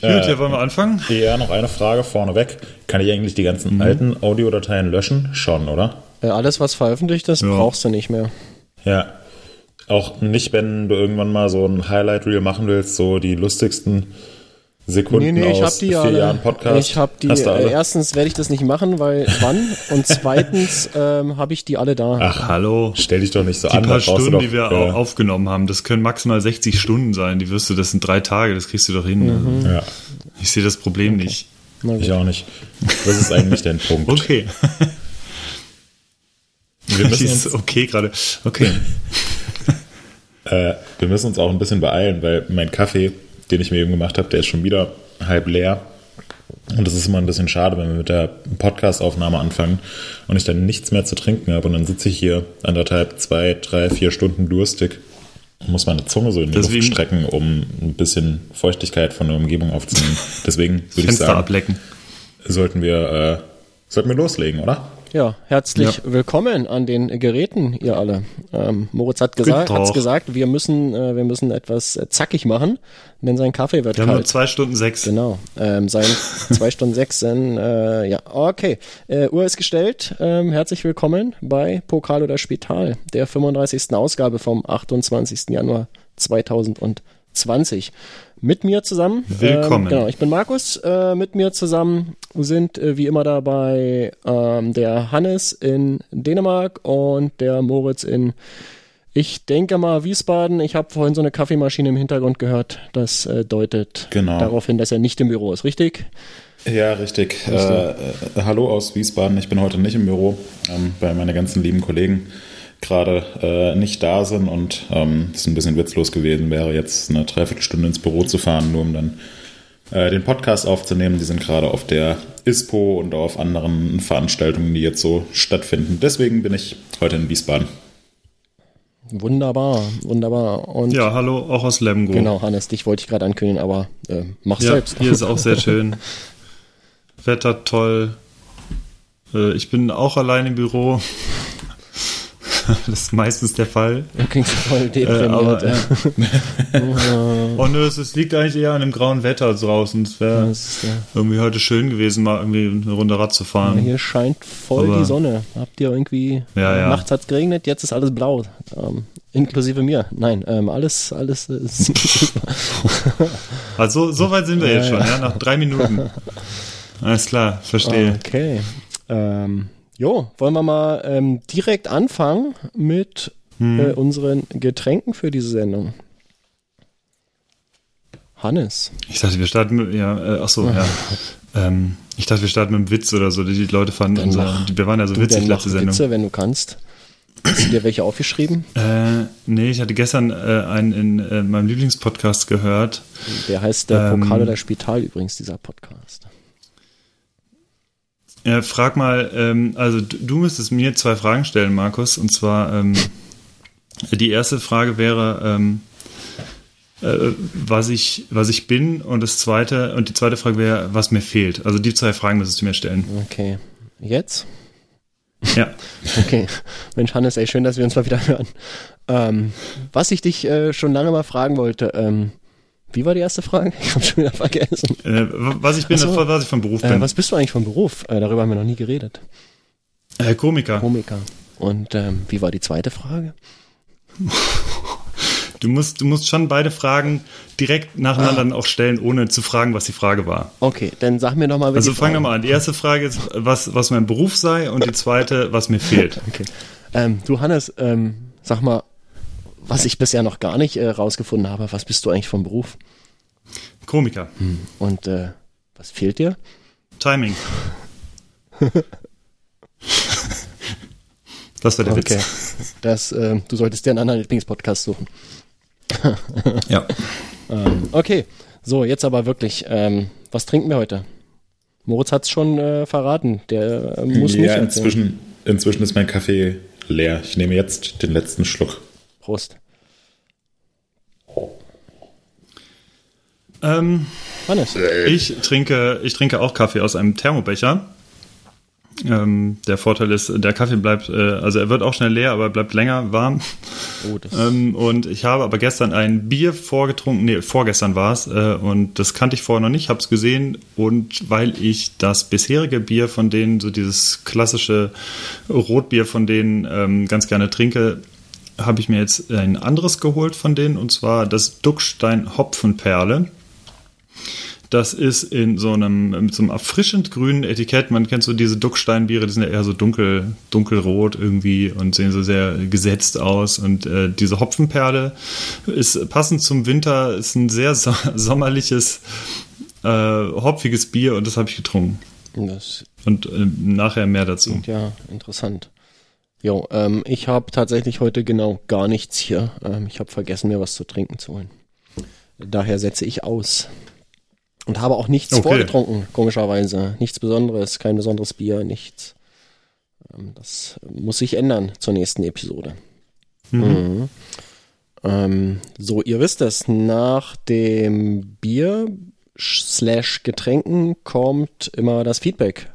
Gut, ja, wollen wir anfangen? Ja, noch eine Frage vorneweg. Kann ich eigentlich die ganzen mhm. alten Audiodateien löschen? Schon, oder? Äh, alles, was veröffentlicht ist, ja. brauchst du nicht mehr. Ja. Auch nicht, wenn du irgendwann mal so ein Highlight-Reel machen willst, so die lustigsten Sekunden nee, nee, ich aus die vier alle, Jahren Podcast. Ich habe die. Äh, erstens werde ich das nicht machen, weil wann? Und zweitens ähm, habe ich die alle da. Ach hallo, stell dich doch nicht so die an. Die paar Stunden, doch, die wir äh, aufgenommen haben, das können maximal 60 Stunden sein. Die wirst du, das sind drei Tage, das kriegst du doch hin. Mhm. Ja. Ich sehe das Problem okay. nicht. Ich auch nicht. Das ist eigentlich dein Punkt. Okay. Wir müssen uns, okay gerade. Okay. äh, wir müssen uns auch ein bisschen beeilen, weil mein Kaffee den ich mir eben gemacht habe, der ist schon wieder halb leer. Und das ist immer ein bisschen schade, wenn wir mit der Podcast-Aufnahme anfangen und ich dann nichts mehr zu trinken habe und dann sitze ich hier anderthalb, zwei, drei, vier Stunden durstig und muss meine Zunge so in die Deswegen, Luft strecken, um ein bisschen Feuchtigkeit von der Umgebung aufzunehmen. Deswegen würde ich sagen, ablecken. sollten wir, äh, sollten wir loslegen, oder? Ja, herzlich ja. willkommen an den Geräten, ihr alle. Ähm, Moritz hat gesagt, hat's gesagt, wir müssen, äh, wir müssen etwas äh, zackig machen, denn sein Kaffee wird wir kalt. haben nur zwei Stunden sechs. Genau, ähm, sein zwei Stunden sechs sind, äh, ja, okay. Äh, Uhr ist gestellt. Ähm, herzlich willkommen bei Pokal oder Spital, der 35. Ausgabe vom 28. Januar 2020 mit mir zusammen. Willkommen. Ähm, genau, ich bin Markus. Äh, mit mir zusammen sind äh, wie immer dabei ähm, der Hannes in Dänemark und der Moritz in, ich denke mal, Wiesbaden. Ich habe vorhin so eine Kaffeemaschine im Hintergrund gehört. Das äh, deutet genau. darauf hin, dass er nicht im Büro ist, richtig? Ja, richtig. richtig. Äh, äh, hallo aus Wiesbaden. Ich bin heute nicht im Büro, ähm, weil meine ganzen lieben Kollegen gerade äh, nicht da sind und ähm, es ein bisschen witzlos gewesen wäre, jetzt eine Dreiviertelstunde ins Büro zu fahren, nur um dann äh, den Podcast aufzunehmen. Die sind gerade auf der ISPO und auf anderen Veranstaltungen, die jetzt so stattfinden. Deswegen bin ich heute in Wiesbaden. Wunderbar, wunderbar. Und ja, hallo, auch aus Lemgo. Genau, Hannes, dich wollte ich gerade ankündigen, aber äh, mach ja, selbst. Hier ist auch sehr schön. Wetter toll. Äh, ich bin auch allein im Büro. das ist meistens der Fall. Du klingst voll deprimiert. Äh, aber, ja. oh nö, es, liegt eigentlich eher an dem grauen Wetter draußen. Es wäre ja. irgendwie heute schön gewesen, mal irgendwie eine Runde Rad zu fahren. Ja, hier scheint voll aber, die Sonne. Habt ihr irgendwie, ja, ja. nachts hat es geregnet, jetzt ist alles blau. Ähm, inklusive mir. Nein, ähm, alles, alles ist Also so weit sind wir jetzt schon, ja, nach drei Minuten. Alles klar, verstehe. Okay. Ähm, Jo, wollen wir mal ähm, direkt anfangen mit hm. äh, unseren Getränken für diese Sendung. Hannes. Ich dachte, wir starten mit, ja, äh, ach so, ja. ähm, ich dachte, wir starten mit einem Witz oder so, die, die Leute fanden unser, die, wir waren ja so witzig letzte Sendung. Witze, wenn du kannst. Hast du dir welche aufgeschrieben? Äh, nee, ich hatte gestern äh, einen in äh, meinem Lieblingspodcast gehört. Der heißt der ähm, Pokal oder Spital übrigens, dieser Podcast. Ja, frag mal, ähm, also du müsstest mir zwei Fragen stellen, Markus. Und zwar, ähm, die erste Frage wäre, ähm, äh, was, ich, was ich bin und das zweite, und die zweite Frage wäre, was mir fehlt. Also die zwei Fragen müsstest du mir stellen. Okay. Jetzt? Ja. Okay. Mensch, Hannes, ey, schön, dass wir uns mal wieder hören. Ähm, was ich dich äh, schon lange mal fragen wollte, ähm, wie war die erste Frage? Ich habe schon wieder vergessen. Äh, was ich bin, so. was ich von Beruf äh, bin. Äh, was bist du eigentlich von Beruf? Äh, darüber haben wir noch nie geredet. Äh, Komiker. Komiker. Und ähm, wie war die zweite Frage? Du musst, du musst schon beide Fragen direkt nacheinander ah. auch stellen, ohne zu fragen, was die Frage war. Okay, dann sag mir nochmal, Also fangen wir mal an. Die erste Frage ist, was, was mein Beruf sei und die zweite, was mir fehlt. okay. Ähm, du Hannes, ähm, sag mal, was ich bisher noch gar nicht äh, rausgefunden habe. Was bist du eigentlich vom Beruf? Komiker. Hm. Und äh, was fehlt dir? Timing. das war der okay. Witz. Das, äh, du solltest dir einen anderen Lieblingspodcast suchen. ja. Ähm, okay, so, jetzt aber wirklich. Ähm, was trinken wir heute? Moritz hat es schon äh, verraten. Der äh, muss ja, nicht. Inzwischen, inzwischen ist mein Kaffee leer. Ich nehme jetzt den letzten Schluck. Prost. Ähm, Hannes. Ich trinke, ich trinke auch Kaffee aus einem Thermobecher. Ähm, der Vorteil ist, der Kaffee bleibt, äh, also er wird auch schnell leer, aber er bleibt länger warm. Oh, ähm, und ich habe aber gestern ein Bier vorgetrunken, nee, vorgestern war es, äh, und das kannte ich vorher noch nicht, habe es gesehen und weil ich das bisherige Bier von denen, so dieses klassische Rotbier von denen ähm, ganz gerne trinke, habe ich mir jetzt ein anderes geholt von denen und zwar das Duckstein Hopfenperle. Das ist in so einem, mit so einem erfrischend grünen Etikett. Man kennt so diese Ducksteinbiere, die sind ja eher so dunkel, dunkelrot irgendwie und sehen so sehr gesetzt aus. Und äh, diese Hopfenperle ist passend zum Winter, ist ein sehr so sommerliches, äh, hopfiges Bier und das habe ich getrunken. Das und äh, nachher mehr dazu. Ja, interessant. Jo, ähm, ich habe tatsächlich heute genau gar nichts hier. Ähm, ich habe vergessen, mir was zu trinken zu holen. Daher setze ich aus. Und habe auch nichts okay. vorgetrunken, komischerweise. Nichts Besonderes, kein besonderes Bier, nichts. Ähm, das muss sich ändern zur nächsten Episode. Mhm. Mhm. Ähm, so, ihr wisst es, nach dem Bier slash Getränken kommt immer das Feedback.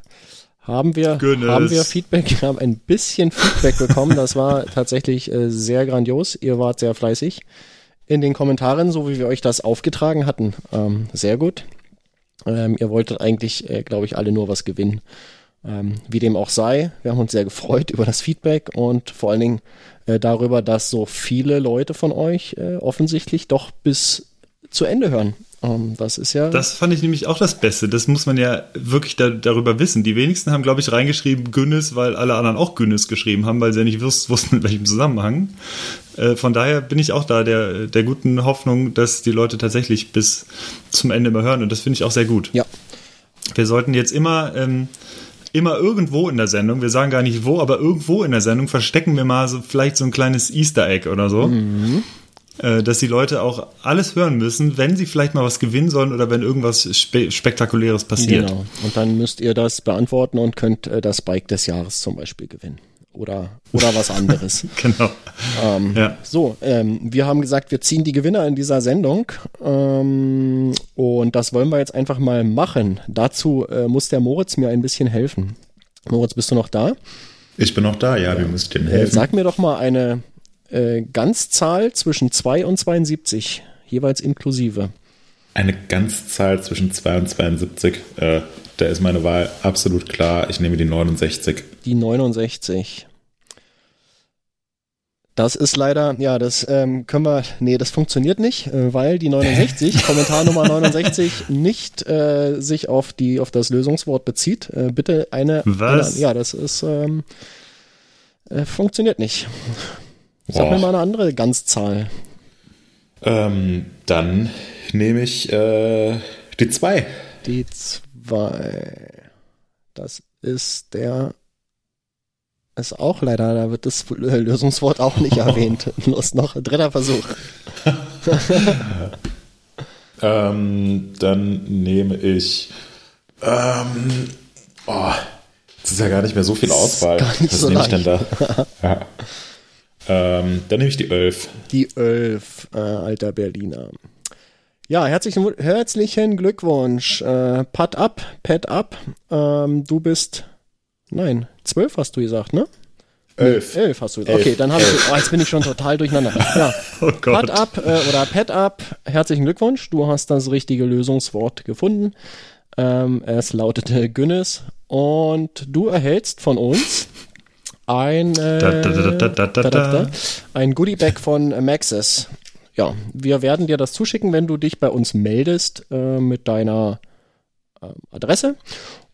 Haben wir, haben wir Feedback? Wir haben ein bisschen Feedback bekommen. Das war tatsächlich äh, sehr grandios. Ihr wart sehr fleißig in den Kommentaren, so wie wir euch das aufgetragen hatten. Ähm, sehr gut. Ähm, ihr wolltet eigentlich, äh, glaube ich, alle nur was gewinnen. Ähm, wie dem auch sei, wir haben uns sehr gefreut über das Feedback und vor allen Dingen äh, darüber, dass so viele Leute von euch äh, offensichtlich doch bis zu Ende hören. Um, das ist ja. Das fand ich nämlich auch das Beste. Das muss man ja wirklich da, darüber wissen. Die wenigsten haben, glaube ich, reingeschrieben Günnis, weil alle anderen auch Günnis geschrieben haben, weil sie ja nicht wussten, in welchem Zusammenhang. Äh, von daher bin ich auch da der, der guten Hoffnung, dass die Leute tatsächlich bis zum Ende immer hören. Und das finde ich auch sehr gut. Ja. Wir sollten jetzt immer. Ähm, immer irgendwo in der Sendung, wir sagen gar nicht wo, aber irgendwo in der Sendung verstecken wir mal so vielleicht so ein kleines Easter Egg oder so. Mhm dass die Leute auch alles hören müssen, wenn sie vielleicht mal was gewinnen sollen oder wenn irgendwas Spe Spektakuläres passiert. Genau. Und dann müsst ihr das beantworten und könnt äh, das Bike des Jahres zum Beispiel gewinnen. Oder, oder was anderes. genau. Ähm, ja. So, ähm, wir haben gesagt, wir ziehen die Gewinner in dieser Sendung. Ähm, und das wollen wir jetzt einfach mal machen. Dazu äh, muss der Moritz mir ein bisschen helfen. Moritz, bist du noch da? Ich bin noch da, ja, ja. wir müssen dir helfen. Sag mir doch mal eine, äh, Ganzzahl zwischen 2 und 72, jeweils inklusive. Eine Ganzzahl zwischen 2 und 72. Äh, da ist meine Wahl absolut klar. Ich nehme die 69. Die 69. Das ist leider, ja, das ähm, können wir, nee, das funktioniert nicht, äh, weil die 69, Kommentar Nummer 69, nicht äh, sich auf die, auf das Lösungswort bezieht. Äh, bitte eine, Was? Eine, ja, das ist, ähm, äh, funktioniert nicht. Sag mir mal eine andere Ganzzahl. Ähm, dann nehme ich äh, die 2. Die 2. Das ist der. Ist auch leider, da wird das Lösungswort auch nicht erwähnt. Los noch, dritter Versuch. ähm, dann nehme ich. Ähm, oh, das ist ja gar nicht mehr so viel Auswahl. Gar nicht Was so nehme ich denn da? ja. Ähm, dann nehme ich die 11. Die 11, äh, alter Berliner. Ja, herzlichen, herzlichen Glückwunsch. Äh, Pat ab, Pad ab. Ähm, du bist, nein, 12 hast du gesagt, ne? Elf. Elf hast du gesagt. Okay, dann habe ich, oh, jetzt bin ich schon total durcheinander. Ja. Oh. Pat ab äh, oder Pad ab, herzlichen Glückwunsch. Du hast das richtige Lösungswort gefunden. Ähm, es lautete Günnis und du erhältst von uns ein, äh, ein Goodie-Bag von Maxis. Ja, wir werden dir das zuschicken, wenn du dich bei uns meldest äh, mit deiner äh, Adresse.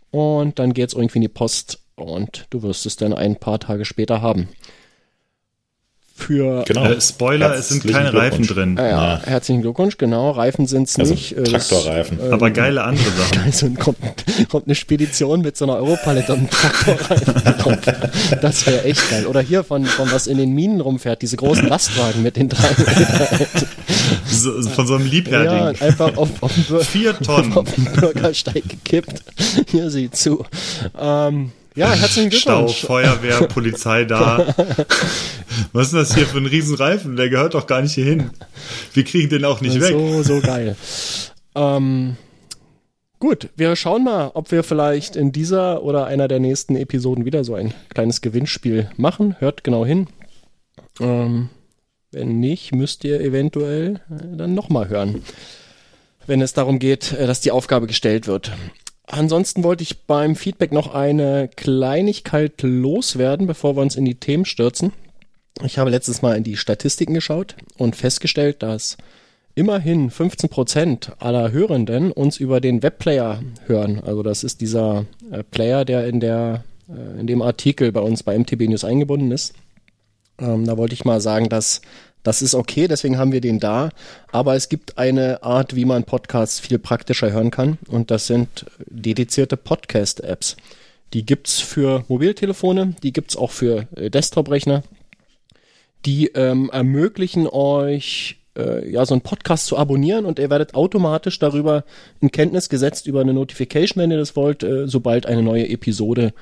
Und dann geht es irgendwie in die Post und du wirst es dann ein paar Tage später haben für genau. Äh, Spoiler, es sind keine Reifen drin. Ah, ja, ja. Herzlichen Glückwunsch, genau. Reifen sind es also nicht. Äh, Traktorreifen. Ähm, Aber geile andere Sachen. Also kommt, kommt eine Spedition mit so einer Europalette und einem Traktorreifen Das wäre echt geil. Oder hier von, von was in den Minen rumfährt, diese großen Lastwagen mit den drei so, Von so einem Liebherrding. Ja, einfach auf, auf, den Vier Tonnen. auf den Bürgersteig gekippt. Hier sieh zu. Ähm, ja, herzlichen Glückwunsch. Stau, Feuerwehr, Polizei da. Was ist das hier für ein Riesenreifen? Der gehört doch gar nicht hier hin. Wir kriegen den auch nicht so, weg. So, so geil. ähm, gut, wir schauen mal, ob wir vielleicht in dieser oder einer der nächsten Episoden wieder so ein kleines Gewinnspiel machen. Hört genau hin. Ähm, Wenn nicht, müsst ihr eventuell dann nochmal hören, wenn es darum geht, äh, dass die Aufgabe gestellt wird. Ansonsten wollte ich beim Feedback noch eine Kleinigkeit loswerden, bevor wir uns in die Themen stürzen. Ich habe letztes Mal in die Statistiken geschaut und festgestellt, dass immerhin 15 Prozent aller Hörenden uns über den Webplayer hören. Also das ist dieser äh, Player, der in der äh, in dem Artikel bei uns bei MTB News eingebunden ist. Ähm, da wollte ich mal sagen, dass das ist okay, deswegen haben wir den da. Aber es gibt eine Art, wie man Podcasts viel praktischer hören kann. Und das sind dedizierte Podcast-Apps. Die gibt's für Mobiltelefone, die gibt's auch für äh, Desktop-Rechner. Die ähm, ermöglichen euch, äh, ja, so einen Podcast zu abonnieren und ihr werdet automatisch darüber in Kenntnis gesetzt über eine Notification, wenn ihr das wollt, äh, sobald eine neue Episode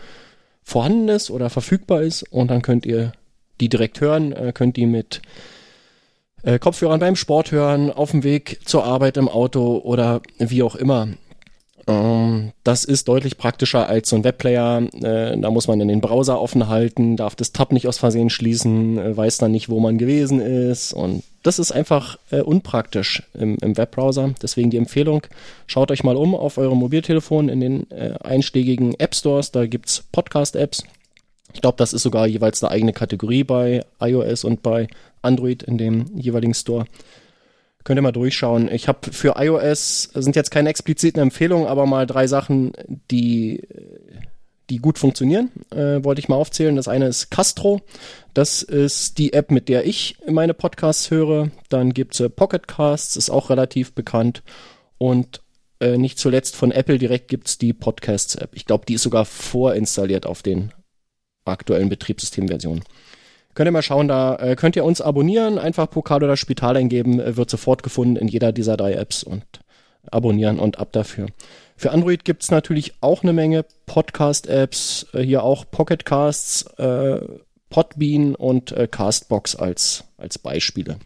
vorhanden ist oder verfügbar ist. Und dann könnt ihr die direkt hören, äh, könnt die mit äh, Kopfhörern beim Sport hören, auf dem Weg zur Arbeit im Auto oder wie auch immer. Ähm, das ist deutlich praktischer als so ein Webplayer. Äh, da muss man dann den Browser offen halten, darf das Tab nicht aus Versehen schließen, äh, weiß dann nicht, wo man gewesen ist. Und das ist einfach äh, unpraktisch im, im, Webbrowser. Deswegen die Empfehlung, schaut euch mal um auf eurem Mobiltelefon in den äh, einschlägigen App Stores. Da gibt's Podcast-Apps. Ich glaube, das ist sogar jeweils eine eigene Kategorie bei iOS und bei Android in dem jeweiligen Store. Könnt ihr mal durchschauen. Ich habe für iOS, sind jetzt keine expliziten Empfehlungen, aber mal drei Sachen, die, die gut funktionieren, äh, wollte ich mal aufzählen. Das eine ist Castro. Das ist die App, mit der ich meine Podcasts höre. Dann gibt's äh, Pocket Casts, ist auch relativ bekannt. Und äh, nicht zuletzt von Apple direkt gibt's die Podcasts-App. Ich glaube, die ist sogar vorinstalliert auf den aktuellen Betriebssystemversionen. Könnt ihr mal schauen, da äh, könnt ihr uns abonnieren, einfach Pokal oder Spital eingeben, äh, wird sofort gefunden in jeder dieser drei Apps und abonnieren und ab dafür. Für Android gibt's natürlich auch eine Menge Podcast-Apps, äh, hier auch Pocketcasts, äh, Podbean und äh, Castbox als, als Beispiele.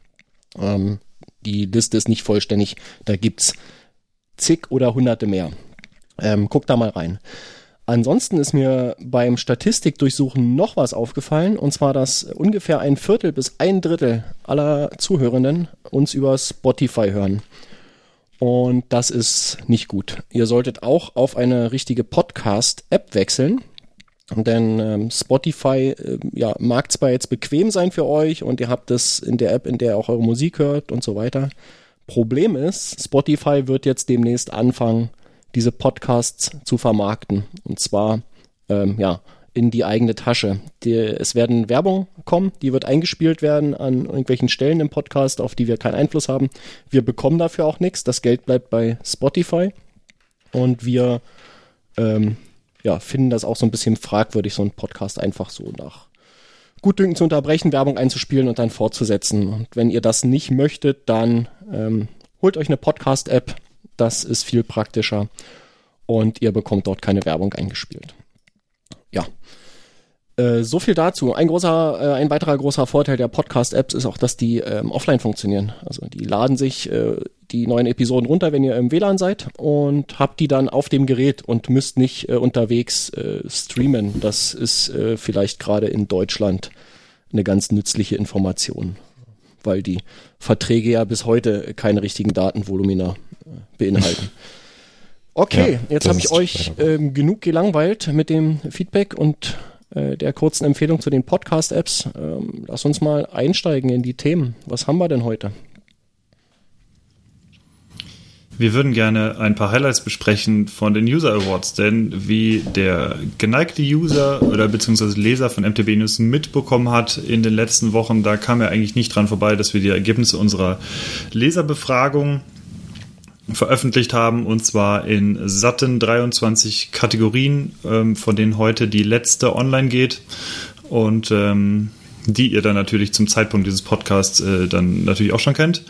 Ähm, die Liste ist nicht vollständig, da gibt's zig oder hunderte mehr. Ähm, guckt da mal rein. Ansonsten ist mir beim Statistikdurchsuchen noch was aufgefallen, und zwar, dass ungefähr ein Viertel bis ein Drittel aller Zuhörenden uns über Spotify hören. Und das ist nicht gut. Ihr solltet auch auf eine richtige Podcast-App wechseln. Denn ähm, Spotify äh, ja, mag zwar jetzt bequem sein für euch und ihr habt es in der App, in der ihr auch eure Musik hört und so weiter. Problem ist, Spotify wird jetzt demnächst anfangen, diese Podcasts zu vermarkten. Und zwar, ähm, ja, in die eigene Tasche. Die, es werden Werbung kommen, die wird eingespielt werden an irgendwelchen Stellen im Podcast, auf die wir keinen Einfluss haben. Wir bekommen dafür auch nichts. Das Geld bleibt bei Spotify. Und wir ähm, ja, finden das auch so ein bisschen fragwürdig, so einen Podcast einfach so nach Gutdünken zu unterbrechen, Werbung einzuspielen und dann fortzusetzen. Und wenn ihr das nicht möchtet, dann ähm, holt euch eine Podcast-App, das ist viel praktischer und ihr bekommt dort keine Werbung eingespielt. Ja. Äh, so viel dazu. Ein großer, äh, ein weiterer großer Vorteil der Podcast-Apps ist auch, dass die ähm, offline funktionieren. Also die laden sich äh, die neuen Episoden runter, wenn ihr im WLAN seid und habt die dann auf dem Gerät und müsst nicht äh, unterwegs äh, streamen. Das ist äh, vielleicht gerade in Deutschland eine ganz nützliche Information, weil die Verträge ja bis heute keine richtigen Datenvolumina beinhalten. Okay, ja, jetzt habe ich euch ähm, genug gelangweilt mit dem Feedback und äh, der kurzen Empfehlung zu den Podcast-Apps. Ähm, lass uns mal einsteigen in die Themen. Was haben wir denn heute? Wir würden gerne ein paar Highlights besprechen von den User Awards, denn wie der geneigte User oder beziehungsweise Leser von MTB News mitbekommen hat in den letzten Wochen, da kam er eigentlich nicht dran vorbei, dass wir die Ergebnisse unserer Leserbefragung veröffentlicht haben und zwar in satten 23 Kategorien, ähm, von denen heute die letzte online geht und ähm, die ihr dann natürlich zum Zeitpunkt dieses Podcasts äh, dann natürlich auch schon kennt,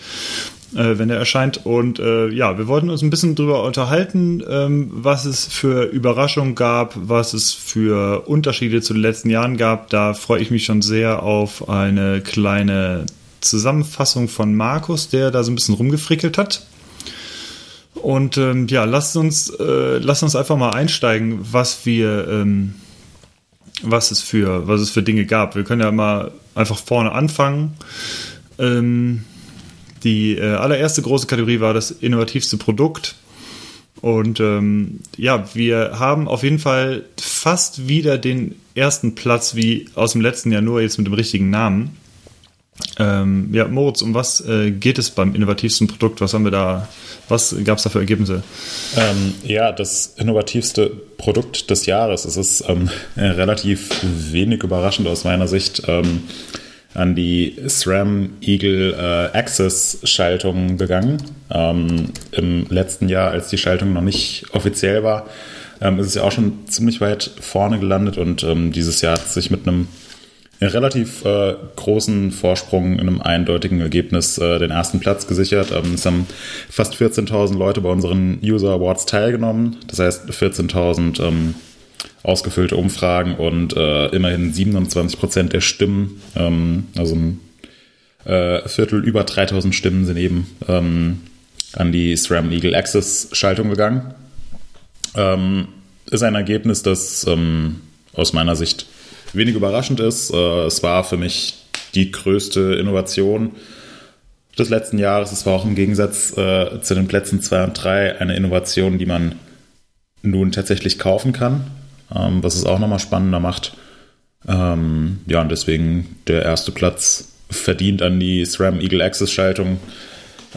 äh, wenn er erscheint. Und äh, ja, wir wollten uns ein bisschen darüber unterhalten, ähm, was es für Überraschungen gab, was es für Unterschiede zu den letzten Jahren gab. Da freue ich mich schon sehr auf eine kleine Zusammenfassung von Markus, der da so ein bisschen rumgefrickelt hat. Und ähm, ja, lasst uns, äh, lasst uns einfach mal einsteigen, was wir, ähm, was es für, was es für Dinge gab. Wir können ja mal einfach vorne anfangen. ähm, die äh, allererste große Kategorie war das innovativste Produkt. Und ähm, ja, wir haben auf jeden Fall fast wieder den ersten Platz wie aus dem letzten Jahr, nur jetzt mit dem richtigen Namen. Ähm, ja, Moritz, um was äh, geht es beim innovativsten Produkt? Was haben wir da, was gab es da für Ergebnisse? Ähm, ja, das innovativste Produkt des Jahres. Es ist ähm, relativ wenig überraschend aus meiner Sicht ähm, an die SRAM Eagle äh, Access Schaltung gegangen. Ähm, Im letzten Jahr, als die Schaltung noch nicht offiziell war, ähm, ist es ja auch schon ziemlich weit vorne gelandet und dieses Jahr hat sich mit einem relativ äh, großen Vorsprung in einem eindeutigen Ergebnis äh, den ersten Platz gesichert. Ähm, es haben fast 14.000 Leute bei unseren User Awards teilgenommen. Das heißt 14.000 ähm, ausgefüllte Umfragen und äh, immerhin 27 Prozent der Stimmen, ähm, also ein äh, Viertel über 3.000 Stimmen sind eben ähm, an die SRAM Eagle Access Schaltung gegangen. Ähm, ist ein Ergebnis, das ähm, aus meiner Sicht wenig überraschend ist. Äh, es war für mich die größte Innovation des letzten Jahres. Es war auch im Gegensatz äh, zu den Plätzen 2 und 3 eine Innovation, die man nun tatsächlich kaufen kann, ähm, was es auch nochmal spannender macht. Ähm, ja, und deswegen der erste Platz verdient an die SRAM Eagle Access Schaltung.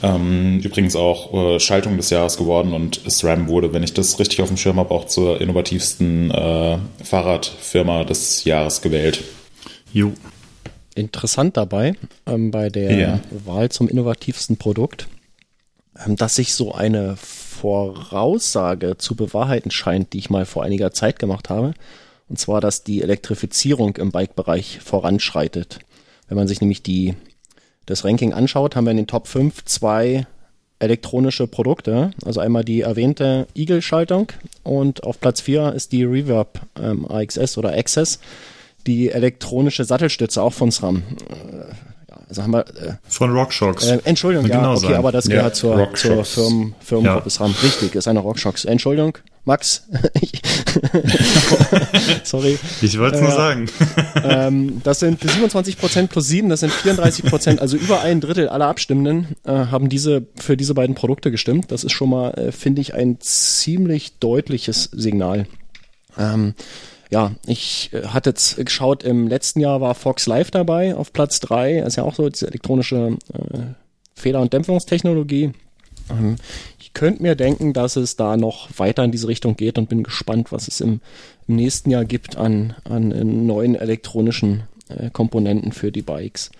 Ähm, übrigens auch äh, Schaltung des Jahres geworden und SRAM wurde, wenn ich das richtig auf dem Schirm habe, auch zur innovativsten äh, Fahrradfirma des Jahres gewählt. Jo. Interessant dabei ähm, bei der ja. Wahl zum innovativsten Produkt, ähm, dass sich so eine Voraussage zu bewahrheiten scheint, die ich mal vor einiger Zeit gemacht habe. Und zwar, dass die Elektrifizierung im Bike-Bereich voranschreitet. Wenn man sich nämlich die das Ranking anschaut, haben wir in den Top 5 zwei elektronische Produkte. Also einmal die erwähnte Eagle-Schaltung und auf Platz 4 ist die Reverb ähm, AXS oder Access, die elektronische Sattelstütze auch von SRAM. Äh, also haben wir, äh, von RockShox. Äh, Entschuldigung, ja, genau okay, sein. aber das gehört zur, zur Firmen, Firmengruppe ja. SRAM. Richtig, ist eine RockShox. Entschuldigung, Max. Sorry. Ich wollte es äh, nur sagen. ähm, das sind 27% plus 7, das sind 34% also über ein Drittel aller Abstimmenden äh, haben diese für diese beiden Produkte gestimmt. Das ist schon mal, äh, finde ich, ein ziemlich deutliches Signal. Ähm, ja, ich äh, hatte jetzt geschaut, im letzten Jahr war Fox Live dabei auf Platz 3. ist ja auch so diese elektronische äh, Fehler- und Dämpfungstechnologie. Ähm, könnte mir denken, dass es da noch weiter in diese Richtung geht und bin gespannt, was es im, im nächsten Jahr gibt an, an äh, neuen elektronischen äh, Komponenten für die Bikes.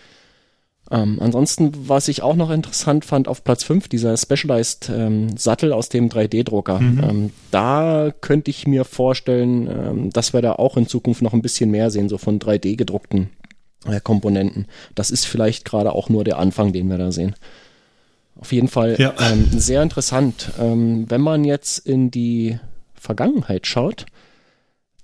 Ähm, ansonsten, was ich auch noch interessant fand, auf Platz 5, dieser Specialized ähm, Sattel aus dem 3D-Drucker. Mhm. Ähm, da könnte ich mir vorstellen, ähm, dass wir da auch in Zukunft noch ein bisschen mehr sehen, so von 3D gedruckten äh, Komponenten. Das ist vielleicht gerade auch nur der Anfang, den wir da sehen. Auf jeden Fall ja. ähm, sehr interessant. Ähm, wenn man jetzt in die Vergangenheit schaut,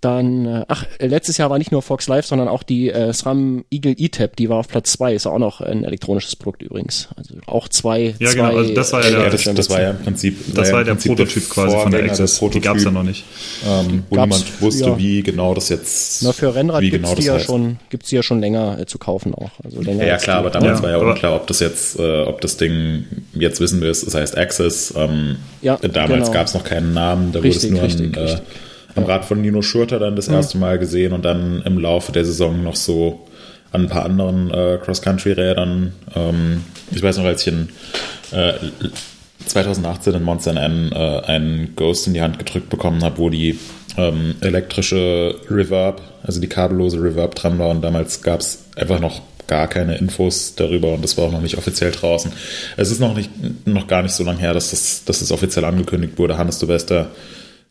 dann, äh, ach, letztes Jahr war nicht nur Fox Live, sondern auch die äh, SRAM Eagle E-Tab, die war auf Platz zwei, ist auch noch ein elektronisches Produkt übrigens. Also auch zwei. Ja, zwei, genau, also das war ja, der, das, das, war ja im Prinzip. Das war ja der Prinzip Prototyp quasi von der Access. Die gab es ja noch nicht. Ähm, wo niemand wusste, ja. wie genau das jetzt. Na, für Rennrad gibt es genau die ja schon, gibt's die ja schon länger äh, zu kaufen auch. Also länger ja, ja klar, aber damals ja, war ja auch unklar, ob das jetzt, äh, ob das Ding, jetzt wissen wir es, das heißt Access. Ähm, ja, damals genau. gab es noch keinen Namen, da richtig, wurde es nur richtig, ein, äh, am Rad von Nino Schurter dann das erste Mal gesehen und dann im Laufe der Saison noch so an ein paar anderen äh, Cross-Country-Rädern. Ähm, ich weiß noch, als ich in äh, 2018 in Monster N äh, einen Ghost in die Hand gedrückt bekommen habe, wo die ähm, elektrische Reverb, also die kabellose Reverb dran war und damals gab es einfach noch gar keine Infos darüber und das war auch noch nicht offiziell draußen. Es ist noch nicht noch gar nicht so lange her, dass das, dass das offiziell angekündigt wurde. Hannes, da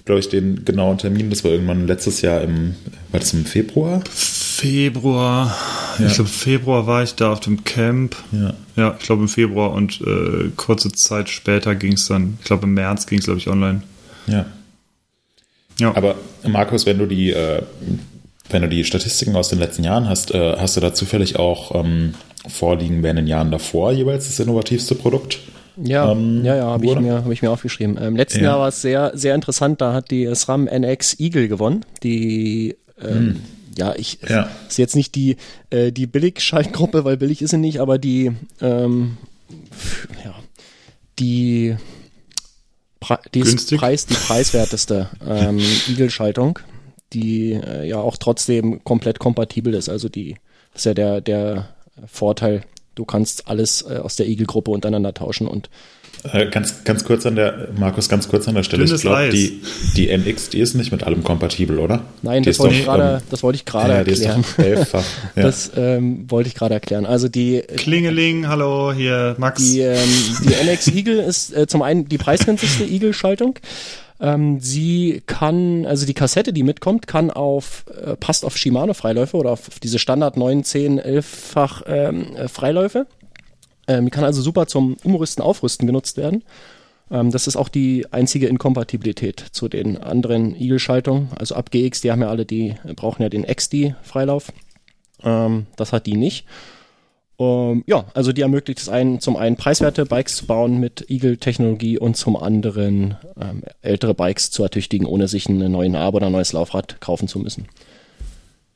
glaube ich, den genauen Termin. Das war irgendwann letztes Jahr im, war das im Februar? Februar. Ja. Ich glaube, Februar war ich da auf dem Camp. Ja, ja ich glaube im Februar und äh, kurze Zeit später ging es dann, ich glaube im März ging es, glaube ich, online. Ja. Ja. Aber Markus, wenn du die, äh, wenn du die Statistiken aus den letzten Jahren hast, äh, hast du da zufällig auch ähm, vorliegen, wer in den Jahren davor jeweils das innovativste Produkt ja, ähm, ja, ja, habe ich, mir, hab ich mir aufgeschrieben. Im letzten ja. Jahr war es sehr, sehr interessant. Da hat die SRAM NX Eagle gewonnen. Die ähm, hm. ja, ich ja. ist jetzt nicht die, äh, die Billig-Schaltgruppe, weil billig ist sie nicht, aber die, ähm, ja, die, die ist Preis, die preiswerteste ähm, Eagle-Schaltung, die äh, ja auch trotzdem komplett kompatibel ist. Also die, das ist ja der, der Vorteil. Du kannst alles äh, aus der Eagle-Gruppe untereinander tauschen und äh, ganz, ganz kurz an der, Markus, ganz kurz an der Stelle. Dünnes ich glaube, die, die NX, die ist nicht mit allem kompatibel, oder? Nein, das wollte, doch, ähm, das wollte, ich gerade ja, erklären. Ja. Das ähm, wollte ich gerade erklären. Also die Klingeling, hallo, hier Max. Die, ähm, die NX Eagle ist äh, zum einen die preisgünstigste Eagle-Schaltung. Ähm, sie kann, also die Kassette, die mitkommt, kann auf, äh, passt auf Shimano-Freiläufe oder auf diese Standard 9, 10, 11-fach ähm, Freiläufe. Ähm, die kann also super zum Umrüsten, Aufrüsten genutzt werden. Ähm, das ist auch die einzige Inkompatibilität zu den anderen Eagle-Schaltungen. Also ab GX, die haben ja alle, die brauchen ja den XD-Freilauf. Ähm, das hat die nicht. Um, ja, also die ermöglicht es einen, zum einen preiswerte Bikes zu bauen mit Eagle-Technologie und zum anderen ähm, ältere Bikes zu ertüchtigen, ohne sich einen neuen Arm oder ein neues Laufrad kaufen zu müssen.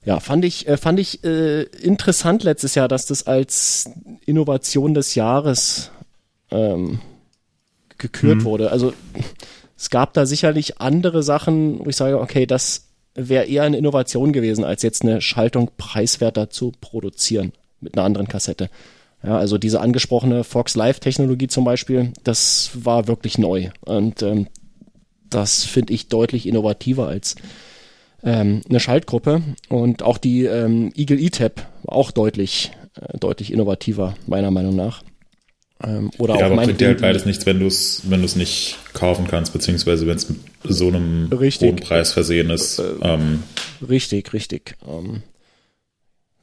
Ja, fand ich, äh, fand ich äh, interessant letztes Jahr, dass das als Innovation des Jahres ähm, gekürt mhm. wurde. Also es gab da sicherlich andere Sachen, wo ich sage, okay, das wäre eher eine Innovation gewesen, als jetzt eine Schaltung preiswerter zu produzieren mit einer anderen Kassette. Ja, also diese angesprochene Fox Live Technologie zum Beispiel, das war wirklich neu und ähm, das finde ich deutlich innovativer als ähm, eine Schaltgruppe und auch die ähm, Eagle E-Tab auch deutlich, äh, deutlich innovativer, meiner Meinung nach. Ähm, oder ja, auch aber bringt dir halt beides nichts, wenn du es wenn du es nicht kaufen kannst, beziehungsweise wenn es mit so einem richtig, hohen Preis versehen ist. Äh, ähm, richtig, richtig. Ähm,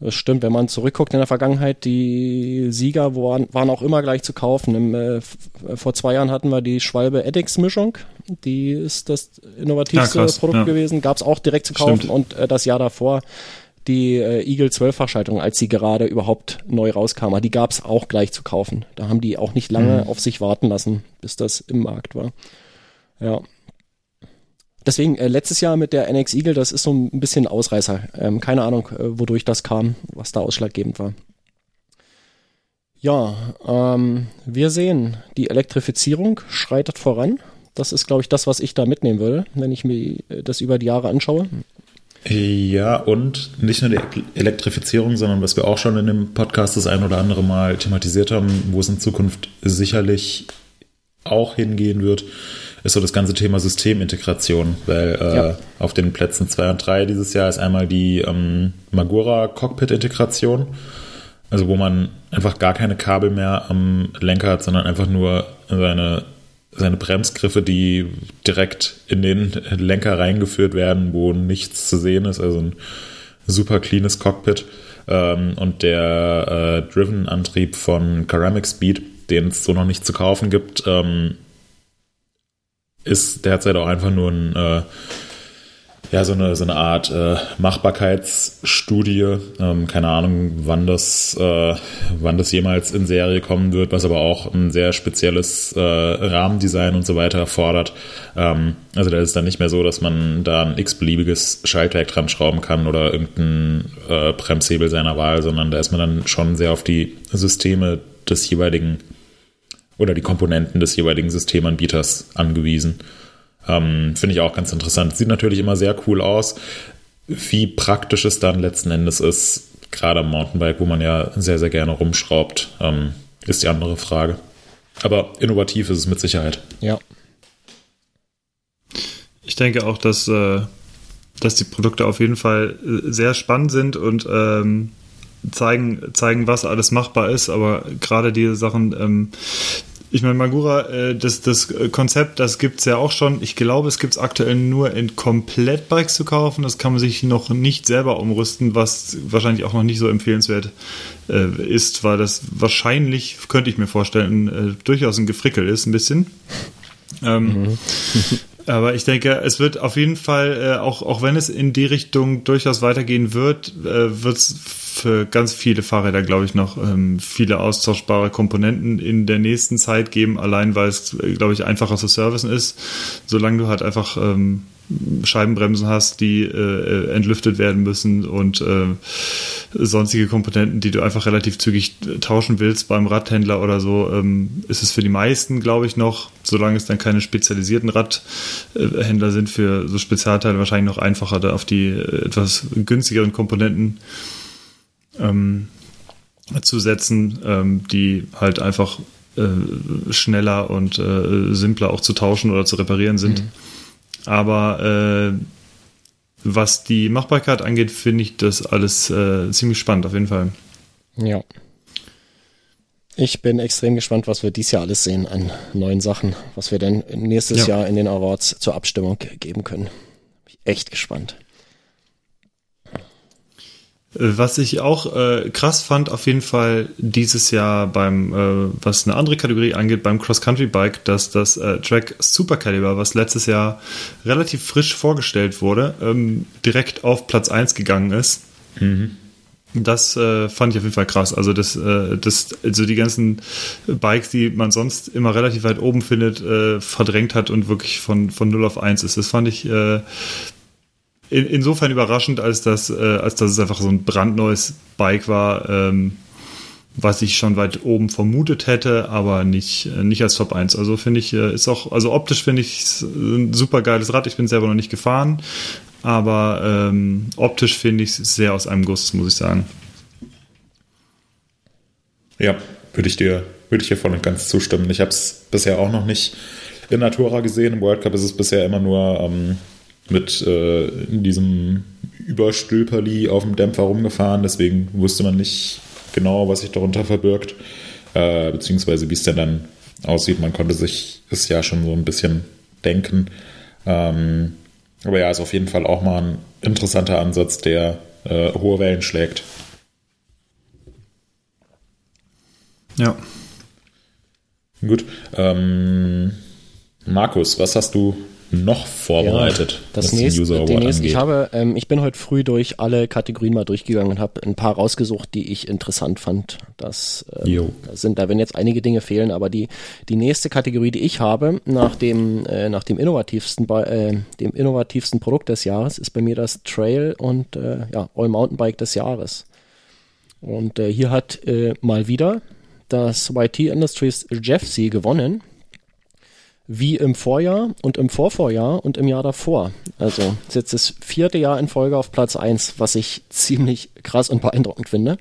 das stimmt, wenn man zurückguckt in der Vergangenheit, die Sieger waren, waren auch immer gleich zu kaufen. Im, äh, vor zwei Jahren hatten wir die Schwalbe Eddix Mischung, die ist das innovativste ja, Produkt ja. gewesen, gab es auch direkt zu kaufen stimmt. und äh, das Jahr davor die äh, Eagle 12-Fachschaltung, als sie gerade überhaupt neu rauskam, die gab es auch gleich zu kaufen. Da haben die auch nicht lange mhm. auf sich warten lassen, bis das im Markt war. Ja, Deswegen, äh, letztes Jahr mit der NX Eagle, das ist so ein bisschen Ausreißer. Ähm, keine Ahnung, äh, wodurch das kam, was da ausschlaggebend war. Ja, ähm, wir sehen, die Elektrifizierung schreitet voran. Das ist, glaube ich, das, was ich da mitnehmen würde, wenn ich mir äh, das über die Jahre anschaue. Ja, und nicht nur die Elektrifizierung, sondern was wir auch schon in dem Podcast das ein oder andere Mal thematisiert haben, wo es in Zukunft sicherlich auch hingehen wird, ist so das ganze Thema Systemintegration, weil äh, ja. auf den Plätzen 2 und 3 dieses Jahr ist einmal die ähm, Magura Cockpit-Integration, also wo man einfach gar keine Kabel mehr am Lenker hat, sondern einfach nur seine, seine Bremsgriffe, die direkt in den Lenker reingeführt werden, wo nichts zu sehen ist, also ein super cleanes Cockpit. Ähm, und der äh, Driven-Antrieb von Ceramic Speed, den es so noch nicht zu kaufen gibt, ähm, ist derzeit auch einfach nur ein, äh, ja, so eine, so eine Art äh, Machbarkeitsstudie. Ähm, keine Ahnung, wann das, äh, wann das jemals in Serie kommen wird, was aber auch ein sehr spezielles äh, Rahmendesign und so weiter erfordert. Ähm, also da ist es dann nicht mehr so, dass man da ein x-beliebiges Schaltwerk dran schrauben kann oder irgendeinen äh, Bremshebel seiner Wahl, sondern da ist man dann schon sehr auf die Systeme des jeweiligen oder die Komponenten des jeweiligen Systemanbieters angewiesen. Ähm, Finde ich auch ganz interessant. Sieht natürlich immer sehr cool aus. Wie praktisch es dann letzten Endes ist, gerade am Mountainbike, wo man ja sehr, sehr gerne rumschraubt, ähm, ist die andere Frage. Aber innovativ ist es mit Sicherheit. Ja. Ich denke auch, dass, äh, dass die Produkte auf jeden Fall äh, sehr spannend sind und ähm, zeigen, zeigen, was alles machbar ist. Aber gerade diese Sachen, ähm, ich meine, Magura, äh, das, das Konzept, das gibt es ja auch schon. Ich glaube, es gibt es aktuell nur in Komplettbikes zu kaufen. Das kann man sich noch nicht selber umrüsten, was wahrscheinlich auch noch nicht so empfehlenswert äh, ist, weil das wahrscheinlich, könnte ich mir vorstellen, äh, durchaus ein Gefrickel ist, ein bisschen. Ähm, mhm. aber ich denke, es wird auf jeden Fall, äh, auch, auch wenn es in die Richtung durchaus weitergehen wird, äh, wird es für ganz viele Fahrräder, glaube ich, noch ähm, viele austauschbare Komponenten in der nächsten Zeit geben, allein weil es, glaube ich, einfacher zu servicen ist, solange du halt einfach ähm, Scheibenbremsen hast, die äh, entlüftet werden müssen und äh, sonstige Komponenten, die du einfach relativ zügig tauschen willst beim Radhändler oder so, ähm, ist es für die meisten, glaube ich, noch, solange es dann keine spezialisierten Radhändler sind, für so Spezialteile wahrscheinlich noch einfacher, da auf die äh, etwas günstigeren Komponenten ähm, zu setzen, ähm, die halt einfach äh, schneller und äh, simpler auch zu tauschen oder zu reparieren sind. Mhm. Aber äh, was die Machbarkeit angeht, finde ich das alles äh, ziemlich spannend, auf jeden Fall. Ja. Ich bin extrem gespannt, was wir dieses Jahr alles sehen an neuen Sachen, was wir denn nächstes ja. Jahr in den Awards zur Abstimmung geben können. Bin echt gespannt. Was ich auch äh, krass fand, auf jeden Fall dieses Jahr beim, äh, was eine andere Kategorie angeht, beim Cross-Country-Bike, dass das äh, Track Super Caliber, was letztes Jahr relativ frisch vorgestellt wurde, ähm, direkt auf Platz 1 gegangen ist. Mhm. Das äh, fand ich auf jeden Fall krass. Also das, äh, das, also die ganzen Bikes, die man sonst immer relativ weit oben findet, äh, verdrängt hat und wirklich von, von 0 auf 1 ist. Das fand ich äh, in, insofern überraschend, als dass, äh, als dass es einfach so ein brandneues Bike war, ähm, was ich schon weit oben vermutet hätte, aber nicht, äh, nicht als Top 1. Also finde ich, äh, ist auch, also optisch finde ich ein super geiles Rad. Ich bin selber noch nicht gefahren, aber ähm, optisch finde ich es sehr aus einem Guss, muss ich sagen. Ja, würde ich dir, würde ich dir voll und ganz zustimmen. Ich habe es bisher auch noch nicht in Natura gesehen. Im World Cup ist es bisher immer nur ähm, mit äh, diesem Überstülperli auf dem Dämpfer rumgefahren, deswegen wusste man nicht genau, was sich darunter verbirgt, äh, beziehungsweise wie es denn dann aussieht. Man konnte sich es ja schon so ein bisschen denken. Ähm, aber ja, ist auf jeden Fall auch mal ein interessanter Ansatz, der äh, hohe Wellen schlägt. Ja. Gut. Ähm, Markus, was hast du noch vorbereitet? Ja, das nächste, die nächste, ich habe, ähm, ich bin heute früh durch alle Kategorien mal durchgegangen und habe ein paar rausgesucht, die ich interessant fand. Das ähm, sind, da werden jetzt einige Dinge fehlen, aber die die nächste Kategorie, die ich habe, nach dem äh, nach dem innovativsten äh, dem innovativsten Produkt des Jahres, ist bei mir das Trail und äh, ja All Mountainbike des Jahres. Und äh, hier hat äh, mal wieder das YT Industries Jeff C gewonnen wie im Vorjahr und im Vorvorjahr und im Jahr davor. Also ist jetzt das vierte Jahr in Folge auf Platz 1, was ich ziemlich krass und beeindruckend finde.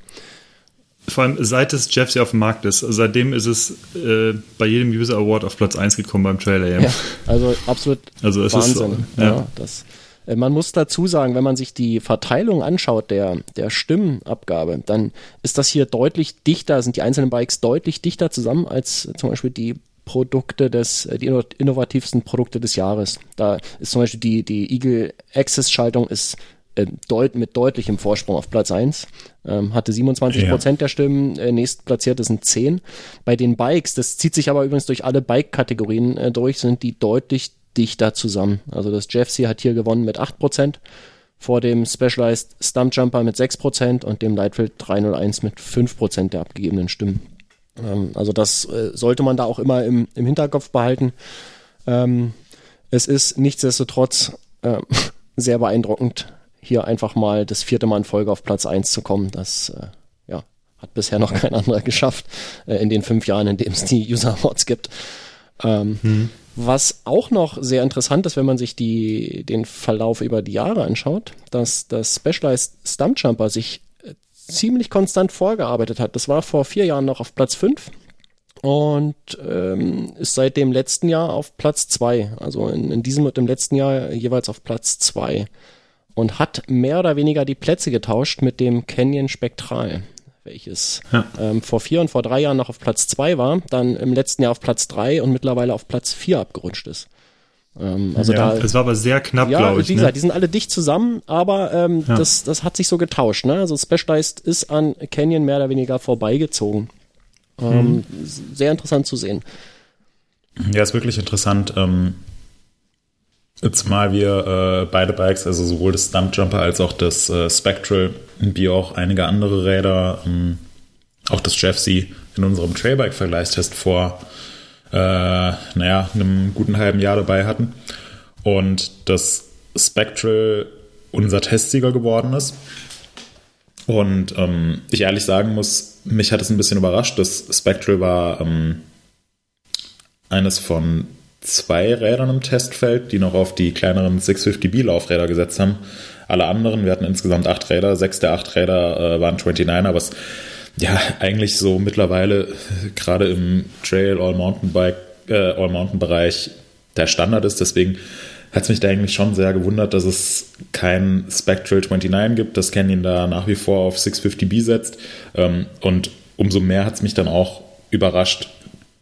Vor allem seit es Jeffs ja auf dem Markt ist. Seitdem ist es äh, bei jedem User Award auf Platz 1 gekommen beim Trailer. Ja, also absolut also Wahnsinn. So, ja. ja. das, äh, man muss dazu sagen, wenn man sich die Verteilung anschaut der, der Stimmenabgabe, dann ist das hier deutlich dichter, sind die einzelnen Bikes deutlich dichter zusammen als zum Beispiel die Produkte des, äh, die innovativsten Produkte des Jahres. Da ist zum Beispiel die, die Eagle Access Schaltung ist äh, deut mit deutlichem Vorsprung auf Platz 1. Ähm, hatte 27 Prozent ja. der Stimmen, äh, nächstplatzierte sind 10. Bei den Bikes, das zieht sich aber übrigens durch alle Bike-Kategorien äh, durch, sind die deutlich dichter zusammen. Also das Jeff C hat hier gewonnen mit 8 Prozent vor dem Specialized Stumpjumper mit 6% und dem Lightfield 301 mit 5% der abgegebenen Stimmen. Ähm, also das äh, sollte man da auch immer im, im Hinterkopf behalten. Ähm, es ist nichtsdestotrotz äh, sehr beeindruckend, hier einfach mal das vierte Mal in Folge auf Platz 1 zu kommen. Das äh, ja, hat bisher noch kein anderer geschafft äh, in den fünf Jahren, in denen es die User Awards gibt. Ähm, mhm. Was auch noch sehr interessant ist, wenn man sich die, den Verlauf über die Jahre anschaut, dass das Specialized Stumpjumper sich ziemlich konstant vorgearbeitet hat. Das war vor vier Jahren noch auf Platz 5 und ähm, ist seit dem letzten Jahr auf Platz 2. Also in, in, diesem und im letzten Jahr jeweils auf Platz 2 und hat mehr oder weniger die Plätze getauscht mit dem Canyon Spektral, welches ja. ähm, vor vier und vor drei Jahren noch auf Platz 2 war, dann im letzten Jahr auf Platz 3 und mittlerweile auf Platz 4 abgerutscht ist. Ähm, also ja, da, es war aber sehr knapp, ja, glaube ich. Wie gesagt, ne? die sind alle dicht zusammen, aber ähm, ja. das, das hat sich so getauscht. Ne? Also Specialized ist an Canyon mehr oder weniger vorbeigezogen. Ähm, mhm. Sehr interessant zu sehen. Ja, ist wirklich interessant. Ähm, Zumal wir äh, beide Bikes, also sowohl das Stumpjumper als auch das äh, Spectral, wie auch einige andere Räder, ähm, auch das Jeffsy in unserem Trailbike-Vergleichstest vor, äh, naja, einem guten halben Jahr dabei hatten. Und das Spectral unser Testsieger geworden ist. Und ähm, ich ehrlich sagen muss, mich hat es ein bisschen überrascht. Das Spectral war ähm, eines von zwei Rädern im Testfeld, die noch auf die kleineren 650B Laufräder gesetzt haben. Alle anderen, wir hatten insgesamt acht Räder, sechs der acht Räder äh, waren 29er, was ja eigentlich so mittlerweile gerade im Trail All Mountainbike äh, All Mountain Bereich der Standard ist. Deswegen hat es mich da eigentlich schon sehr gewundert, dass es kein Spectral 29 gibt, das Canyon da nach wie vor auf 650B setzt. Ähm, und umso mehr hat es mich dann auch überrascht,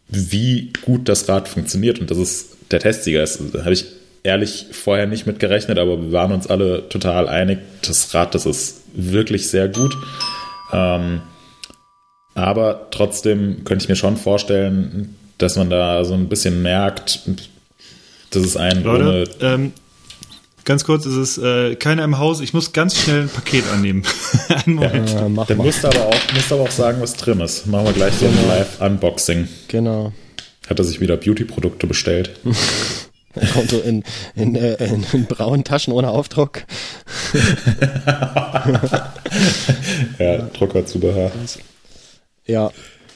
wie gut das Rad funktioniert und dass es der Testsieger ist. Da habe ich ehrlich vorher nicht mit gerechnet, aber wir waren uns alle total einig, das Rad, das ist wirklich sehr gut. Ähm, aber trotzdem könnte ich mir schon vorstellen, dass man da so ein bisschen merkt, dass es ein Leute, ähm, ganz kurz, es ist äh, keiner im Haus. Ich muss ganz schnell ein Paket annehmen. Einen Moment. Ja, mach Dann mal. musst du aber auch, musst aber auch sagen, was drin ist. Machen wir gleich so ein genau. Live-Unboxing. Genau. Hat er sich wieder Beauty-Produkte bestellt? Er kommt so in, in, äh, in, in braunen Taschen ohne Aufdruck. ja, Druckerzubehör. Ja,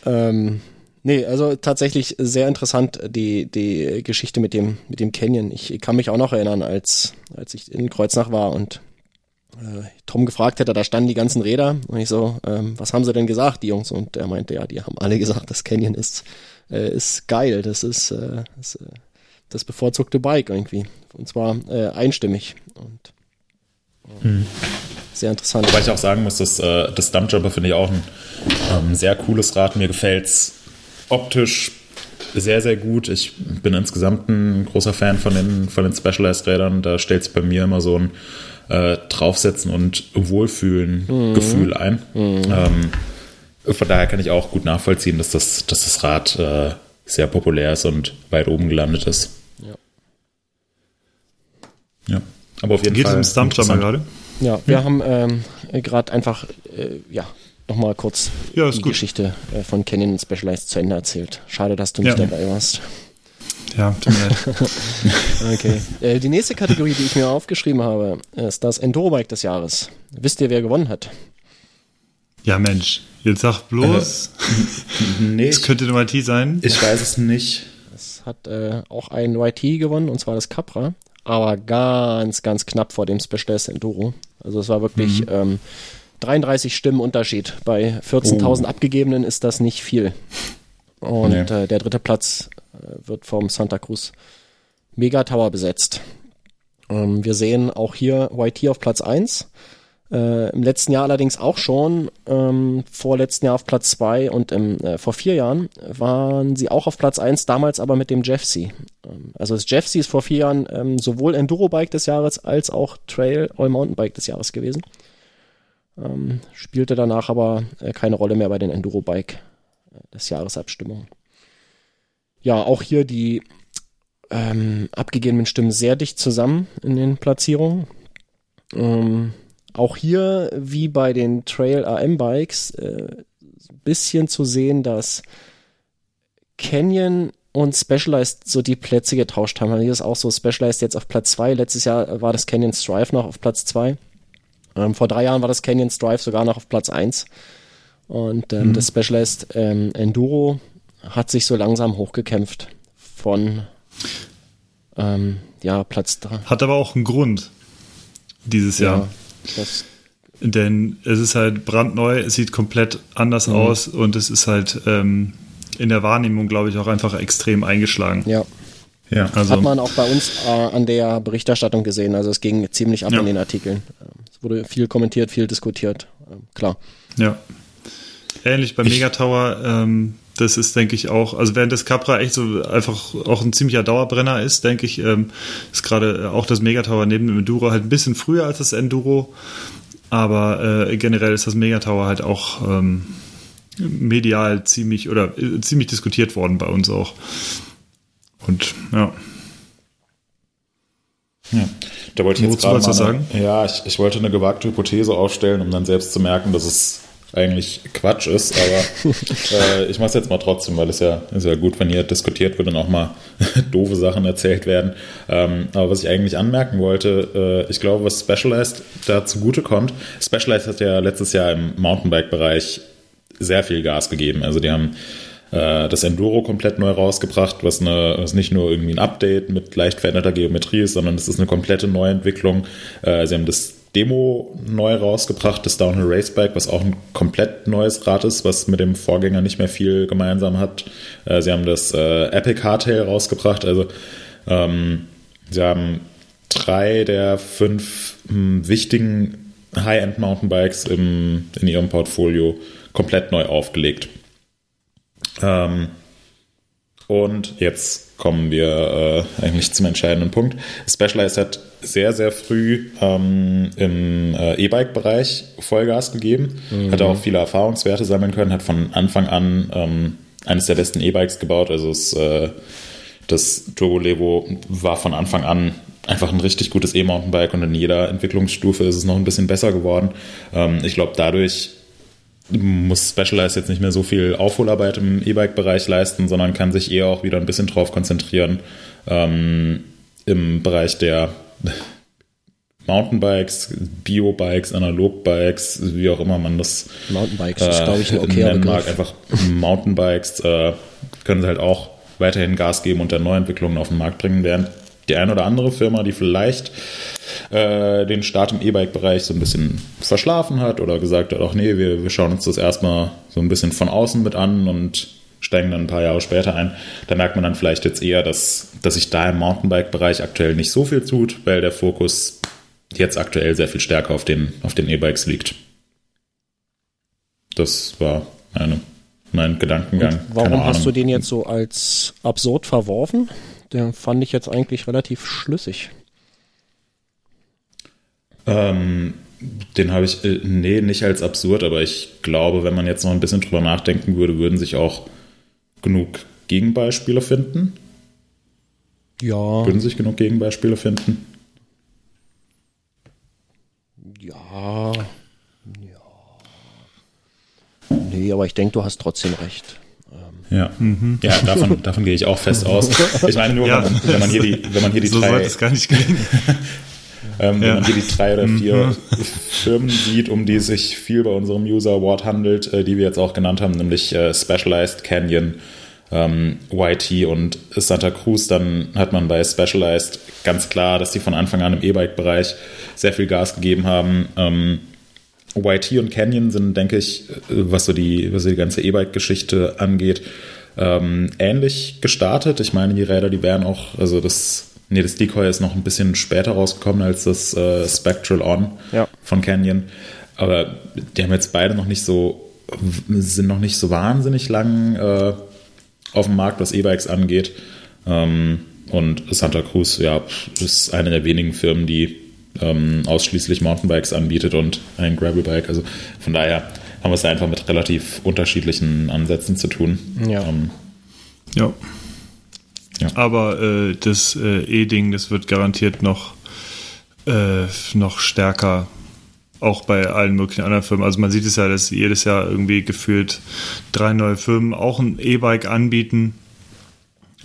ähm, Nee, also tatsächlich sehr interessant, die, die Geschichte mit dem, mit dem Canyon. Ich kann mich auch noch erinnern, als, als ich in Kreuznach war und äh, Tom gefragt hätte, da standen die ganzen Räder und ich so, ähm, was haben sie denn gesagt, die Jungs? Und er meinte, ja, die haben alle gesagt, das Canyon ist, äh, ist geil, das ist, äh, das, äh, das bevorzugte Bike irgendwie. Und zwar äh, einstimmig und hm. sehr interessant. Wobei ich auch sagen muss, dass äh, das Dumpjumper finde ich auch ein ähm, sehr cooles Rad. Mir gefällt's optisch sehr, sehr gut. Ich bin insgesamt ein großer Fan von den, von den Specialized-Rädern. Da stellt sich bei mir immer so ein äh, Draufsetzen und Wohlfühlen-Gefühl mhm. ein. Mhm. Ähm, von daher kann ich auch gut nachvollziehen, dass das, dass das Rad äh, sehr populär ist und weit oben gelandet ist. Ja. Ja. Aber auf jeden Geht Fall. Geht es um Stumpjumper gerade? Ja, wir hm. haben ähm, gerade einfach äh, ja, nochmal kurz ja, die gut. Geschichte äh, von Canyon Specialized zu Ende erzählt. Schade, dass du nicht ja. dabei warst. Ja, tut mir leid. okay. Äh, die nächste Kategorie, die ich mir aufgeschrieben habe, ist das Enduro-Bike des Jahres. Wisst ihr, wer gewonnen hat? Ja, Mensch. Jetzt sag bloß. Äh, nee. Es könnte ein YT sein. Ich weiß es nicht. Es hat äh, auch ein YT gewonnen, und zwar das Capra. Aber ganz, ganz knapp vor dem Specialized Enduro. Also es war wirklich mhm. ähm, 33 Stimmen Unterschied. Bei 14.000 oh. abgegebenen ist das nicht viel. Und nee. äh, der dritte Platz äh, wird vom Santa Cruz Mega Tower besetzt. Ähm, wir sehen auch hier YT auf Platz 1. Äh, Im letzten Jahr allerdings auch schon, ähm, vorletzten Jahr auf Platz 2 und im, äh, vor vier Jahren waren sie auch auf Platz 1, damals aber mit dem Jeffsy. Ähm, also das Jeffsy ist vor vier Jahren ähm, sowohl Enduro-Bike des Jahres als auch Trail All-Mountain-Bike des Jahres gewesen. Ähm, spielte danach aber äh, keine Rolle mehr bei den Enduro-Bike äh, des Jahresabstimmungen. Ja, auch hier die ähm, abgegebenen Stimmen sehr dicht zusammen in den Platzierungen. Ähm, auch hier, wie bei den Trail AM Bikes, äh, ein bisschen zu sehen, dass Canyon und Specialized so die Plätze getauscht haben. Hier ist auch so Specialized jetzt auf Platz 2. Letztes Jahr war das Canyon Strive noch auf Platz 2. Ähm, vor drei Jahren war das Canyon Strive sogar noch auf Platz 1. Und ähm, mhm. das Specialized ähm, Enduro hat sich so langsam hochgekämpft von ähm, ja, Platz 3. Hat aber auch einen Grund dieses ja, Jahr. Denn es ist halt brandneu, es sieht komplett anders mhm. aus und es ist halt ähm, in der Wahrnehmung, glaube ich, auch einfach extrem eingeschlagen. Ja. Ja, also. Hat man auch bei uns äh, an der Berichterstattung gesehen. Also es ging ziemlich ab ja. in den Artikeln. Es wurde viel kommentiert, viel diskutiert. Ähm, klar. Ja. Ähnlich beim Megatower, ähm, das ist, denke ich, auch, also während das Capra echt so einfach auch ein ziemlicher Dauerbrenner ist, denke ich, ähm, ist gerade auch das Megatower neben dem Enduro halt ein bisschen früher als das Enduro. Aber äh, generell ist das Megatower halt auch ähm, medial ziemlich oder äh, ziemlich diskutiert worden bei uns auch. Und ja. Ja, da wollte ich jetzt gerade mal eine, sagen? Ja, ich, ich wollte eine gewagte Hypothese aufstellen, um dann selbst zu merken, dass es eigentlich Quatsch ist, aber äh, ich mache es jetzt mal trotzdem, weil es ja ist ja gut, wenn hier diskutiert wird und auch mal doofe Sachen erzählt werden. Ähm, aber was ich eigentlich anmerken wollte, äh, ich glaube, was Specialized da zugutekommt, Specialized hat ja letztes Jahr im Mountainbike-Bereich sehr viel Gas gegeben. Also die haben äh, das Enduro komplett neu rausgebracht, was, eine, was nicht nur irgendwie ein Update mit leicht veränderter Geometrie ist, sondern es ist eine komplette Neuentwicklung. Äh, sie haben das Demo neu rausgebracht, das Downhill Racebike, was auch ein komplett neues Rad ist, was mit dem Vorgänger nicht mehr viel gemeinsam hat. Äh, sie haben das äh, Epic Hardtail rausgebracht, also ähm, sie haben drei der fünf mh, hm, wichtigen High-End Mountainbikes im, in ihrem Portfolio komplett neu aufgelegt. Ähm, und jetzt kommen wir äh, eigentlich zum entscheidenden Punkt. Specialized hat sehr, sehr früh ähm, im äh, E-Bike-Bereich Vollgas gegeben, mhm. hat auch viele Erfahrungswerte sammeln können, hat von Anfang an ähm, eines der besten E-Bikes gebaut. Also es, äh, das Turbo Levo war von Anfang an einfach ein richtig gutes E-Mountainbike und in jeder Entwicklungsstufe ist es noch ein bisschen besser geworden. Ähm, ich glaube, dadurch muss Specialized jetzt nicht mehr so viel Aufholarbeit im E-Bike-Bereich leisten, sondern kann sich eher auch wieder ein bisschen drauf konzentrieren ähm, im Bereich der Mountainbikes, Biobikes, Analogbikes, wie auch immer man das Mountainbikes äh, ist, glaube ich, ein okayer nennen mag. Einfach Mountainbikes äh, können sie halt auch weiterhin Gas geben und dann Neuentwicklungen auf den Markt bringen, während die eine oder andere Firma, die vielleicht äh, den Start im E-Bike-Bereich so ein bisschen verschlafen hat oder gesagt hat, ach nee, wir, wir schauen uns das erstmal so ein bisschen von außen mit an und steigen dann ein paar Jahre später ein. Da merkt man dann vielleicht jetzt eher, dass, dass sich da im Mountainbike-Bereich aktuell nicht so viel tut, weil der Fokus jetzt aktuell sehr viel stärker auf den, auf den E-Bikes liegt. Das war meine, mein Gedankengang. Und warum hast du den jetzt so als absurd verworfen? Der fand ich jetzt eigentlich relativ schlüssig. Ähm, den habe ich, äh, nee, nicht als absurd, aber ich glaube, wenn man jetzt noch ein bisschen drüber nachdenken würde, würden sich auch genug Gegenbeispiele finden. Ja. Würden sich genug Gegenbeispiele finden? Ja. Ja. Nee, aber ich denke, du hast trotzdem recht. Ja, mhm. ja davon, davon gehe ich auch fest aus. Ich meine nur, ja. wenn, man, wenn, man, hier die, wenn man hier die so drei, sollte es gar nicht gelingen. ähm, ja. Wenn man hier die drei oder vier mhm. Firmen sieht, um die es sich viel bei unserem User Award handelt, äh, die wir jetzt auch genannt haben, nämlich äh, Specialized, Canyon, ähm, YT und Santa Cruz, dann hat man bei Specialized ganz klar, dass die von Anfang an im E-Bike-Bereich sehr viel Gas gegeben haben. Ähm, YT und Canyon sind, denke ich, was so die, was so die ganze E-Bike-Geschichte angeht, ähm, ähnlich gestartet. Ich meine, die Räder, die wären auch, also das, nee, das Decoy ist noch ein bisschen später rausgekommen als das äh, Spectral On ja. von Canyon. Aber die haben jetzt beide noch nicht so, sind noch nicht so wahnsinnig lang äh, auf dem Markt, was E-Bikes angeht. Ähm, und Santa Cruz, ja, ist eine der wenigen Firmen, die ähm, ausschließlich Mountainbikes anbietet und ein Gravelbike. Also von daher haben wir es einfach mit relativ unterschiedlichen Ansätzen zu tun. Ja. Ähm, ja. Ja. Aber äh, das äh, E-Ding, das wird garantiert noch, äh, noch stärker auch bei allen möglichen anderen Firmen. Also man sieht es ja, dass jedes Jahr irgendwie gefühlt drei neue Firmen auch ein E-Bike anbieten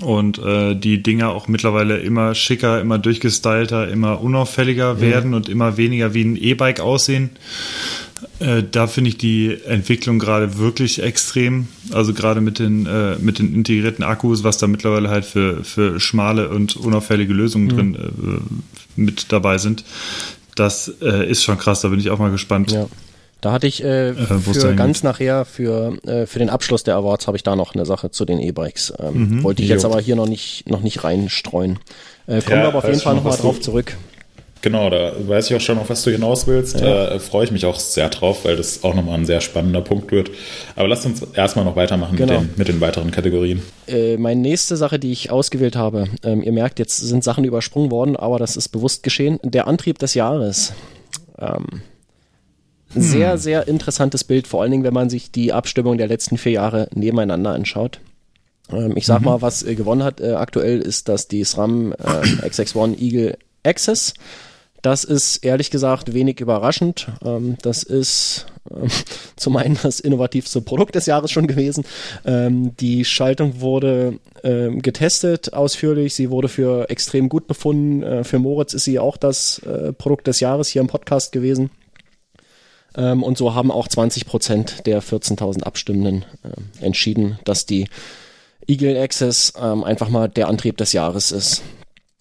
und äh, die Dinger auch mittlerweile immer schicker, immer durchgestylter, immer unauffälliger mhm. werden und immer weniger wie ein E-Bike aussehen. Äh, da finde ich die Entwicklung gerade wirklich extrem. Also gerade mit den, äh, mit den integrierten Akkus, was da mittlerweile halt für, für schmale und unauffällige Lösungen mhm. drin äh, mit dabei sind. Das äh, ist schon krass, da bin ich auch mal gespannt. Ja. Da hatte ich äh, äh für ganz nachher für äh, für den Abschluss der Awards habe ich da noch eine Sache zu den E-Bikes. Ähm, mhm, wollte ich jetzt aber hier noch nicht noch nicht reinstreuen. Äh, kommen ja, wir aber auf jeden Fall nochmal drauf zurück. Genau, da weiß ich auch schon, auf was du hinaus willst. Ja. Äh, freue ich mich auch sehr drauf, weil das auch nochmal ein sehr spannender Punkt wird. Aber lass uns erstmal noch weitermachen genau. mit, den, mit den weiteren Kategorien. Äh, meine nächste Sache, die ich ausgewählt habe, ähm, ihr merkt, jetzt sind Sachen übersprungen worden, aber das ist bewusst geschehen. Der Antrieb des Jahres. Ähm, sehr, hm. sehr interessantes Bild, vor allen Dingen, wenn man sich die Abstimmung der letzten vier Jahre nebeneinander anschaut. Ähm, ich sag mhm. mal, was äh, gewonnen hat äh, aktuell ist, dass die SRAM äh, XX1 Eagle Access. Das ist ehrlich gesagt wenig überraschend. Ähm, das ist ähm, zum einen das innovativste Produkt des Jahres schon gewesen. Ähm, die Schaltung wurde ähm, getestet ausführlich. Sie wurde für extrem gut befunden. Äh, für Moritz ist sie auch das äh, Produkt des Jahres hier im Podcast gewesen. Ähm, und so haben auch 20 Prozent der 14.000 Abstimmenden äh, entschieden, dass die Eagle Access ähm, einfach mal der Antrieb des Jahres ist.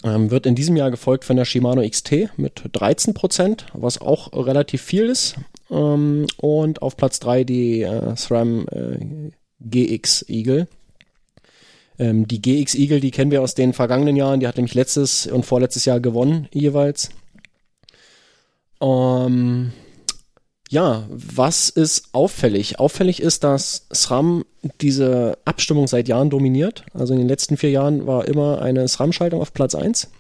Ähm, wird in diesem Jahr gefolgt von der Shimano XT mit 13 Prozent, was auch relativ viel ist. Ähm, und auf Platz 3 die äh, SRAM äh, GX Eagle. Ähm, die GX Eagle, die kennen wir aus den vergangenen Jahren. Die hat nämlich letztes und vorletztes Jahr gewonnen jeweils. Ähm, ja, was ist auffällig? Auffällig ist, dass SRAM diese Abstimmung seit Jahren dominiert. Also in den letzten vier Jahren war immer eine SRAM-Schaltung auf Platz eins.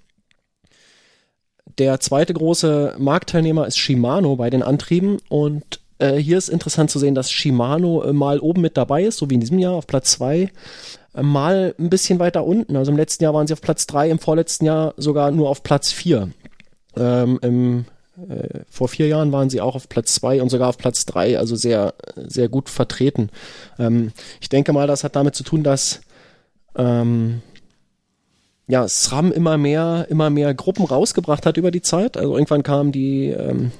Der zweite große Marktteilnehmer ist Shimano bei den Antrieben und äh, hier ist interessant zu sehen, dass Shimano äh, mal oben mit dabei ist, so wie in diesem Jahr auf Platz zwei, äh, mal ein bisschen weiter unten. Also im letzten Jahr waren sie auf Platz drei, im vorletzten Jahr sogar nur auf Platz vier. Ähm, Im äh, vor vier Jahren waren sie auch auf Platz zwei und sogar auf Platz drei, also sehr, sehr gut vertreten. Ähm, ich denke mal, das hat damit zu tun, dass ähm, ja, SRAM immer mehr, immer mehr Gruppen rausgebracht hat über die Zeit. Also irgendwann kamen die ähm,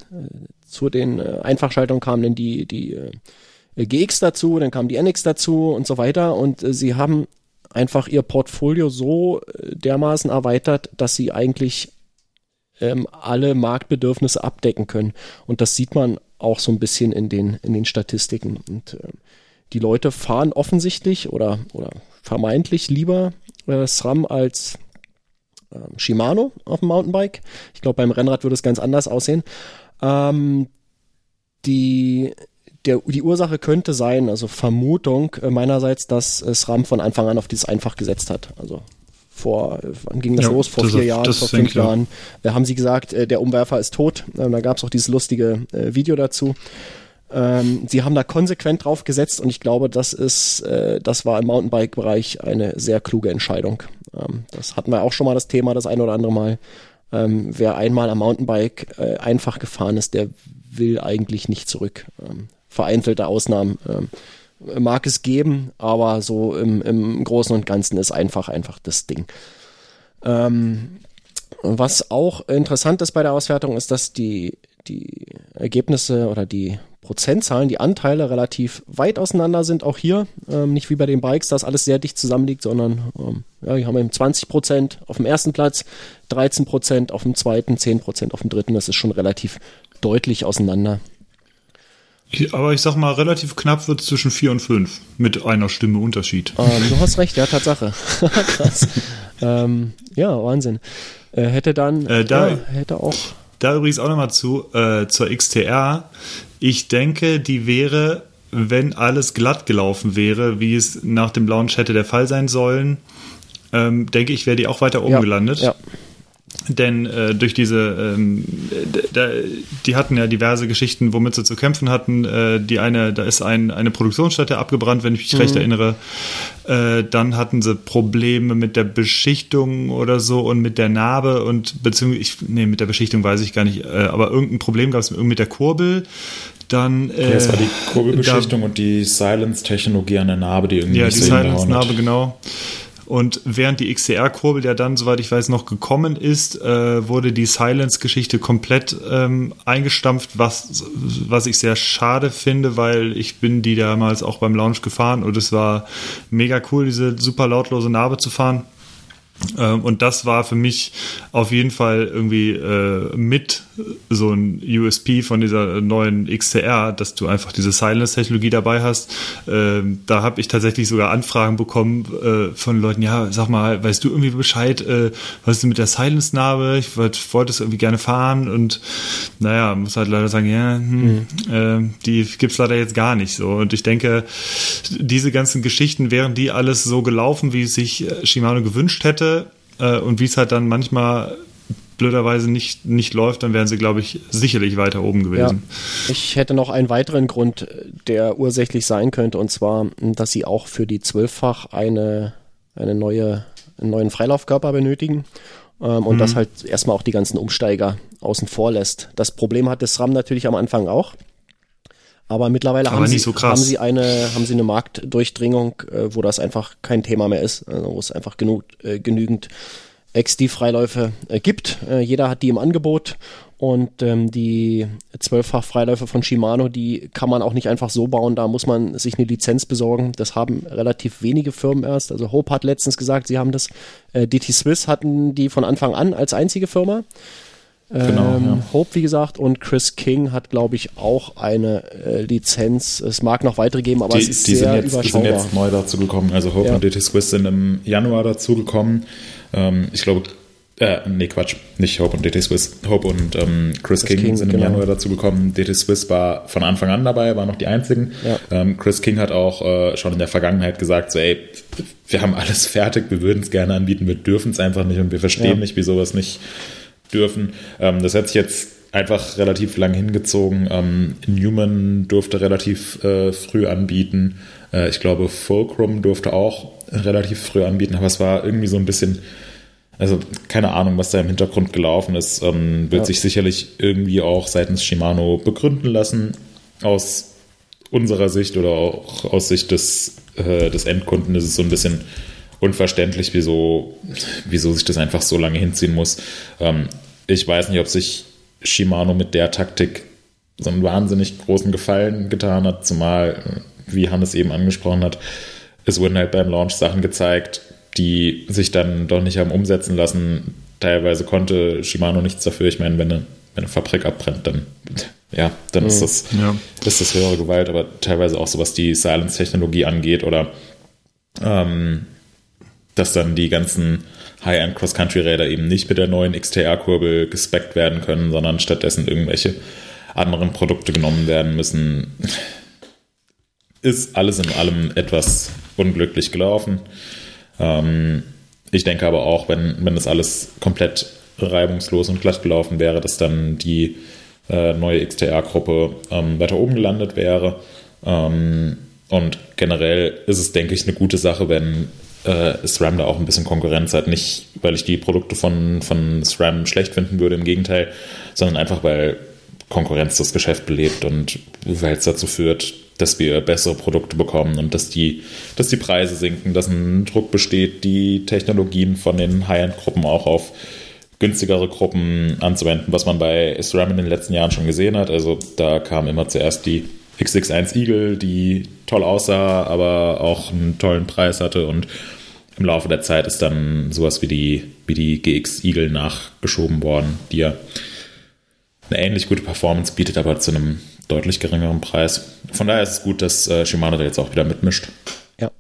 zu den äh, Einfachschaltungen kamen dann die, die äh, GX dazu, dann kam die NX dazu und so weiter. Und äh, sie haben einfach ihr Portfolio so äh, dermaßen erweitert, dass sie eigentlich ähm, alle Marktbedürfnisse abdecken können. Und das sieht man auch so ein bisschen in den, in den Statistiken. Und äh, die Leute fahren offensichtlich oder, oder vermeintlich lieber äh, SRAM als äh, Shimano auf dem Mountainbike. Ich glaube, beim Rennrad würde es ganz anders aussehen. Ähm, die, der, die Ursache könnte sein, also Vermutung äh, meinerseits, dass äh, SRAM von Anfang an auf dieses einfach gesetzt hat. Also vor, wann ging das ja, los? Vor das vier Jahren, vor fünf Jahren, äh, haben sie gesagt, äh, der Umwerfer ist tot. Ähm, da gab es auch dieses lustige äh, Video dazu. Ähm, sie haben da konsequent drauf gesetzt und ich glaube, das ist, äh, das war im Mountainbike-Bereich eine sehr kluge Entscheidung. Ähm, das hatten wir auch schon mal das Thema, das ein oder andere Mal. Ähm, wer einmal am Mountainbike äh, einfach gefahren ist, der will eigentlich nicht zurück. Ähm, vereinzelte Ausnahmen ähm, mag es geben, aber so im, im Großen und Ganzen ist einfach einfach das Ding. Ähm, was auch interessant ist bei der Auswertung, ist, dass die, die Ergebnisse oder die Prozentzahlen, die Anteile relativ weit auseinander sind, auch hier. Ähm, nicht wie bei den Bikes, dass alles sehr dicht zusammenliegt, sondern ähm, ja, hier haben wir 20 Prozent auf dem ersten Platz, 13 Prozent auf dem zweiten, 10 Prozent auf dem dritten. Das ist schon relativ deutlich auseinander. Aber ich sag mal, relativ knapp wird es zwischen 4 und 5 mit einer Stimme Unterschied. Ähm, du hast recht, ja, Tatsache. Krass. ähm, ja, Wahnsinn. Äh, hätte dann, äh, da, ja, hätte auch. Da übrigens auch nochmal zu, äh, zur XTR. Ich denke, die wäre, wenn alles glatt gelaufen wäre, wie es nach dem Launch hätte der Fall sein sollen, ähm, denke ich, wäre die auch weiter oben ja, gelandet. Ja. Denn äh, durch diese, ähm, da, die hatten ja diverse Geschichten, womit sie zu kämpfen hatten. Äh, die eine, da ist ein, eine Produktionsstätte abgebrannt, wenn ich mich mhm. recht erinnere. Äh, dann hatten sie Probleme mit der Beschichtung oder so und mit der Narbe und beziehungsweise, ich, nee, mit der Beschichtung weiß ich gar nicht, äh, aber irgendein Problem gab es mit der Kurbel. Dann, äh, ja, es war die Kurbelbeschichtung da, und die Silence-Technologie an der Narbe, die irgendwie Ja, die Silence-Narbe, genau. Und während die XCR-Kurbel ja dann, soweit ich weiß, noch gekommen ist, äh, wurde die Silence-Geschichte komplett ähm, eingestampft, was, was ich sehr schade finde, weil ich bin die damals auch beim Launch gefahren und es war mega cool, diese super lautlose Narbe zu fahren. Ähm, und das war für mich auf jeden Fall irgendwie äh, mit so ein USP von dieser neuen XTR, dass du einfach diese Silence-Technologie dabei hast. Ähm, da habe ich tatsächlich sogar Anfragen bekommen äh, von Leuten, ja, sag mal, weißt du irgendwie Bescheid, äh, was ist mit der Silence-Narbe? Ich wollte wollt es irgendwie gerne fahren und naja, muss halt leider sagen, ja, hm, mhm. die gibt's leider jetzt gar nicht so. Und ich denke, diese ganzen Geschichten, wären die alles so gelaufen, wie es sich Shimano gewünscht hätte, äh, und wie es halt dann manchmal blöderweise nicht, nicht läuft, dann wären sie, glaube ich, sicherlich weiter oben gewesen. Ja. Ich hätte noch einen weiteren Grund, der ursächlich sein könnte, und zwar, dass sie auch für die Zwölffach eine, eine neue, einen neuen Freilaufkörper benötigen. ähm, und mhm. das halt erstmal auch die ganzen Umsteiger außen vor lässt. Das Problem hat das SRAM natürlich am Anfang auch. Aber mittlerweile Aber haben, sie, so haben sie eine haben sie eine Marktdurchdringung, äh, wo das einfach kein Thema mehr ist, also wo es einfach genug, äh, genügend XD-Freiläufe äh, gibt. Äh, jeder hat die im Angebot und ähm, die zwölffach Freiläufe von Shimano, die kann man auch nicht einfach so bauen. Da muss man sich eine Lizenz besorgen. Das haben relativ wenige Firmen erst. Also Hope hat letztens gesagt, sie haben das. Äh, DT Swiss hatten die von Anfang an als einzige Firma. Genau, ähm, ja. Hope, wie gesagt, und Chris King hat, glaube ich, auch eine äh, Lizenz. Es mag noch weitere geben, aber die, es ist die sehr sind jetzt, überschaubar. Die sind jetzt neu dazugekommen. Also Hope ja. und DT Swiss sind im Januar dazugekommen. Ähm, ich glaube, äh, nee, Quatsch, nicht Hope und DT Swiss. Hope und ähm, Chris, Chris, King, King sind im genau. Januar dazugekommen. DT Swiss war von Anfang an dabei, waren noch die einzigen. Ja. Ähm, Chris King hat auch äh, schon in der Vergangenheit gesagt, so, ey, wir haben alles fertig, wir würden es gerne anbieten, wir dürfen es einfach nicht und wir verstehen nicht, wieso wir es nicht dürfen. Ähm, das hat sich jetzt einfach relativ lang hingezogen. Ähm, Newman durfte relativ äh, früh anbieten. Äh, ich glaube, Fulcrum durfte auch relativ früh anbieten, aber es war irgendwie so ein bisschen, also keine Ahnung, was da im Hintergrund gelaufen ist. Ähm, wird ja. sich sicherlich irgendwie auch seitens Shimano begründen lassen. Aus unserer Sicht oder auch aus Sicht des, äh, des Endkunden ist es so ein bisschen unverständlich, wieso, wieso sich das einfach so lange hinziehen muss. Ähm, ich weiß nicht, ob sich Shimano mit der Taktik so einen wahnsinnig großen Gefallen getan hat, zumal, wie Hannes eben angesprochen hat, es wurden halt beim Launch Sachen gezeigt, die sich dann doch nicht haben umsetzen lassen. Teilweise konnte Shimano nichts dafür. Ich meine, wenn eine, wenn eine Fabrik abbrennt, dann ja, dann ist das, ja. ist das höhere Gewalt, aber teilweise auch so, was die Silence-Technologie angeht oder ähm, dass dann die ganzen High-End Cross-Country-Räder eben nicht mit der neuen XTR-Kurbel gespeckt werden können, sondern stattdessen irgendwelche anderen Produkte genommen werden müssen. Ist alles in allem etwas unglücklich gelaufen. Ähm, ich denke aber auch, wenn, wenn das alles komplett reibungslos und glatt gelaufen wäre, dass dann die äh, neue XTR-Gruppe ähm, weiter oben gelandet wäre. Ähm, und generell ist es, denke ich, eine gute Sache, wenn äh, SRAM da auch ein bisschen Konkurrenz hat. Nicht, weil ich die Produkte von, von SRAM schlecht finden würde, im Gegenteil, sondern einfach, weil Konkurrenz das Geschäft belebt und weil es dazu führt, dass wir bessere Produkte bekommen und dass die, dass die Preise sinken, dass ein Druck besteht, die Technologien von den High-End-Gruppen auch auf günstigere Gruppen anzuwenden, was man bei SRAM in den letzten Jahren schon gesehen hat. Also da kam immer zuerst die XX1 Eagle, die toll aussah, aber auch einen tollen Preis hatte und im Laufe der Zeit ist dann sowas wie die, wie die GX Eagle nachgeschoben worden, die ja eine ähnlich gute Performance bietet, aber zu einem deutlich geringeren Preis. Von daher ist es gut, dass äh, Shimano da jetzt auch wieder mitmischt. Ja.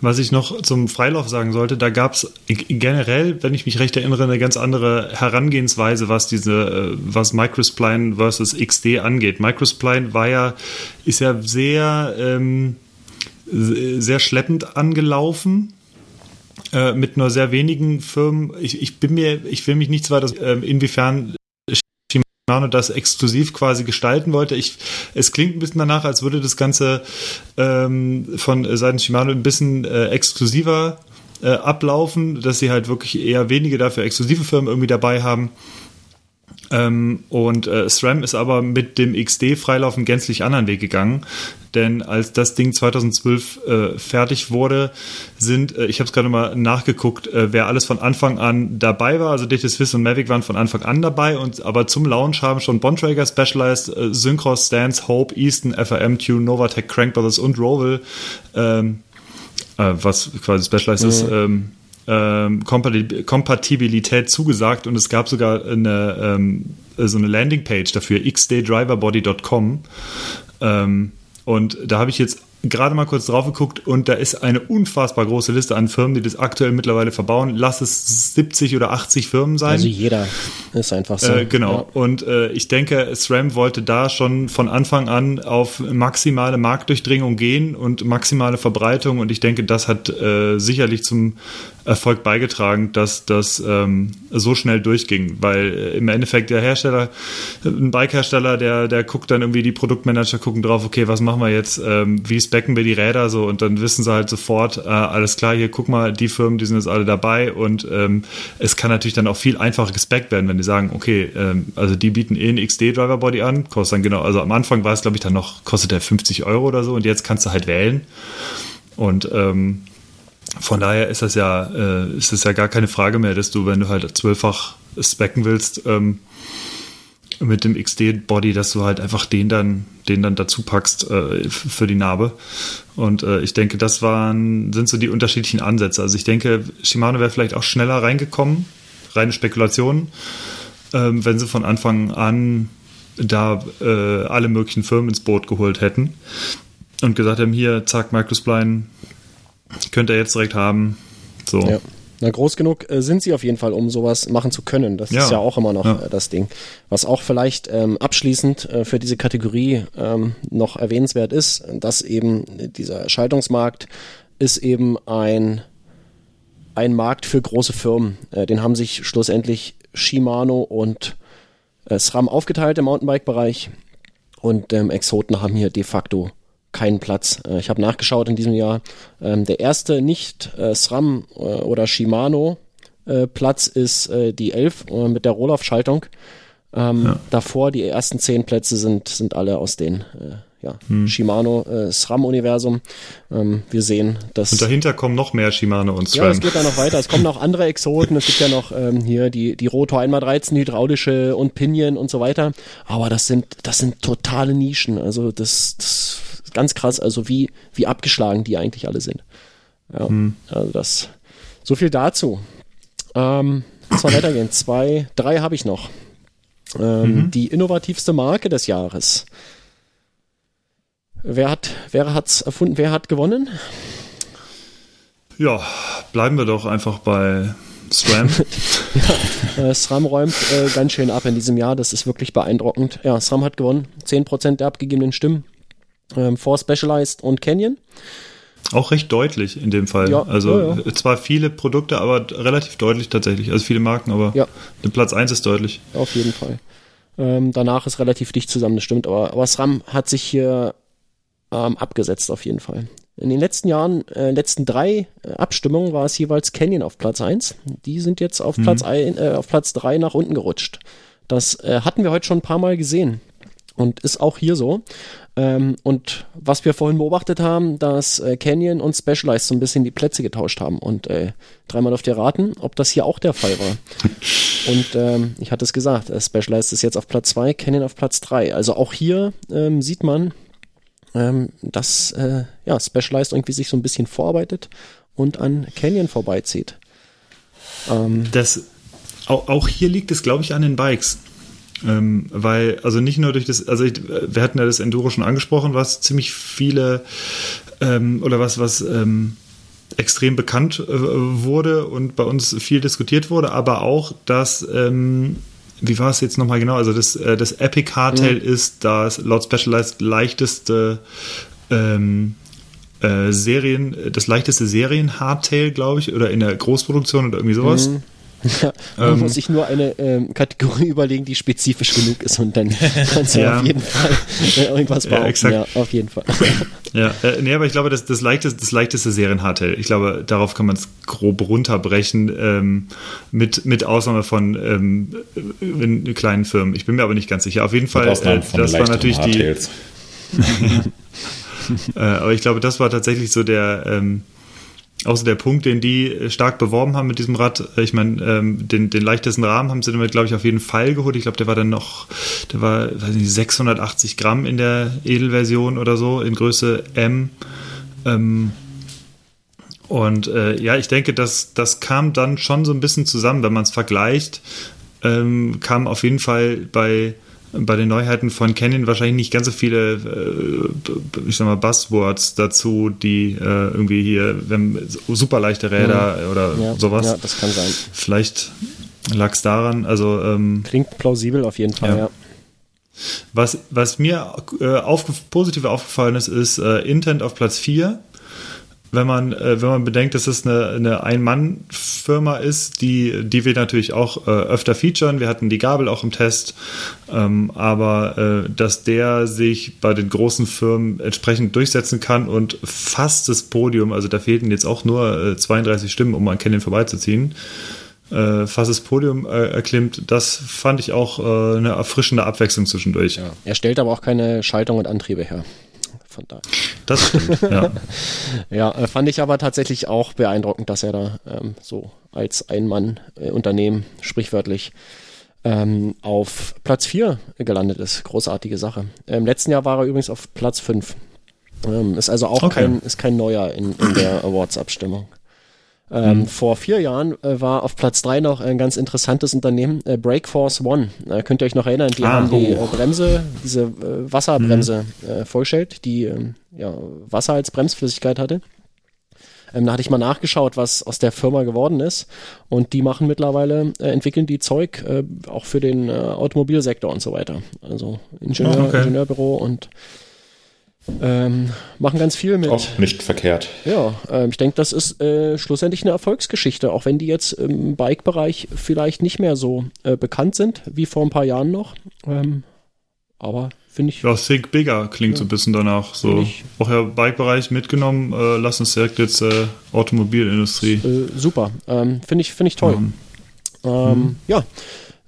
Was ich noch zum Freilauf sagen sollte, da gab es generell, wenn ich mich recht erinnere, eine ganz andere Herangehensweise, was diese, äh, was Microspline versus XD angeht. Microspline war ja, ist ja sehr, ähm, sehr schleppend angelaufen. Äh, mit nur sehr wenigen Firmen. Ich, ich bin mir, ich will mich nicht zwar, dass, äh, inwiefern Shimano das exklusiv quasi gestalten wollte. Ich, es klingt ein bisschen danach, als würde das Ganze ähm, von Seiten Shimano ein bisschen äh, exklusiver äh, ablaufen, dass sie halt wirklich eher wenige dafür exklusive Firmen irgendwie dabei haben. Ähm, und äh, SRAM ist aber mit dem XD-Freilauf einen gänzlich anderen Weg gegangen. Denn als das Ding 2012 äh, fertig wurde, sind, äh, ich habe es gerade mal nachgeguckt, äh, wer alles von Anfang an dabei war. Also DT Swiss und Mavic waren von Anfang an dabei. Und aber zum Launch haben schon Bontrager, Specialized, äh, Synchros, Stance, Hope, Easton, FRM, Tune, Novatec, Crank Brothers und Roval, ähm, äh, was quasi Specialized mhm. ist, ähm, ähm, Kompatibilität zugesagt und es gab sogar eine, ähm, so eine Landingpage dafür, xdaydriverbody.com. Ähm, und da habe ich jetzt gerade mal kurz drauf geguckt und da ist eine unfassbar große Liste an Firmen, die das aktuell mittlerweile verbauen. Lass es 70 oder 80 Firmen sein. Also jeder. Ist einfach so. Äh, genau. Ja. Und äh, ich denke, SRAM wollte da schon von Anfang an auf maximale Marktdurchdringung gehen und maximale Verbreitung. Und ich denke, das hat äh, sicherlich zum Erfolg beigetragen, dass das ähm, so schnell durchging. Weil äh, im Endeffekt der Hersteller, ein Bike-Hersteller, der, der guckt dann irgendwie, die Produktmanager gucken drauf, okay, was machen wir jetzt? Ähm, wie specken wir die Räder so? Und dann wissen sie halt sofort, äh, alles klar, hier guck mal, die Firmen, die sind jetzt alle dabei. Und ähm, es kann natürlich dann auch viel einfacher gespeckt werden, wenn die sagen, okay, ähm, also die bieten eh ein XD-Driver-Body an, kostet dann genau, also am Anfang war es, glaube ich, dann noch, kostet der 50 Euro oder so und jetzt kannst du halt wählen. Und ähm, von daher ist das ja, äh, ist das ja gar keine Frage mehr, dass du, wenn du halt zwölffach specken willst, ähm, mit dem XD-Body, dass du halt einfach den dann, den dann dazu packst äh, für die Narbe. Und äh, ich denke, das waren, sind so die unterschiedlichen Ansätze. Also ich denke, Shimano wäre vielleicht auch schneller reingekommen, reine Spekulation, ähm, wenn sie von Anfang an da äh, alle möglichen Firmen ins Boot geholt hätten und gesagt haben, hier, zack, Microspline, könnt ihr jetzt direkt haben. So. Ja. Na, groß genug äh, sind sie auf jeden Fall, um sowas machen zu können. Das ja. ist ja auch immer noch ja. äh, das Ding. Was auch vielleicht ähm, abschließend äh, für diese Kategorie ähm, noch erwähnenswert ist, dass eben dieser Schaltungsmarkt ist eben ein, ein Markt für große Firmen. Äh, den haben sich schlussendlich Shimano und äh, SRAM aufgeteilt im Mountainbike-Bereich und ähm, Exoten haben hier de facto keinen Platz. Äh, ich habe nachgeschaut in diesem Jahr. Ähm, der erste nicht äh, SRAM äh, oder Shimano äh, Platz ist äh, die 11 äh, mit der Rohloff-Schaltung. Ähm, ja. Davor die ersten zehn Plätze sind, sind alle aus den ja, hm. Shimano äh, SRAM-Universum. Ähm, wir sehen, dass. Und dahinter kommen noch mehr Shimano und SRAM. Ja, es geht da noch weiter. Es kommen noch andere Exoten. Es gibt ja noch ähm, hier die, die Rotor 1x13, hydraulische und Pinion und so weiter. Aber das sind, das sind totale Nischen. Also das, das ganz krass, also wie, wie abgeschlagen die eigentlich alle sind. Ja, hm. also das, so viel dazu. Ähm, mal weitergehen. Zwei, drei habe ich noch. Ähm, mhm. Die innovativste Marke des Jahres. Wer hat, wer hat's erfunden? Wer hat gewonnen? Ja, bleiben wir doch einfach bei SRAM. ja, äh, SRAM räumt äh, ganz schön ab in diesem Jahr. Das ist wirklich beeindruckend. Ja, SRAM hat gewonnen. 10% der abgegebenen Stimmen ähm, For Specialized und Canyon. Auch recht deutlich in dem Fall. Ja, also ja, ja. zwar viele Produkte, aber relativ deutlich tatsächlich. Also viele Marken, aber ja. Platz 1 ist deutlich. Auf jeden Fall. Ähm, danach ist relativ dicht zusammen, das stimmt. Aber, aber SRAM hat sich hier ähm, abgesetzt auf jeden Fall. In den letzten Jahren, äh, letzten drei äh, Abstimmungen war es jeweils Canyon auf Platz 1. Die sind jetzt auf mhm. Platz, ein, äh, auf Platz 3 nach unten gerutscht. Das äh, hatten wir heute schon ein paar Mal gesehen und ist auch hier so. Ähm, und was wir vorhin beobachtet haben, dass äh, Canyon und Specialized so ein bisschen die Plätze getauscht haben. Und äh, dreimal auf dir raten, ob das hier auch der Fall war. und ähm, ich hatte es gesagt, äh, Specialized ist jetzt auf Platz 2, Canyon auf Platz 3. Also auch hier ähm, sieht man, ähm, dass äh, ja, Specialized irgendwie sich so ein bisschen vorarbeitet und an Canyon vorbeizieht. Ähm, das, auch, auch hier liegt es, glaube ich, an den Bikes. Ähm, weil, also nicht nur durch das, also ich, wir hatten ja das Enduro schon angesprochen, was ziemlich viele ähm, oder was, was ähm, extrem bekannt äh, wurde und bei uns viel diskutiert wurde, aber auch, dass, ähm, wie war es jetzt nochmal genau? Also das, äh, das Epic Hardtail mhm. ist das laut Specialized leichteste ähm, äh, Serien, das leichteste Serien-Hardtail, glaube ich, oder in der Großproduktion oder irgendwie sowas. Mhm. Ja, man ähm, muss sich nur eine ähm, Kategorie überlegen, die spezifisch genug ist und dann kannst du ja. auf jeden Fall äh, irgendwas bauen. Ja, ja, auf jeden Fall. Ja, äh, nee, aber ich glaube, das, das leichteste, das leichteste Serienhardtail. Ich glaube, darauf kann man es grob runterbrechen, ähm, mit, mit Ausnahme von ähm, in kleinen Firmen. Ich bin mir aber nicht ganz sicher. Auf jeden Fall, äh, das war natürlich die. äh, aber ich glaube, das war tatsächlich so der. Ähm, Außer der Punkt, den die äh, stark beworben haben mit diesem Rad, äh, ich meine, ähm, den, den leichtesten Rahmen haben sie damit, glaube ich, auf jeden Fall geholt. Ich glaube, der war dann noch, der war, weiß nicht, 680 Gramm in der Edelversion oder so, in Größe M. Ähm, und äh, ja, ich denke, das, das kam dann schon so ein bisschen zusammen, wenn man es vergleicht, ähm, kam auf jeden Fall bei bei den Neuheiten von Canon wahrscheinlich nicht ganz so viele, äh, ich sag mal, Buzzwords dazu, die äh, irgendwie hier, wenn super leichte Räder mhm. oder ja, sowas. Ja, das kann sein. Vielleicht lag es daran, also ähm, klingt plausibel auf jeden Fall, ja. ja. Was, was mir äh, auf, positiv aufgefallen ist, ist äh, Intent auf Platz 4 wenn man, äh, wenn man bedenkt, dass es eine, eine Ein-Mann-Firma ist, die, die wir natürlich auch äh, öfter featuren. Wir hatten die Gabel auch im Test, ähm, aber äh, dass der sich bei den großen Firmen entsprechend durchsetzen kann und fast das Podium, also da fehlten jetzt auch nur 32 Stimmen, um an Canyon vorbeizuziehen, fast das Podium erklimmt, das fand ich auch eine erfrischende Abwechslung zwischendurch. Ja. Er stellt aber auch keine Schaltung und Antriebe her von daher. Das stimmt, ja. ja, äh, fand ich aber tatsächlich auch beeindruckend, dass er da ähm, so als Ein-Mann-Unternehmen, sprichwörtlich, ähm, auf Platz 4 gelandet ist. Großartige Sache. Im letzten Jahr war er übrigens auf Platz 5. Ähm, ist also auch okay. kein, ist kein neuer in, in der Awards-Abstimmung. Ähm, mhm. Vor vier Jahren äh, war auf Platz drei noch ein ganz interessantes Unternehmen, äh, Breakforce One. Äh, könnt ihr euch noch erinnern? Die ah, haben die oh. Äh, Bremse, diese äh, Wasserbremse mhm. Äh, vorgestellt, die ähm, ja, Wasser als Bremsflüssigkeit hatte. Ähm, da hatte ich mal nachgeschaut, was aus der Firma geworden ist. Und die machen mittlerweile, entwickeln die Zeug auch für den Automobilsektor und so weiter. Also Ingenieur, okay. Ingenieurbüro und ähm, machen ganz viel mit. Auch nicht verkehrt. Ja, ähm, ich denke, das ist äh, schlussendlich eine Erfolgsgeschichte, auch wenn die jetzt im Bike-Bereich vielleicht nicht mehr so äh, bekannt sind wie vor ein paar Jahren noch. Ähm, aber finde ich. Ja, Think Bigger klingt ja, so ein bisschen danach. So auch ja Bike-Bereich mitgenommen. Äh, lass uns direkt jetzt äh, Automobilindustrie. Äh, super, ähm, finde ich finde ich toll. Mhm. Ähm, ja.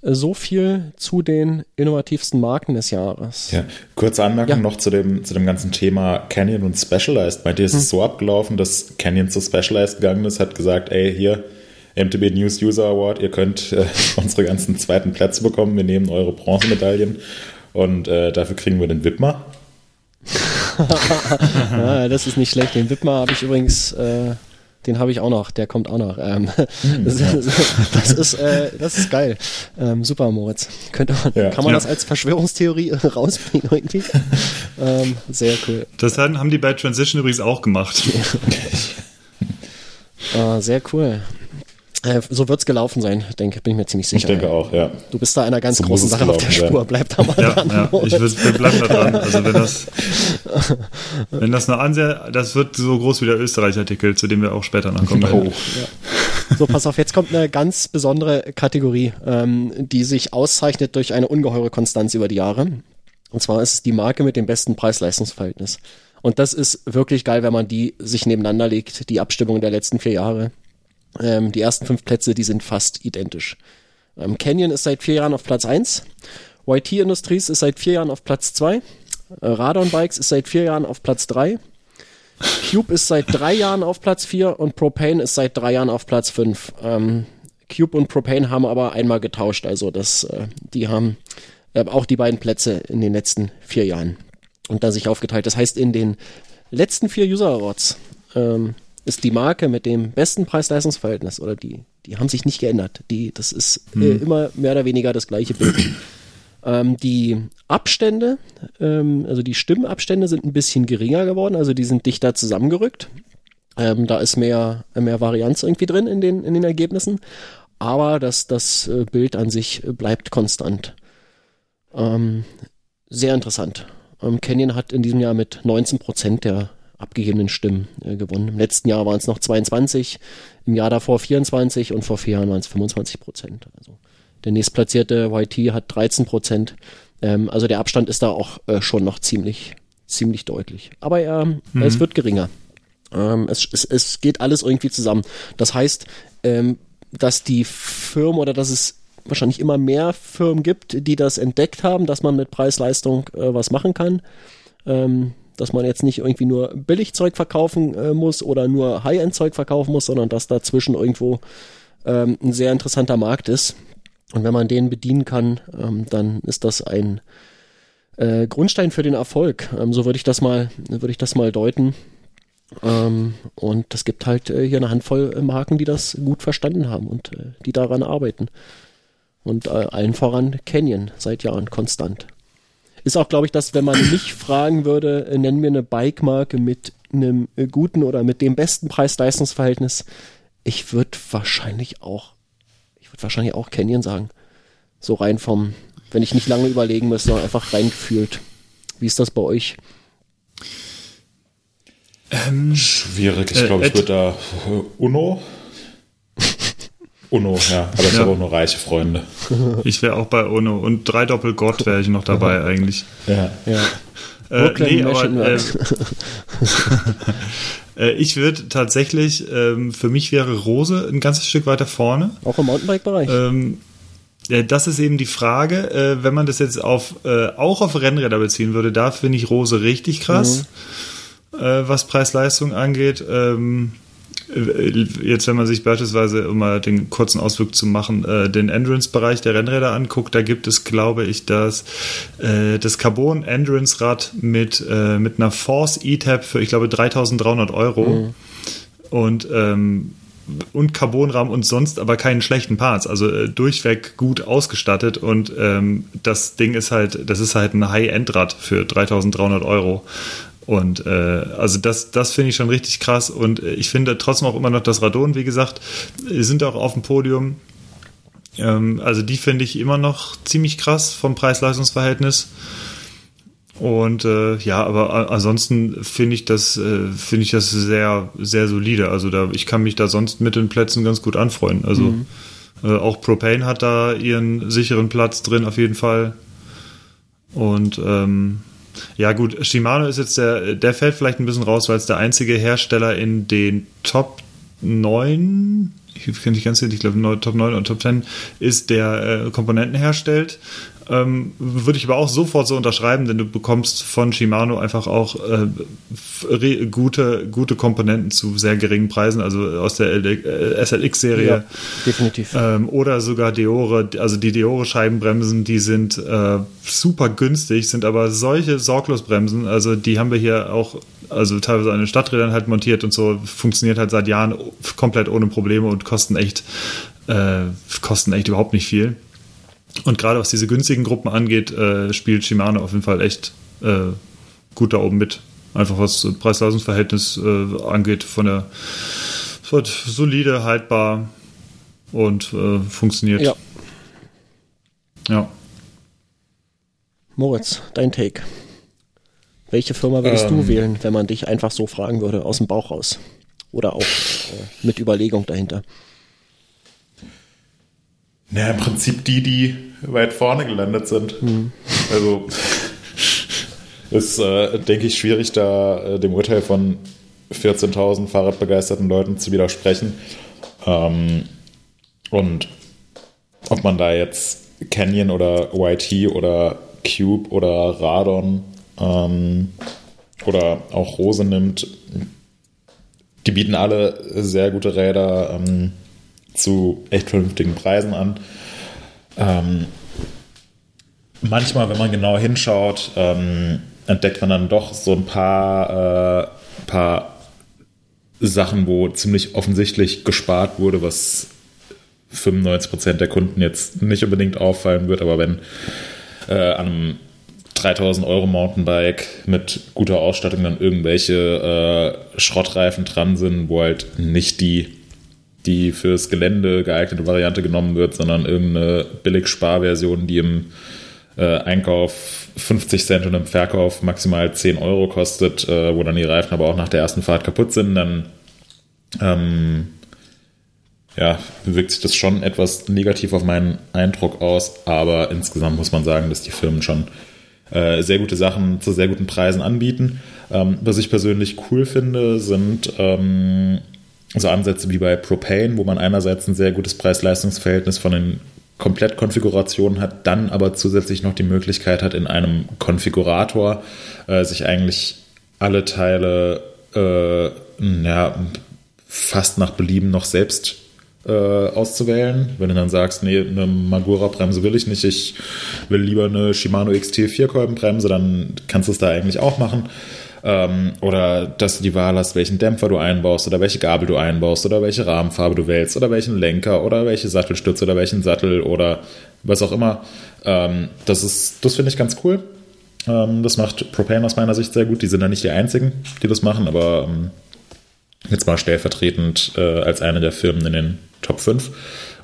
So viel zu den innovativsten Marken des Jahres. Ja, kurze Anmerkung ja. noch zu dem, zu dem ganzen Thema Canyon und Specialized. Bei dir ist hm. es so abgelaufen, dass Canyon zu Specialized gegangen ist, hat gesagt, ey, hier, MTB News User Award, ihr könnt äh, unsere ganzen zweiten Plätze bekommen, wir nehmen eure Bronzemedaillen und äh, dafür kriegen wir den Widmer. ja, das ist nicht schlecht. Den Widmer habe ich übrigens äh, den habe ich auch noch, der kommt auch noch. Ähm, mhm, das, ja. das, ist, äh, das ist geil. Ähm, super, Moritz. Könnte man, ja. Kann man ja. das als Verschwörungstheorie rausbringen irgendwie? ähm, sehr cool. Das haben die bei Transition übrigens auch gemacht. uh, sehr cool. Äh, so wird es gelaufen sein, denke, bin ich mir ziemlich sicher. Ich denke auch, ja. Du bist da einer ganz so großen Sache auf der Spur, sein. bleib da mal ja, dran. Ja, ich will, bleib da dran. Also wenn das, wenn das eine Ansehen, das wird so groß wie der Österreich-Artikel, zu dem wir auch später noch kommen. Oh. Ja. So, pass auf, jetzt kommt eine ganz besondere Kategorie, ähm, die sich auszeichnet durch eine ungeheure Konstanz über die Jahre. Und zwar ist es die Marke mit dem besten Preis-Leistungs-Verhältnis. Und das ist wirklich geil, wenn man die sich nebeneinander legt, die Abstimmung der letzten vier Jahre. Ähm, die ersten fünf Plätze, die sind fast identisch. Ähm, Canyon ist seit vier Jahren auf Platz eins. YT Industries ist seit vier Jahren auf Platz zwei. Äh, Radon Bikes ist seit vier Jahren auf Platz drei. Cube ist seit drei Jahren auf Platz vier und Propane ist seit drei Jahren auf Platz fünf. Ähm, Cube und Propane haben aber einmal getauscht, also das, äh, die haben äh, auch die beiden Plätze in den letzten vier Jahren und da sich aufgeteilt. Das heißt, in den letzten vier User Awards ähm, ist die Marke mit dem besten Preis-Leistungs-Verhältnis oder die, die haben sich nicht geändert. Die, das ist äh, hm. immer mehr oder weniger das gleiche Bild. ähm, die Abstände, ähm, also die Stimmenabstände sind ein bisschen geringer geworden, also die sind dichter zusammengerückt. Ähm, da ist mehr, mehr Varianz irgendwie drin in den, in den Ergebnissen. Aber das, das äh, Bild an sich bleibt konstant. Ähm, sehr interessant. Ähm, Canyon hat in diesem Jahr mit 19 Prozent der abgegebenen Stimmen äh, gewonnen. Im letzten Jahr waren es noch 22, im Jahr davor 24 und vor vier Jahren waren es 25 Prozent. Also der nächstplatzierte YT hat 13 Prozent. Ähm, also der Abstand ist da auch äh, schon noch ziemlich, ziemlich deutlich. Aber er, mhm. es wird geringer. Ähm, es, es, es geht alles irgendwie zusammen. Das heißt, ähm, dass die Firmen oder dass es wahrscheinlich immer mehr Firmen gibt, die das entdeckt haben, dass man mit Preis-Leistung äh, was machen kann. Ähm, dass man jetzt nicht irgendwie nur Billigzeug verkaufen äh, muss oder nur High-End-Zeug verkaufen muss, sondern dass dazwischen irgendwo ähm, ein sehr interessanter Markt ist. Und wenn man den bedienen kann, ähm, dann ist das ein äh, Grundstein für den Erfolg. Ähm, so würde ich das mal, würde ich das mal deuten. Ähm, und es gibt halt äh, hier eine Handvoll Marken, die das gut verstanden haben und äh, die daran arbeiten. Und äh, allen voran Canyon seit Jahren konstant. Ist auch, glaube ich, dass, wenn man mich fragen würde, äh, nennen wir eine Bike-Marke mit einem äh, guten oder mit dem besten Preis-Leistungs-Verhältnis, ich würde wahrscheinlich auch, ich würde wahrscheinlich auch Canyon sagen. So rein vom, wenn ich nicht lange überlegen müsste, sondern einfach reingefühlt. Wie ist das bei euch? Ähm, Schwierig. Ich glaube, äh, ich würde da uh, Uno. Uno, ja. Aber ich ja. habe auch nur reiche Freunde. Ich wäre auch bei Uno. Und drei Doppel Gott wäre ich noch dabei eigentlich. Ja. ja. Äh, nee, aber, äh, äh, ich würde tatsächlich, ähm, für mich wäre Rose ein ganzes Stück weiter vorne. Auch im Mountainbike-Bereich. Ähm, das ist eben die Frage, äh, wenn man das jetzt auf, äh, auch auf Rennräder beziehen würde, da finde ich Rose richtig krass, mhm. äh, was Preis-Leistung angeht. Ähm, äh, jetzt, wenn man sich beispielsweise, um mal den kurzen Ausflug zu machen, äh, den Endurance-Bereich der Rennräder anguckt, da gibt es, glaube ich, das, äh, das Carbon Endurance-Rad mit, äh, mit einer Force E-Tab für, ich glaube, 3300 Euro. Mhm. Und ähm, und Carbonrahmen und sonst aber keinen schlechten Parts. Also äh, durchweg gut ausgestattet und ähm, das Ding ist halt, das ist halt ein High-End-Rad für 3300 Euro. Und äh, also das, das finde ich schon richtig krass. Und äh, ich finde trotzdem auch immer noch das Radon, wie gesagt, sind auch auf dem Podium. Ähm, also die finde ich immer noch ziemlich krass vom Preis-Leistungs-Verhältnis. Und äh, ja, aber ansonsten finde ich das äh, finde ich das sehr sehr solide. Also da ich kann mich da sonst mit den Plätzen ganz gut anfreuen. Also mhm. äh, auch Propane hat da ihren sicheren Platz drin auf jeden Fall. Und ähm, ja gut, Shimano ist jetzt der der fällt vielleicht ein bisschen raus, weil es der einzige Hersteller in den Top 9 ich kenne nicht ganz ich glaube Top 9 und Top 10 ist, der äh, Komponenten herstellt. Ähm, würde ich aber auch sofort so unterschreiben, denn du bekommst von Shimano einfach auch äh, gute, gute Komponenten zu sehr geringen Preisen, also aus der äh, SLX-Serie. Ja, definitiv. Ähm, oder sogar Deore, also die Deore-Scheibenbremsen, die sind äh, super günstig, sind aber solche Sorglosbremsen, also die haben wir hier auch, also teilweise an den Stadträdern halt montiert und so, funktioniert halt seit Jahren komplett ohne Probleme und kosten echt, äh, kosten echt überhaupt nicht viel. Und gerade was diese günstigen Gruppen angeht, äh, spielt Shimano auf jeden Fall echt äh, gut da oben mit. Einfach was Preis-Leistungs-Verhältnis äh, angeht, von der es wird solide, haltbar und äh, funktioniert. Ja. Ja. Moritz, dein Take. Welche Firma würdest ähm, du wählen, wenn man dich einfach so fragen würde, aus dem Bauch raus? Oder auch äh, mit Überlegung dahinter? Ja, im Prinzip die, die weit vorne gelandet sind. Mhm. Also ist, äh, denke ich, schwierig, da äh, dem Urteil von 14.000 Fahrradbegeisterten Leuten zu widersprechen. Ähm, und ob man da jetzt Canyon oder YT oder Cube oder Radon ähm, oder auch Rose nimmt, die bieten alle sehr gute Räder. Ähm, zu echt vernünftigen Preisen an. Ähm, manchmal, wenn man genau hinschaut, ähm, entdeckt man dann doch so ein paar, äh, paar Sachen, wo ziemlich offensichtlich gespart wurde, was 95% der Kunden jetzt nicht unbedingt auffallen wird, aber wenn äh, an einem 3000 Euro Mountainbike mit guter Ausstattung dann irgendwelche äh, Schrottreifen dran sind, wo halt nicht die die fürs Gelände geeignete Variante genommen wird, sondern irgendeine Billig-Sparversion, die im äh, Einkauf 50 Cent und im Verkauf maximal 10 Euro kostet, äh, wo dann die Reifen aber auch nach der ersten Fahrt kaputt sind, dann ähm, ja, wirkt sich das schon etwas negativ auf meinen Eindruck aus, aber insgesamt muss man sagen, dass die Firmen schon äh, sehr gute Sachen zu sehr guten Preisen anbieten. Ähm, was ich persönlich cool finde, sind ähm, so Ansätze wie bei Propane, wo man einerseits ein sehr gutes Preis-Leistungs-Verhältnis von den Komplettkonfigurationen hat, dann aber zusätzlich noch die Möglichkeit hat, in einem Konfigurator äh, sich eigentlich alle Teile äh, ja, fast nach Belieben noch selbst äh, auszuwählen. Wenn du dann sagst, nee, eine Magura-Bremse will ich nicht, ich will lieber eine Shimano XT4-Kolbenbremse, dann kannst du es da eigentlich auch machen. Ähm, oder dass du die Wahl hast, welchen Dämpfer du einbaust oder welche Gabel du einbaust oder welche Rahmenfarbe du wählst oder welchen Lenker oder welche Sattelstütze oder welchen Sattel oder was auch immer. Ähm, das ist, das finde ich ganz cool. Ähm, das macht Propane aus meiner Sicht sehr gut. Die sind ja nicht die einzigen, die das machen, aber ähm, jetzt mal stellvertretend äh, als eine der Firmen in den Top 5.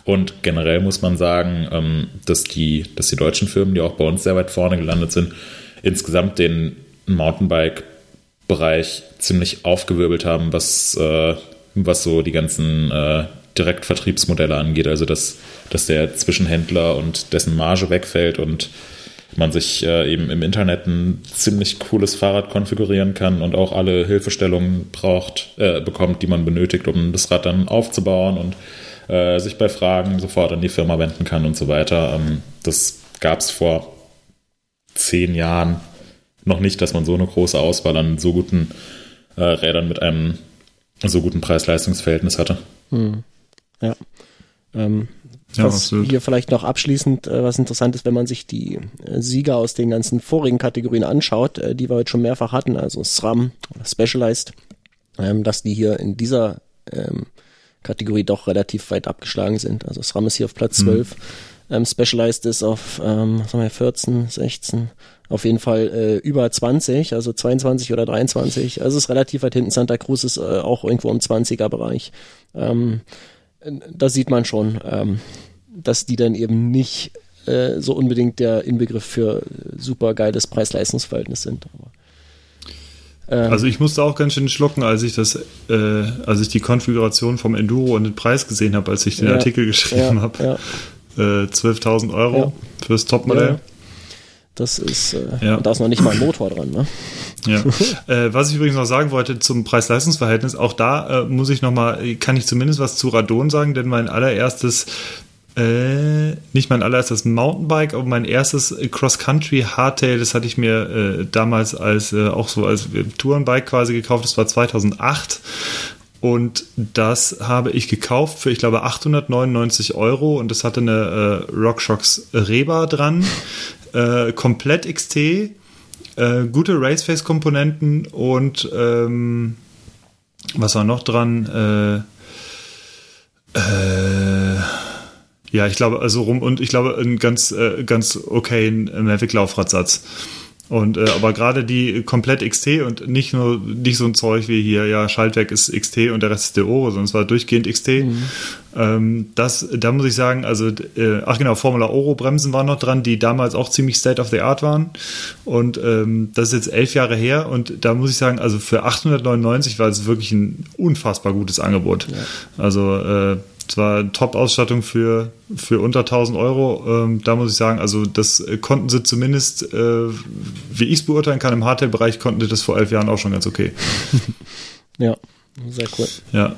Und generell muss man sagen, ähm, dass, die, dass die deutschen Firmen, die auch bei uns sehr weit vorne gelandet sind, insgesamt den Mountainbike-Bereich ziemlich aufgewirbelt haben, was, äh, was so die ganzen äh, Direktvertriebsmodelle angeht. Also dass, dass der Zwischenhändler und dessen Marge wegfällt und man sich äh, eben im Internet ein ziemlich cooles Fahrrad konfigurieren kann und auch alle Hilfestellungen braucht, äh, bekommt, die man benötigt, um das Rad dann aufzubauen und äh, sich bei Fragen sofort an die Firma wenden kann und so weiter. Ähm, das gab es vor zehn Jahren noch nicht, dass man so eine große Auswahl an so guten äh, Rädern mit einem so guten Preis-Leistungs-Verhältnis hatte. Hm. Ja. Ähm, ja, was absolut. hier vielleicht noch abschließend äh, was interessant ist, wenn man sich die äh, Sieger aus den ganzen vorigen Kategorien anschaut, äh, die wir heute schon mehrfach hatten, also SRAM oder Specialized, ähm, dass die hier in dieser ähm, Kategorie doch relativ weit abgeschlagen sind. Also SRAM ist hier auf Platz 12, mhm. ähm, Specialized ist auf ähm, was haben wir, 14, 16, auf jeden Fall äh, über 20, also 22 oder 23. Also es ist relativ weit hinten. Santa Cruz ist äh, auch irgendwo im 20er Bereich. Ähm, da sieht man schon, ähm, dass die dann eben nicht äh, so unbedingt der Inbegriff für super geiles Preis-Leistungs-Verhältnis sind. Aber, ähm, also ich musste auch ganz schön schlucken, als ich das, äh, als ich die Konfiguration vom Enduro und den Preis gesehen habe, als ich den ja, Artikel geschrieben ja, habe. Ja. Äh, 12.000 Euro fürs Topmodell. Das ist, äh, ja. da ist noch nicht mal ein Motor dran, ne? Ja. äh, was ich übrigens noch sagen wollte zum Preis-Leistungs-Verhältnis, auch da äh, muss ich noch mal, kann ich zumindest was zu Radon sagen, denn mein allererstes äh, nicht mein allererstes Mountainbike, aber mein erstes Cross-Country Hardtail, das hatte ich mir äh, damals als äh, auch so als Tourenbike quasi gekauft. Das war 2008 und das habe ich gekauft für, ich glaube, 899 Euro und das hatte eine äh, RockShox Reba dran äh, komplett XT, äh, gute Raceface-Komponenten und ähm, was war noch dran? Äh, äh, ja, ich glaube, also rum und ich glaube, einen ganz, äh, ganz okayen Mavic-Laufradsatz. Und äh, aber gerade die komplett XT und nicht nur nicht so ein Zeug wie hier, ja, Schaltwerk ist XT und der Rest ist der Oro, sondern es war durchgehend XT. Mhm. Ähm, das, da muss ich sagen, also äh, ach genau, Formula Oro Bremsen waren noch dran, die damals auch ziemlich State of the Art waren. Und ähm, das ist jetzt elf Jahre her und da muss ich sagen, also für 899 war es wirklich ein unfassbar gutes Angebot. Ja. Also äh, es war Top-Ausstattung für, für unter 1000 Euro. Ähm, da muss ich sagen, also das äh, konnten sie zumindest, äh, wie ich es beurteilen kann, im Hardtail-Bereich konnten sie das vor elf Jahren auch schon ganz okay. ja, sehr cool. Ja.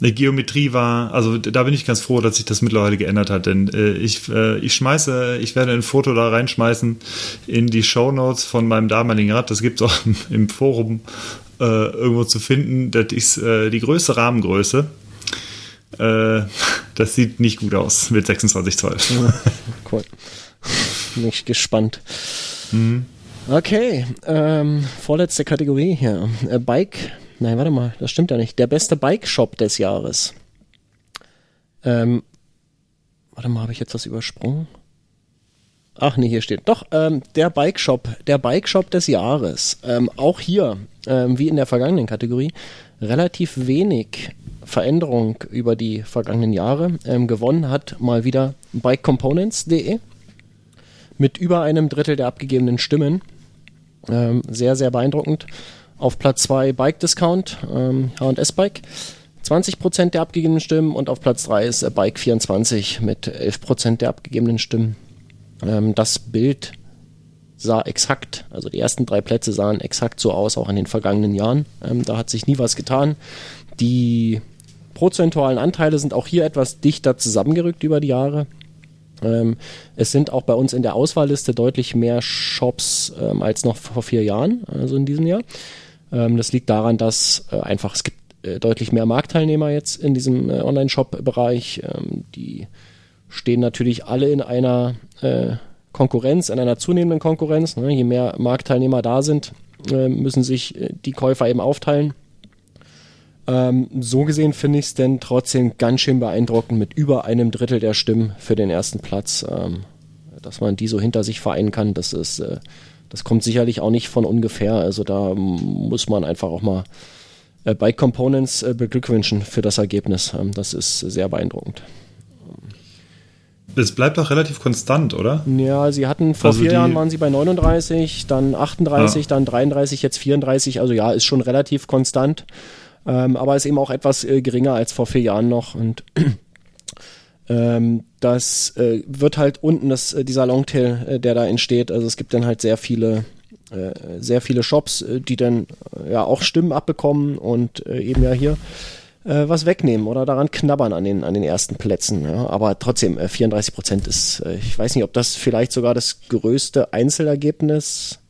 Die Geometrie war, also da bin ich ganz froh, dass sich das mittlerweile geändert hat, denn äh, ich, äh, ich schmeiße, ich werde ein Foto da reinschmeißen in die Show Notes von meinem damaligen Rad. Das gibt es auch im Forum äh, irgendwo zu finden. Das ist äh, die größte Rahmengröße. Äh, das sieht nicht gut aus mit 26,12. cool. Bin ich gespannt. Mhm. Okay, ähm, vorletzte Kategorie hier. Äh, Bike. Nein, warte mal, das stimmt ja nicht. Der beste Bike-Shop des Jahres. Ähm, warte mal, habe ich jetzt was übersprungen? Ach nee, hier steht. Doch, ähm, der Bike Shop, der Bike Shop des Jahres. Ähm, auch hier, ähm, wie in der vergangenen Kategorie, relativ wenig Veränderung über die vergangenen Jahre. Ähm, gewonnen hat mal wieder bikecomponents.de mit über einem Drittel der abgegebenen Stimmen. Ähm, sehr, sehr beeindruckend. Auf Platz 2 Bike Discount, ähm, H&S Bike. 20% der abgegebenen Stimmen und auf Platz 3 ist äh, Bike 24 mit 11% der abgegebenen Stimmen. Ähm, das Bild sah exakt, also die ersten drei Plätze sahen exakt so aus, auch in den vergangenen Jahren. Ähm, da hat sich nie was getan. Die prozentualen Anteile sind auch hier etwas dichter zusammengerückt über die Jahre. Ähm, es sind auch bei uns in der Auswahlliste deutlich mehr Shops ähm, als noch vor vier Jahren, also in diesem Jahr. Ähm, das liegt daran, dass äh, einfach es gibt äh, deutlich mehr Marktteilnehmer jetzt in diesem äh, Online-Shop-Bereich. Ähm, die stehen natürlich alle in einer äh, Konkurrenz, in einer zunehmenden Konkurrenz. Ne? Je mehr Marktteilnehmer da sind, äh, müssen sich äh, die Käufer eben aufteilen. Ähm, so gesehen finde ich es denn trotzdem ganz schön beeindruckend mit über einem Drittel der Stimmen für den ersten Platz. Ähm, dass man die so hinter sich vereinen kann, das ist, äh, das kommt sicherlich auch nicht von ungefähr. Also da muss man einfach auch mal äh, Bike Components äh, beglückwünschen für das Ergebnis. Ähm, das ist sehr beeindruckend. es bleibt doch relativ konstant, oder? Ja, sie hatten vor Also vier Jahren waren sie bei 39, dann 38, Ja. dann 33, jetzt 34. Also ja, ist schon relativ konstant. Ähm, aber ist eben auch etwas äh, geringer als vor vier Jahren noch. Und ähm, das äh, wird halt unten, das, äh, dieser Longtail, äh, der da entsteht. Also es gibt dann halt sehr viele, äh, sehr viele Shops, äh, die dann ja auch Stimmen abbekommen und eben ja hier was wegnehmen oder daran knabbern an den, an den ersten Plätzen. Ja. Aber trotzdem, äh, 34 Prozent ist, ich weiß nicht, ob das vielleicht sogar das größte Einzelergebnis äh,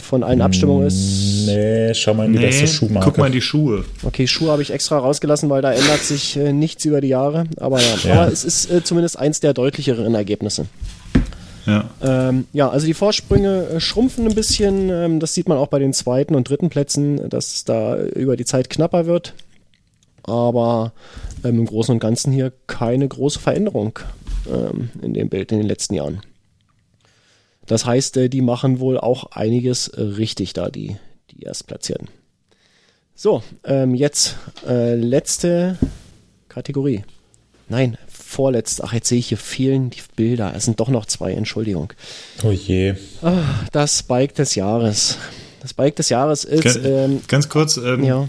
von allen Abstimmungen ist. Nee, schau mal in die beste Schuhmarke. guck mal in die Schuhe. Okay, Schuhe habe ich extra rausgelassen, weil da ändert sich äh, nichts über die Jahre. Aber ja, Ja. aber es ist äh, zumindest eins der deutlicheren Ergebnisse. Ja. Ähm, ja, also die Vorsprünge äh, schrumpfen ein bisschen. Ähm, das sieht man auch bei den zweiten und dritten Plätzen, dass es da über die Zeit knapper wird. Aber ähm, im Großen und Ganzen hier keine große Veränderung ähm, in dem Bild in den letzten Jahren. Das heißt, äh, die machen wohl auch einiges äh, richtig da, die, die Erstplatzierten. So, ähm, jetzt äh, letzte Kategorie. Nein, vorletzte. Ach, jetzt sehe ich hier fehlen die Bilder. Es sind doch noch zwei, Entschuldigung. Oh je. Das Bike des Jahres. Das Bike des Jahres ist, Ganz, ähm, ganz kurz, ähm, ja,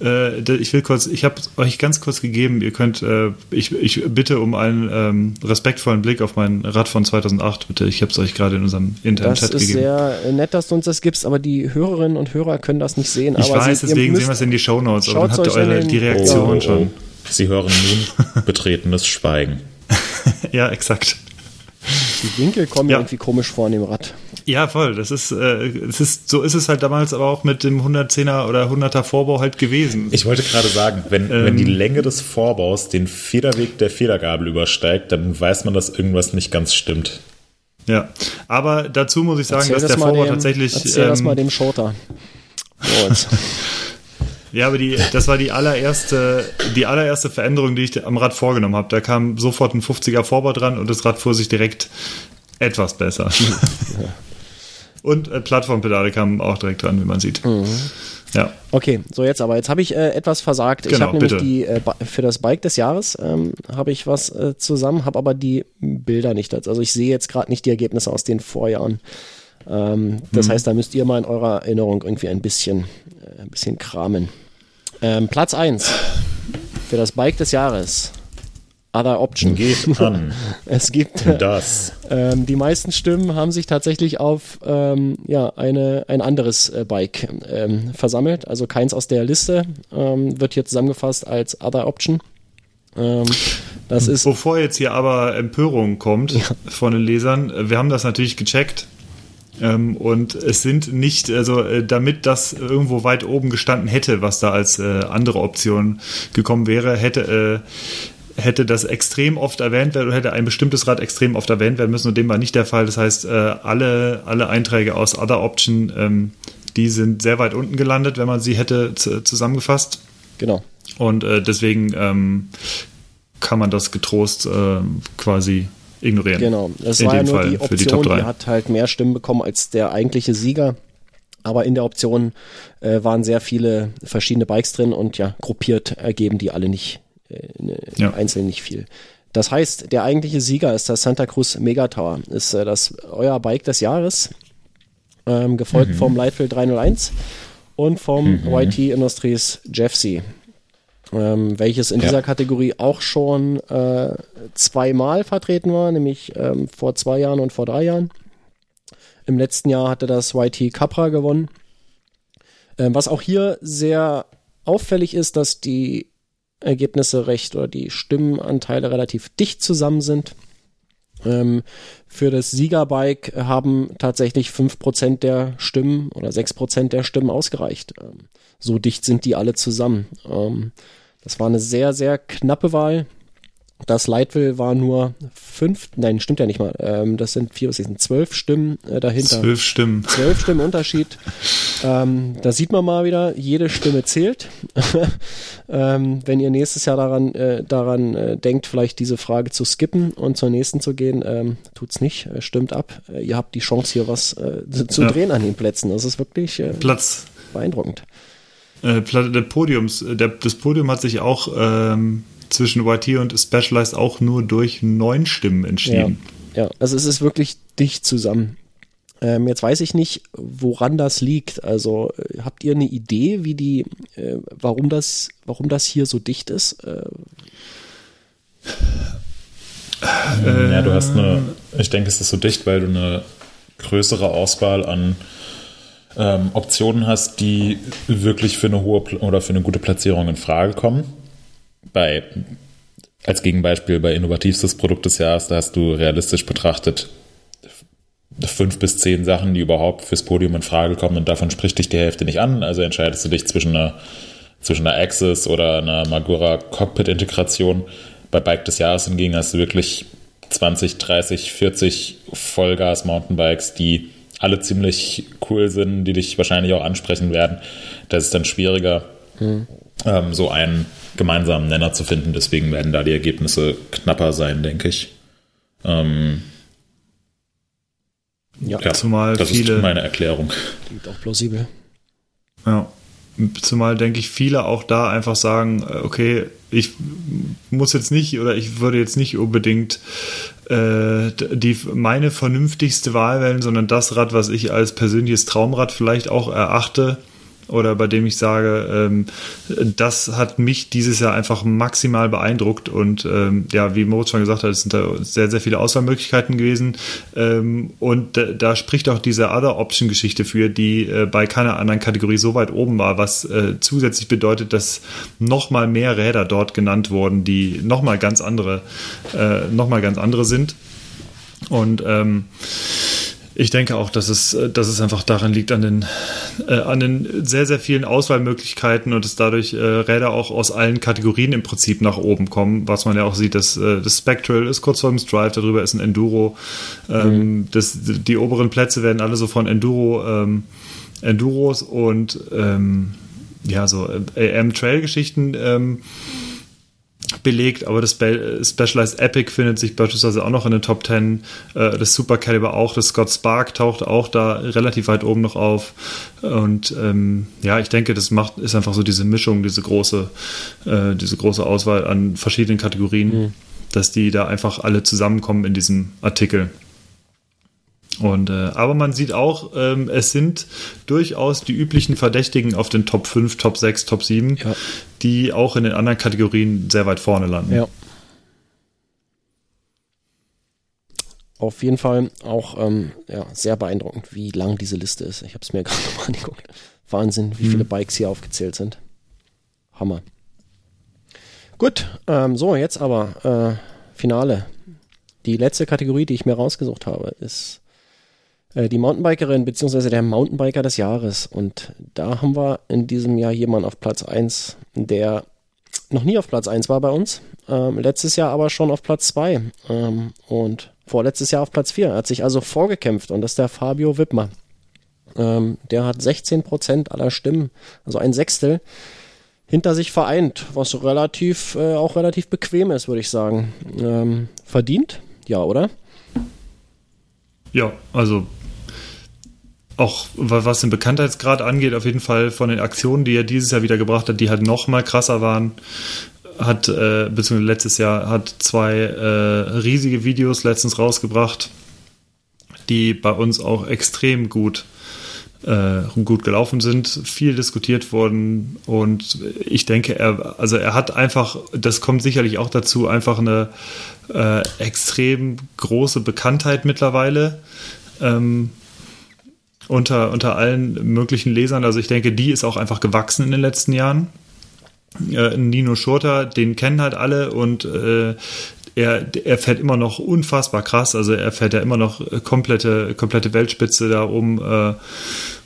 äh, ich will kurz, ich habe euch ganz kurz gegeben, ihr könnt, äh, ich, ich bitte um einen ähm, respektvollen Blick auf mein Rad von 2008, bitte. Ich habe es euch gerade in unserem internen das Chat ist gegeben. sehr äh, nett, dass du uns das gibst, aber die Hörerinnen und Hörer können das nicht sehen. ich aber weiß, sie, deswegen sehen wir es in die Shownotes, aber dann habt ihr eure, die Reaktion Oh, schon. Sie hören nun betretenes Schweigen. Ja, exakt. Die Winkel kommen Ja. irgendwie komisch vor an dem Rad. Ja, voll. Das ist, äh, es ist, so ist es halt damals aber auch mit dem 110er oder 100er Vorbau halt gewesen. Ich wollte gerade sagen, wenn, Ähm. wenn die Länge des Vorbaus den Federweg der Federgabel übersteigt, dann weiß man, dass irgendwas nicht ganz stimmt. ja. Aber dazu muss ich sagen, Erzähl dass das der Vorbau dem, tatsächlich. Erzähl das ähm, mal dem Schoter. Moritz. Ja, aber die, das war die allererste, die allererste Veränderung, die ich am Rad vorgenommen habe. Da kam sofort ein 50er Vorbau dran und das Rad fuhr sich direkt etwas besser. Und äh, Plattformpedale kamen auch direkt dran, wie man sieht. Ja. Okay, so jetzt aber. Jetzt habe ich äh, etwas versagt. ich Genau, habe nämlich bitte. die äh, für das Bike des Jahres ähm, habe ich was äh, zusammen, habe aber die Bilder nicht. Also ich sehe jetzt gerade nicht die Ergebnisse aus den Vorjahren. Ähm, das Mhm. heißt, da müsst ihr mal in eurer Erinnerung irgendwie ein bisschen, ein bisschen kramen. Ähm, Platz 1 für das Bike des Jahres. Other Option. Geht an. Es gibt Das. ähm, die meisten Stimmen haben sich tatsächlich auf ähm, ja, eine, ein anderes äh, Bike ähm, versammelt. Also keins aus der Liste ähm, wird hier zusammengefasst als Other Option. Ähm, das ist Bevor jetzt hier aber Empörung kommt von den Lesern, wir haben das natürlich gecheckt. Ähm, und es sind nicht, also äh, damit das irgendwo weit oben gestanden hätte, was da als äh, andere Option gekommen wäre, hätte, äh, hätte das extrem oft erwähnt werden hätte ein bestimmtes Rad extrem oft erwähnt werden müssen und dem war nicht der Fall. Das heißt, äh, alle, alle Einträge aus Other Option, ähm, die sind sehr weit unten gelandet, wenn man sie hätte zusammengefasst. genau. Und äh, deswegen ähm, kann man das getrost ähm, quasi ignorieren. Genau. Das In war ja nur Fall die die Option, die, 3. hat halt mehr Stimmen bekommen als der eigentliche Sieger. Aber in der Option äh, waren sehr viele verschiedene Bikes drin und ja, gruppiert ergeben die alle nicht, äh, ne, Ja. einzeln nicht viel. Das heißt, der eigentliche Sieger ist der Santa Cruz Mega Tower. Ist äh, das euer Bike des Jahres, ähm, gefolgt vom Lightfield 301 und vom YT Industries Jeffsy ähm, welches in Ja. dieser Kategorie auch schon äh, zweimal vertreten war, nämlich ähm, vor zwei Jahren und vor drei Jahren. Im letzten Jahr hatte das YT Capra gewonnen. Ähm, was auch hier sehr auffällig ist, dass die Ergebnisse recht oder die Stimmenanteile relativ dicht zusammen sind. Ähm, für das Siegerbike haben tatsächlich 5% der Stimmen oder 6% der Stimmen ausgereicht. Ähm, so dicht sind die alle zusammen. Ähm, das war eine sehr, sehr knappe Wahl. Das Leitwill war nur fünf, nein, stimmt ja nicht mal. Ähm, das sind vier, was sind zwölf Stimmen äh, dahinter. Zwölf Stimmen. Zwölf Stimmen Unterschied. Ähm, da sieht man mal wieder, jede Stimme zählt. ähm, wenn ihr nächstes Jahr daran, äh, daran äh, denkt, vielleicht diese Frage zu skippen und zur nächsten zu gehen, ähm, tut's nicht, äh, stimmt ab. Äh, ihr habt die Chance, hier was äh, zu zu Ja. drehen an den Plätzen. Das ist wirklich Platz beeindruckend. Äh, Pla- der Podiums, äh, der, das Podium hat sich auch ähm, zwischen YT und Specialized auch nur durch neun Stimmen entschieden. Ja, ja. also es ist wirklich dicht zusammen. Ähm, jetzt weiß ich nicht, woran das liegt. Also äh, habt ihr eine Idee, wie die, äh, warum das, warum das hier so dicht ist? Äh, ja, du hast eine, ich denke, es ist so dicht, weil du eine größere Auswahl an ähm, Optionen hast, die wirklich für eine hohe oder für eine gute Platzierung in Frage kommen. Bei als Gegenbeispiel bei innovativstes Produkt des Jahres, da hast du realistisch betrachtet fünf bis zehn Sachen, die überhaupt fürs Podium in Frage kommen und davon spricht dich die Hälfte nicht an. Also entscheidest du dich zwischen einer, zwischen einer Axis oder einer Magura Cockpit-Integration. Bei Bike des Jahres hingegen hast du wirklich 20, 30, 40 Vollgas-Mountainbikes, die alle ziemlich cool sind, die dich wahrscheinlich auch ansprechen werden. Das ist dann schwieriger, mhm. ähm, so einen gemeinsamen Nenner zu finden. Deswegen werden da die Ergebnisse knapper sein, denke ich. Ähm, ja, ja zumal das viele, ist meine Erklärung. Klingt auch plausibel. Ja, zumal denke ich viele auch da einfach sagen, äh, okay, ich muss jetzt nicht oder ich würde jetzt nicht unbedingt äh, die meine vernünftigste Wahl wählen, sondern das Rad, was ich als persönliches Traumrad vielleicht auch erachte, oder bei dem ich sage, ähm, das hat mich dieses Jahr einfach maximal beeindruckt und ähm, ja, wie Moritz schon gesagt hat, es sind da sehr, sehr viele Auswahlmöglichkeiten gewesen ähm, und da, da, spricht auch diese Other Option Geschichte für, die äh, bei keiner anderen Kategorie so weit oben war, was äh, zusätzlich bedeutet, dass nochmal mehr Räder dort genannt wurden, die nochmal ganz andere, äh, nochmal ganz andere sind. Und ähm, ich denke auch, dass es, äh, dass es einfach daran liegt, an den, äh, an den sehr, sehr vielen Auswahlmöglichkeiten und dass dadurch äh, Räder auch aus allen Kategorien im Prinzip nach oben kommen, was man ja auch sieht, dass äh, das Spectral ist kurz vor dem Strive, darüber ist ein Enduro. Ähm, mhm. das, die oberen Plätze werden alle so von Enduro, ähm, Enduros und ähm, ja, so äh, AM-Trail-Geschichten ähm, belegt, aber das Specialized Epic findet sich beispielsweise auch noch in den Top 10. Äh, das Super Caliber auch, das Scott Spark taucht auch da relativ weit oben noch auf. Und ähm, ja, ich denke, das macht, ist einfach so diese Mischung, diese große, äh, diese große Auswahl an verschiedenen Kategorien, mhm. dass die da einfach alle zusammenkommen in diesem Artikel. Und, äh, aber man sieht auch, ähm, es sind durchaus die üblichen Verdächtigen auf den Top 5, Top 6, Top 7, ja. die auch in den anderen Kategorien sehr weit vorne landen. Ja. Auf jeden Fall auch ähm, ja, sehr beeindruckend, wie lang diese Liste ist. Ich habe es mir gerade mal angeguckt. Wahnsinn, wie mhm. viele Bikes hier aufgezählt sind. Hammer. Gut, ähm, so, jetzt aber äh, Finale. Die letzte Kategorie, die ich mir rausgesucht habe, ist die Mountainbikerin beziehungsweise der Mountainbiker des Jahres. Und da haben wir in diesem Jahr jemanden auf Platz 1, der noch nie auf Platz 1 war bei uns, ähm, letztes Jahr aber schon auf Platz 2 ähm, und vorletztes Jahr auf Platz 4. Er hat sich also vorgekämpft und das ist der Fabio Wittmer. Ähm, der hat 16 Prozent aller Stimmen, also ein Sechstel, hinter sich vereint, was relativ, äh, auch relativ bequem ist, würde ich sagen. Ähm, verdient? Ja, oder? Ja, also auch was den Bekanntheitsgrad angeht, auf jeden Fall von den Aktionen, die er dieses Jahr wieder gebracht hat, die halt noch mal krasser waren, hat, äh, beziehungsweise letztes Jahr, hat zwei äh, riesige Videos letztens rausgebracht, die bei uns auch extrem gut äh, gut gelaufen sind, viel diskutiert wurden und ich denke, er, also er hat einfach, das kommt sicherlich auch dazu, einfach eine äh, extrem große Bekanntheit mittlerweile. Ähm, unter, unter allen möglichen Lesern. Also ich denke, die ist auch einfach gewachsen in den letzten Jahren. Äh, Nino Schurter, den kennen halt alle und äh, er, er fährt immer noch unfassbar krass. Also er fährt ja immer noch komplette, komplette Weltspitze da oben. Äh,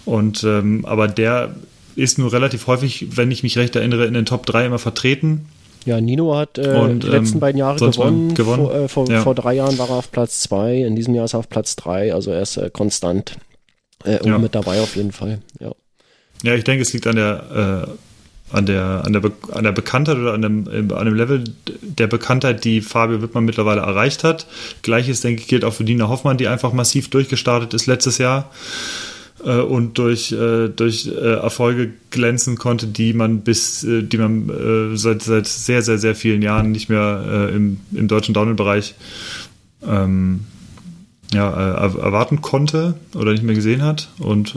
und ähm, aber der ist nur relativ häufig, wenn ich mich recht erinnere, in den Top 3 immer vertreten. Ja, Nino hat äh, und, die letzten ähm, beiden Jahre gewonnen. gewonnen. Vor, äh, vor, ja. vor, drei Jahren war er auf Platz 2, in diesem Jahr ist er auf Platz 3, also er ist äh, konstant äh, ja. mit dabei auf jeden Fall. Ja, ja ich denke, es liegt an der, äh, an der, an der, Be an der Bekanntheit oder an dem, an dem Level der Bekanntheit, die Fabio Wittmann mittlerweile erreicht hat. Gleiches, denke ich, gilt auch für Dina Hoffmann, die einfach massiv durchgestartet ist letztes Jahr. äh, und durch, äh, durch äh, Erfolge glänzen konnte, die man bis, die man seit, seit sehr, sehr, sehr vielen Jahren nicht mehr im, im deutschen Downhill-Bereich ähm, ja, erwarten konnte oder nicht mehr gesehen hat. Und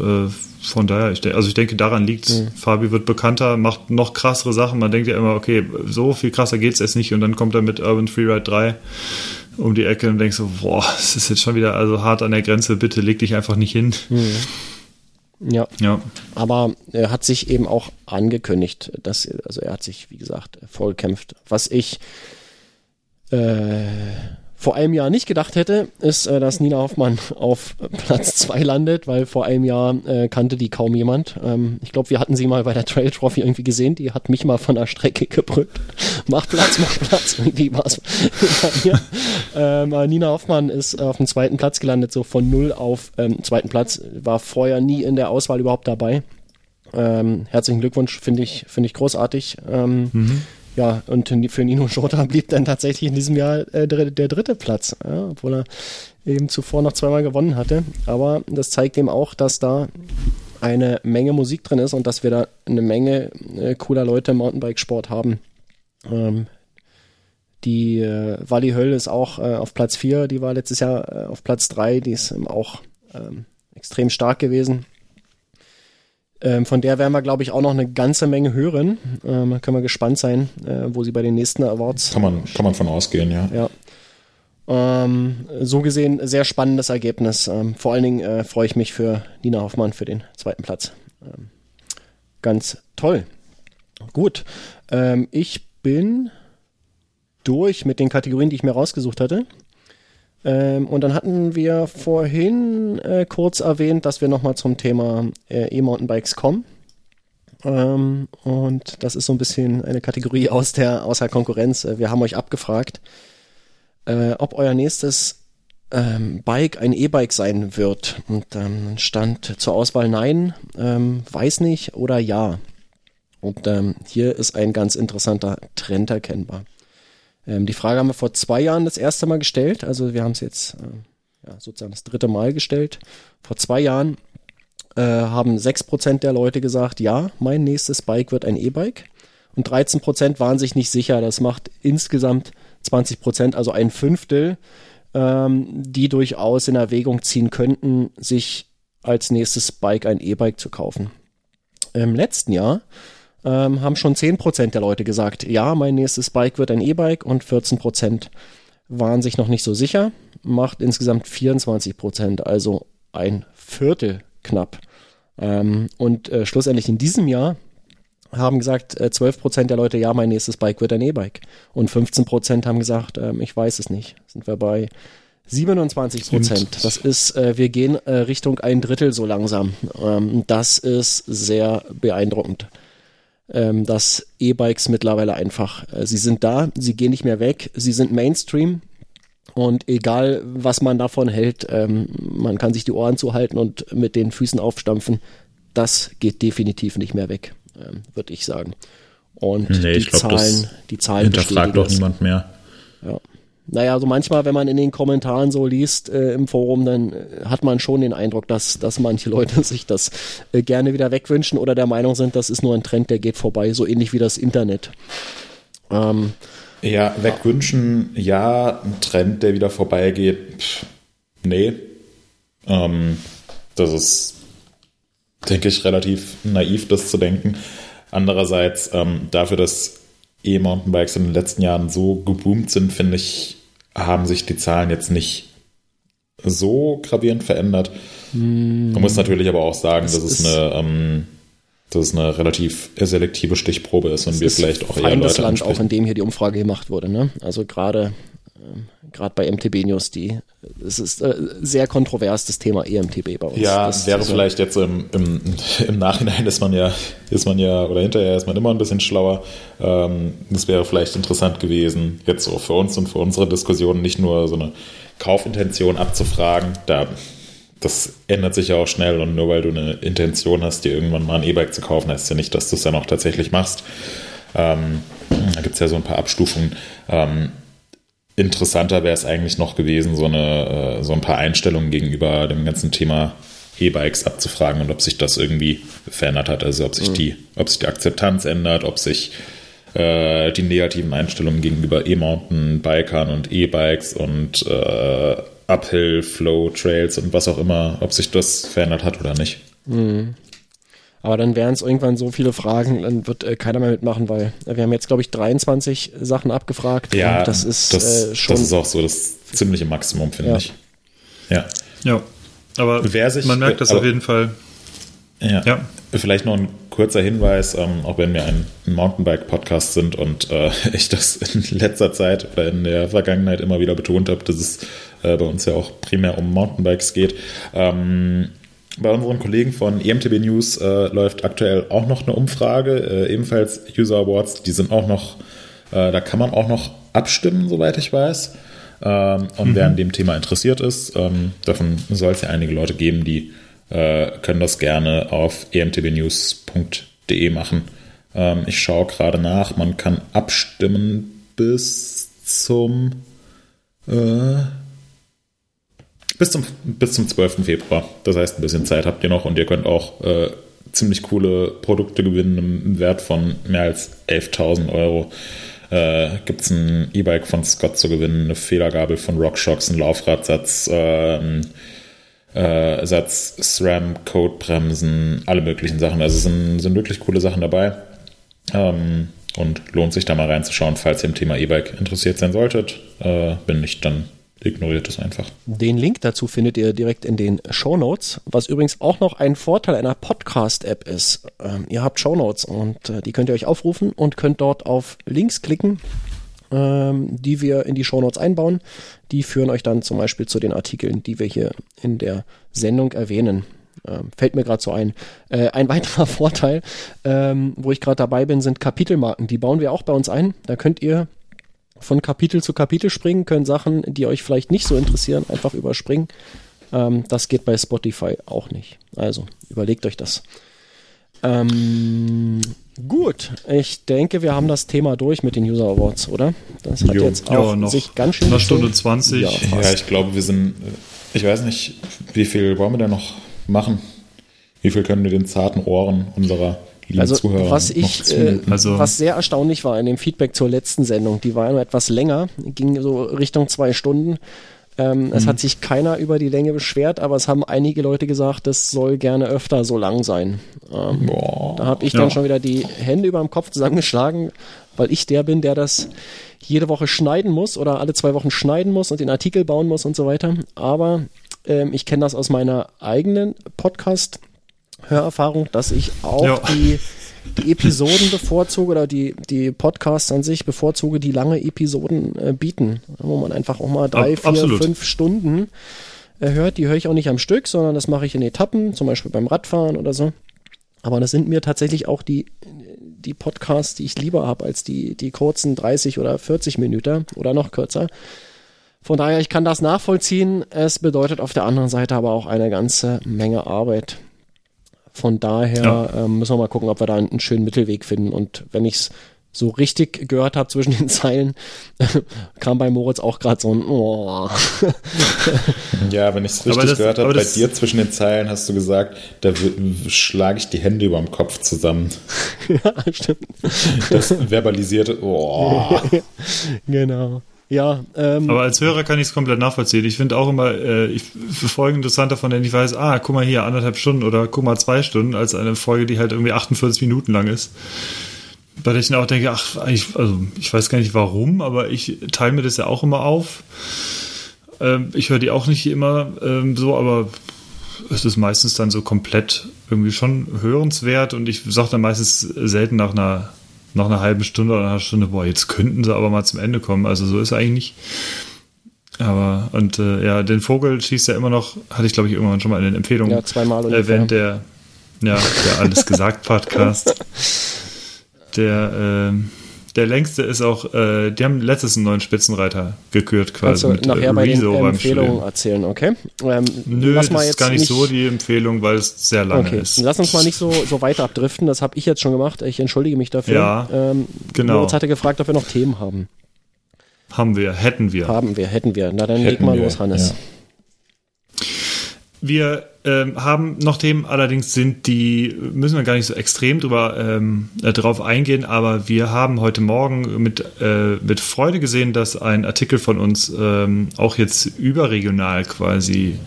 von daher, ich also ich denke, daran liegt mhm. Fabi wird bekannter, macht noch krassere Sachen. Man denkt ja immer, okay, so viel krasser geht es jetzt nicht. Und dann kommt er mit Urban Freeride 3 um die Ecke und denkst so, boah, es ist jetzt schon wieder also hart an der Grenze, bitte leg dich einfach nicht hin. Mhm. Ja. ja. Aber er hat sich eben auch angekündigt, dass, also er hat sich, wie gesagt, vollkämpft. Was ich äh, vor einem Jahr nicht gedacht hätte, ist, äh, dass Nina Hoffmann auf Platz zwei landet, weil vor einem Jahr äh, kannte die kaum jemand. Ähm, ich glaube, wir hatten sie mal bei der Trail Trophy irgendwie gesehen. Die hat mich mal von der Strecke gebrüllt. mach Platz, mach Platz. Irgendwie war es ähm, Nina Hoffmann ist auf dem zweiten Platz gelandet, so von null auf ähm, zweiten Platz. War vorher nie in der Auswahl überhaupt dabei. Ähm, herzlichen Glückwunsch, finde ich, finde ich großartig. Ähm, mhm. Ja, und für Nino Schurter blieb dann tatsächlich in diesem Jahr äh, der dritte Platz, ja, obwohl er eben zuvor noch zweimal gewonnen hatte. Aber das zeigt eben auch, dass da eine Menge Musik drin ist und dass wir da eine Menge äh, cooler Leute im Mountainbikesport haben. Ähm, die äh, Wally Höll ist auch äh, auf Platz 4, die war letztes Jahr äh, auf Platz 3, die ist ähm, auch ähm, extrem stark gewesen. Ähm, von der werden wir, glaube ich, auch noch eine ganze Menge hören. Ähm, können wir gespannt sein, äh, wo sie bei den nächsten Awards. Kann man, kann man von ausgehen, ja. Ja. Ähm, so gesehen, sehr spannendes Ergebnis. Ähm, vor allen Dingen äh, freue ich mich für Nina Hoffmann für den zweiten Platz. Ähm, ganz toll. Gut. Ähm, ich bin durch mit den Kategorien, die ich mir rausgesucht hatte. Ähm, und dann hatten wir vorhin äh, kurz erwähnt, dass wir nochmal zum Thema äh, E-Mountainbikes kommen. Ähm, und das ist so ein bisschen eine Kategorie aus der, aus der Konkurrenz. Äh, wir haben euch abgefragt, äh, ob euer nächstes ähm, Bike ein E-Bike sein wird. Und ähm, stand zur Auswahl Nein, ähm, weiß nicht oder Ja. Und ähm, hier ist ein ganz interessanter Trend erkennbar. Ähm, die Frage haben wir vor zwei Jahren das erste Mal gestellt. Also wir haben es jetzt äh, ja, sozusagen das dritte Mal gestellt. Vor zwei Jahren äh, haben sechs Prozent der Leute gesagt, ja, mein nächstes Bike wird ein E-Bike. Und 13 Prozent waren sich nicht sicher. Das macht insgesamt 20%, Prozent, also ein Fünftel, ähm, die durchaus in Erwägung ziehen könnten, sich als nächstes Bike ein E-Bike zu kaufen. Im letzten Jahr ähm, haben schon 10% der Leute gesagt, ja, mein nächstes Bike wird ein E-Bike und 14% waren sich noch nicht so sicher, macht insgesamt 24%, also ein Viertel knapp. Ähm, und äh, schlussendlich in diesem Jahr haben gesagt, äh, 12% der Leute, ja, mein nächstes Bike wird ein E-Bike. Und 15% haben gesagt, ähm, ich weiß es nicht. Sind wir bei 27 Prozent. Das ist, äh, wir gehen äh, Richtung ein Drittel so langsam. Ähm, das ist sehr beeindruckend ähm, dass E-Bikes mittlerweile einfach, äh, sie sind da, sie gehen nicht mehr weg, sie sind Mainstream. Und egal, was man davon hält, ähm, man kann sich die Ohren zuhalten und mit den Füßen aufstampfen. Das geht definitiv nicht mehr weg, ähm, würde ich sagen. Und nee, die, glaub, Zahlen, die Zahlen hinterfragt doch niemand mehr. Ja. Naja, also manchmal, wenn man in den Kommentaren so liest äh, im Forum, dann äh, hat man schon den Eindruck, dass, dass manche Leute sich das äh, gerne wieder wegwünschen oder der Meinung sind, das ist nur ein Trend, der geht vorbei, so ähnlich wie das Internet. Ähm, ja, wegwünschen, ja, ein Trend, der wieder vorbeigeht, pff, nee. Ähm, das ist, denke ich, relativ naiv, das zu denken. Andererseits, ähm, dafür, dass E-Mountainbikes in den letzten Jahren so geboomt sind, finde ich, haben sich die Zahlen jetzt nicht so gravierend verändert. Mm. Man muss natürlich aber auch sagen, das dass es eine, ähm, dass es eine relativ selektive Stichprobe ist und wir vielleicht auch eher Leute Land, auch in dem hier die Umfrage gemacht wurde. Ne? Also gerade gerade bei MTB News, die es ist äh, sehr kontrovers das Thema EMTB bei uns. Ja, das wäre vielleicht jetzt im, im, im, Nachhinein ist man ja ist man ja oder hinterher ist man immer ein bisschen schlauer. Ähm, das wäre vielleicht interessant gewesen, jetzt so für uns und für unsere Diskussion nicht nur so eine Kaufintention abzufragen. Da das ändert sich ja auch schnell und nur weil du eine Intention hast, dir irgendwann mal ein E-Bike zu kaufen, heißt ja nicht, dass du es dann auch tatsächlich machst. Ähm, da gibt es ja so ein paar Abstufungen. Ähm, interessanter wäre es eigentlich noch gewesen, so, eine, äh, so ein paar Einstellungen gegenüber dem ganzen Thema E-Bikes abzufragen und ob sich das irgendwie verändert hat. Also ob sich, mhm. die, ob sich die Akzeptanz ändert, ob sich äh, die negativen Einstellungen gegenüber E-Mountain-Bikern und E-Bikes und äh, Uphill, Flow, Trails und was auch immer, ob sich das verändert hat oder nicht. Mhm. Aber dann wären es irgendwann so viele Fragen, dann wird äh, keiner mehr mitmachen, weil äh, wir haben jetzt, glaube ich, 23 Sachen abgefragt. Ja, das ist das, äh, schon. Das ist auch so das ziemliche Maximum, finde ja. ich. Ja. Ja. Aber sich, man merkt das aber, auf jeden Fall. Ja. ja. Vielleicht noch ein kurzer Hinweis, ähm, auch wenn wir ein Mountainbike-Podcast sind und äh, ich das in letzter Zeit oder in der Vergangenheit immer wieder betont habe, dass es äh, bei uns ja auch primär um Mountainbikes geht. Ähm, bei unseren Kollegen von EMTB News äh, läuft aktuell auch noch eine Umfrage, äh, ebenfalls User Awards. Die sind auch noch, äh, da kann man auch noch abstimmen, soweit ich weiß. Ähm, und mhm. wer an dem Thema interessiert ist, ähm, davon soll es ja einige Leute geben, die äh, können das gerne auf emtbnews.de machen. Ähm, ich schaue gerade nach, man kann abstimmen bis zum äh, bis zum, bis zum 12. Februar. Das heißt, ein bisschen Zeit habt ihr noch und ihr könnt auch äh, ziemlich coole Produkte gewinnen im Wert von mehr als 11.000 Euro. Äh, Gibt es ein E-Bike von Scott zu gewinnen, eine Federgabel von RockShox, ein Laufradsatz, äh, äh, Satz SRAM, Codebremsen, alle möglichen Sachen. Also sind, sind wirklich coole Sachen dabei. Ähm, und lohnt sich da mal reinzuschauen, falls ihr im Thema E-Bike interessiert sein solltet. Äh, bin ich dann ignoriert es einfach. Den Link dazu findet ihr direkt in den Show Notes, was übrigens auch noch ein Vorteil einer Podcast-App ist. Ähm, ihr habt Show Notes und äh, die könnt ihr euch aufrufen und könnt dort auf Links klicken, ähm, die wir in die Show Notes einbauen. Die führen euch dann zum Beispiel zu den Artikeln, die wir hier in der Sendung erwähnen. Ähm, fällt mir gerade so ein. Äh, ein weiterer Vorteil, ähm, wo ich gerade dabei bin, sind Kapitelmarken. Die bauen wir auch bei uns ein. Da könnt ihr von Kapitel zu Kapitel springen, können Sachen, die euch vielleicht nicht so interessieren, einfach überspringen. Ähm, das geht bei Spotify auch nicht. Also überlegt euch das. Ähm, gut, ich denke, wir haben das Thema durch mit den User Awards, oder? Das hat jo. jetzt auch ja, noch sich ganz schön. Eine Stunde 20. Ja, ja, ich glaube, wir sind. Ich weiß nicht, wie viel wollen wir denn noch machen? Wie viel können wir den zarten Ohren unserer also, Zuhörer. Was ich, äh, also, was sehr erstaunlich war in dem Feedback zur letzten Sendung, die war ja nur etwas länger, ging so Richtung zwei Stunden. Ähm, es hat mhm. sich keiner über die Länge beschwert, aber es haben einige Leute gesagt, das soll gerne öfter so lang sein. Ähm, da habe ich ja. dann schon wieder die Hände über dem Kopf zusammengeschlagen, weil ich der bin, der das jede Woche schneiden muss oder alle zwei Wochen schneiden muss und den Artikel bauen muss und so weiter. Aber ähm, ich kenne das aus meiner eigenen Podcast- Hörerfahrung, dass ich auch ja. die, die Episoden bevorzuge oder die, die Podcasts an sich bevorzuge, die lange Episoden äh, bieten, wo man einfach auch mal drei, vier, Absolut. fünf Stunden äh, hört. Die höre ich auch nicht am Stück, sondern das mache ich in Etappen, zum Beispiel beim Radfahren oder so. Aber das sind mir tatsächlich auch die, die Podcasts, die ich lieber habe, als die, die kurzen 30 oder 40 Minuten oder noch kürzer. Von daher, ich kann das nachvollziehen. Es bedeutet auf der anderen Seite aber auch eine ganze Menge Arbeit. Von daher ja. ähm, müssen wir mal gucken, ob wir da einen, schönen Mittelweg finden. Und wenn ich es so richtig gehört habe zwischen den Zeilen, kam bei Moritz auch gerade so ein oh. Ja, wenn ich es richtig das, gehört habe, bei dir zwischen den Zeilen hast du gesagt, da schlage ich die Hände über dem Kopf zusammen. ja, stimmt. Das verbalisierte oh. genau. Ja, ähm, aber als Hörer kann ich es komplett nachvollziehen. Ich finde auch immer, äh, ich verfolge interessanter, von denen ich weiß, ah, guck mal hier, anderthalb Stunden oder guck mal zwei Stunden, als eine Folge, die halt irgendwie 48 Minuten lang ist. Der ich dann auch denke, ach, ich, also ich weiß gar nicht warum, aber ich teile mir das ja auch immer auf. Ähm, ich höre die auch nicht immer ähm, so, aber es ist meistens dann so komplett irgendwie schon hörenswert und ich sage dann meistens selten nach einer nach einer halben Stunde oder einer Stunde, boah, jetzt könnten sie aber mal zum Ende kommen. Also so ist eigentlich nicht. Aber, und äh, ja, den Vogel schießt ja immer noch, hatte ich glaube ich irgendwann schon mal in den Empfehlungen ja, zweimal erwähnt, der, ja, der Alles gesagt Podcast. der, äh, der längste ist auch, äh, die haben letztes einen neuen Spitzenreiter gekürt quasi. Kannst du nachher bei den Empfehlungen erzählen, okay? Ähm, Nö, das ist gar nicht, nicht, so die Empfehlung, weil es sehr lange okay. ist. Lass uns mal nicht so, so weiter abdriften, das habe ich jetzt schon gemacht, ich entschuldige mich dafür. Ja, ähm, genau. Moritz hatte gefragt, ob wir noch Themen haben. Haben wir, hätten wir. Haben wir, hätten wir. Na dann hätten leg mal wir, los, Hannes. Ja. Wir ähm, haben noch Themen, allerdings sind die, müssen wir gar nicht so extrem drüber ähm, äh, drauf eingehen, aber wir haben heute Morgen mit, äh, mit Freude gesehen, dass ein Artikel von uns ähm, auch jetzt überregional quasi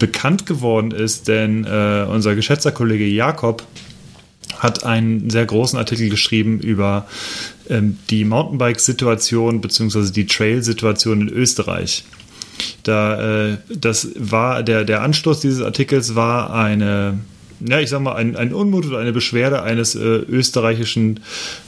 bekannt geworden ist, denn äh, unser geschätzter Kollege Jakob hat einen sehr großen Artikel geschrieben über ähm, die Mountainbike-Situation bzw. die Trail-Situation in Österreich. Da, äh, das war der, der Anstoß dieses Artikels war eine, ja, ich sag mal, ein, ein Unmut oder eine Beschwerde eines äh, österreichischen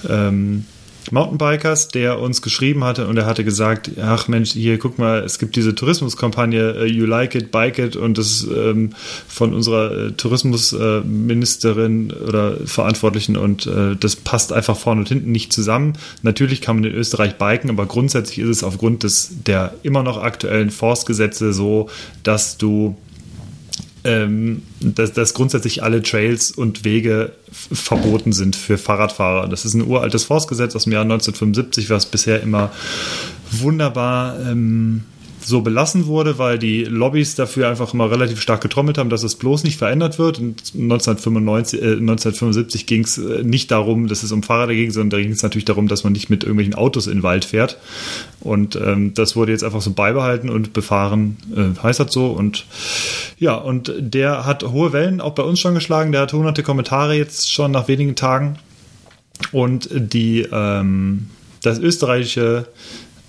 ähm, Mountainbikers, der uns geschrieben hatte und er hatte gesagt, ach Mensch, hier guck mal, es gibt diese Tourismuskampagne uh, You Like It, Bike It und das ähm, von unserer äh, Tourismusministerin äh, oder Verantwortlichen und äh, das passt einfach vorne und hinten nicht zusammen. Natürlich kann man in Österreich biken, aber grundsätzlich ist es aufgrund des der immer noch aktuellen Forstgesetze so, dass du ähm, dass, dass grundsätzlich alle Trails und Wege verboten sind für Fahrradfahrer. Das ist ein uraltes Forstgesetz aus dem Jahr 1975, was bisher immer wunderbar ähm, so belassen wurde, weil die Lobbys dafür einfach immer relativ stark getrommelt haben, dass es bloß nicht verändert wird. Und 1995, äh, 1975 ging es nicht darum, dass es um Fahrräder ging, sondern da ging es natürlich darum, dass man nicht mit irgendwelchen Autos in den Wald fährt. Und ähm, das wurde jetzt einfach so beibehalten und befahren, äh, heißt das so. Und ja, und der hat hohe Wellen auch bei uns schon geschlagen. Der hat hunderte Kommentare jetzt schon nach wenigen Tagen. Und die ähm, das österreichische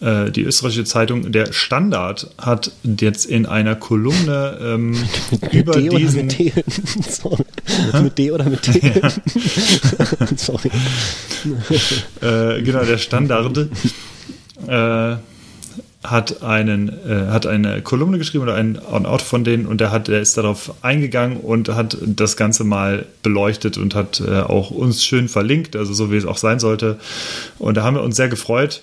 die österreichische Zeitung Der Standard hat jetzt in einer Kolumne ähm, über D diesen... Mit, T? mit D oder mit T? Ja. Sorry. äh, genau, der Standard äh, hat einen äh, hat eine Kolumne geschrieben oder ein On-Out von denen und der hat der ist darauf eingegangen und hat das Ganze mal beleuchtet und hat äh, auch uns schön verlinkt, also so wie es auch sein sollte. Und da haben wir uns sehr gefreut.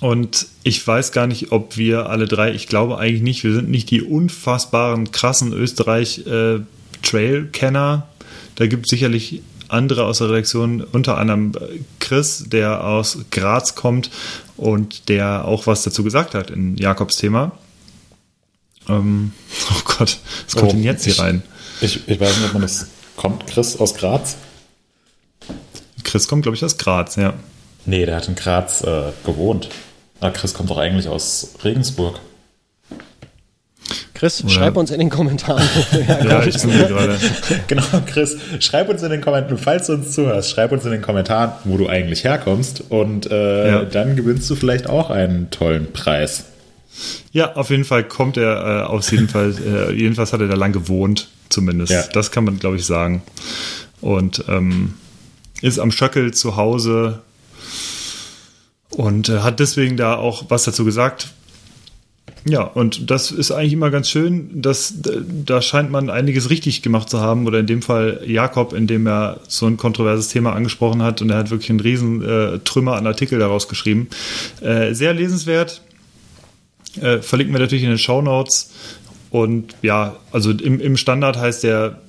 Und ich weiß gar nicht, ob wir alle drei, ich glaube eigentlich nicht, wir sind nicht die unfassbaren, krassen Österreich-Trail-Kenner. da gibt es sicherlich andere aus der Redaktion, unter anderem Chris, der aus Graz kommt und der auch was dazu gesagt hat in Jakobs Thema. Ähm, oh Gott, was kommt oh, denn jetzt hier rein? Ich, ich weiß nicht, ob man das. Kommt Chris aus Graz? Chris kommt, glaube ich, aus Graz, ja. Nee, der hat in Graz äh, gewohnt. Ah, Chris kommt doch eigentlich aus Regensburg. Chris, Oder? schreib uns in den Kommentaren. ja, ich bin hier gerade. genau, Chris, schreib uns in den Kommentaren, falls du uns zuhörst, schreib uns in den Kommentaren, wo du eigentlich herkommst und äh, ja. dann gewinnst du vielleicht auch einen tollen Preis. Ja, auf jeden Fall kommt er, äh, auf jeden Fall, äh, jedenfalls hat er da lang gewohnt, zumindest. Ja. Das kann man, glaube ich, sagen. Und ähm, ist am Schöckel zu Hause, und äh, hat deswegen da auch was dazu gesagt. Ja, und das ist eigentlich immer ganz schön, dass da scheint man einiges richtig gemacht zu haben, oder in dem Fall Jakob, indem er so ein kontroverses Thema angesprochen hat und er hat wirklich einen riesen äh, Trümmer an Artikel daraus geschrieben. Äh, sehr lesenswert. Äh, verlinken wir natürlich in den Show Notes. Und ja, also im, im Standard heißt der,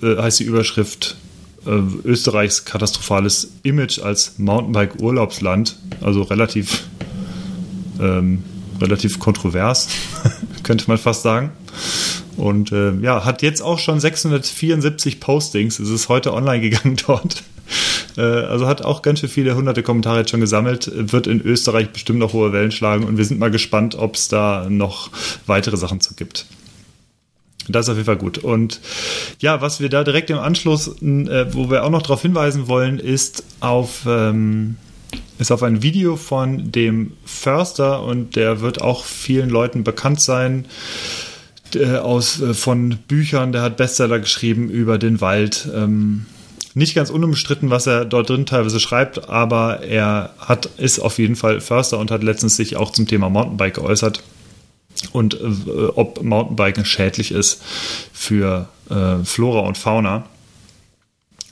äh, heißt die Überschrift äh, Österreichs katastrophales Image als Mountainbike-Urlaubsland, also relativ, ähm, relativ kontrovers, könnte man fast sagen. Und äh, ja, hat jetzt auch schon 674 Postings. Es ist heute online gegangen dort. Äh, also hat auch ganz schön viele hunderte Kommentare jetzt schon gesammelt. Wird in Österreich bestimmt noch hohe Wellen schlagen und wir sind mal gespannt, ob es da noch weitere Sachen zu gibt. Das ist auf jeden Fall gut. Und ja, was wir da direkt im Anschluss, äh, wo wir auch noch darauf hinweisen wollen, ist auf, ähm, ist auf ein Video von dem Förster und der wird auch vielen Leuten bekannt sein äh, aus äh, von Büchern. Der hat Bestseller geschrieben über den Wald. Ähm, nicht ganz unumstritten, was er dort drin teilweise schreibt, aber er hat ist auf jeden Fall Förster und hat letztens sich auch zum Thema Mountainbike geäußert und äh, ob Mountainbiken schädlich ist für äh, Flora und Fauna.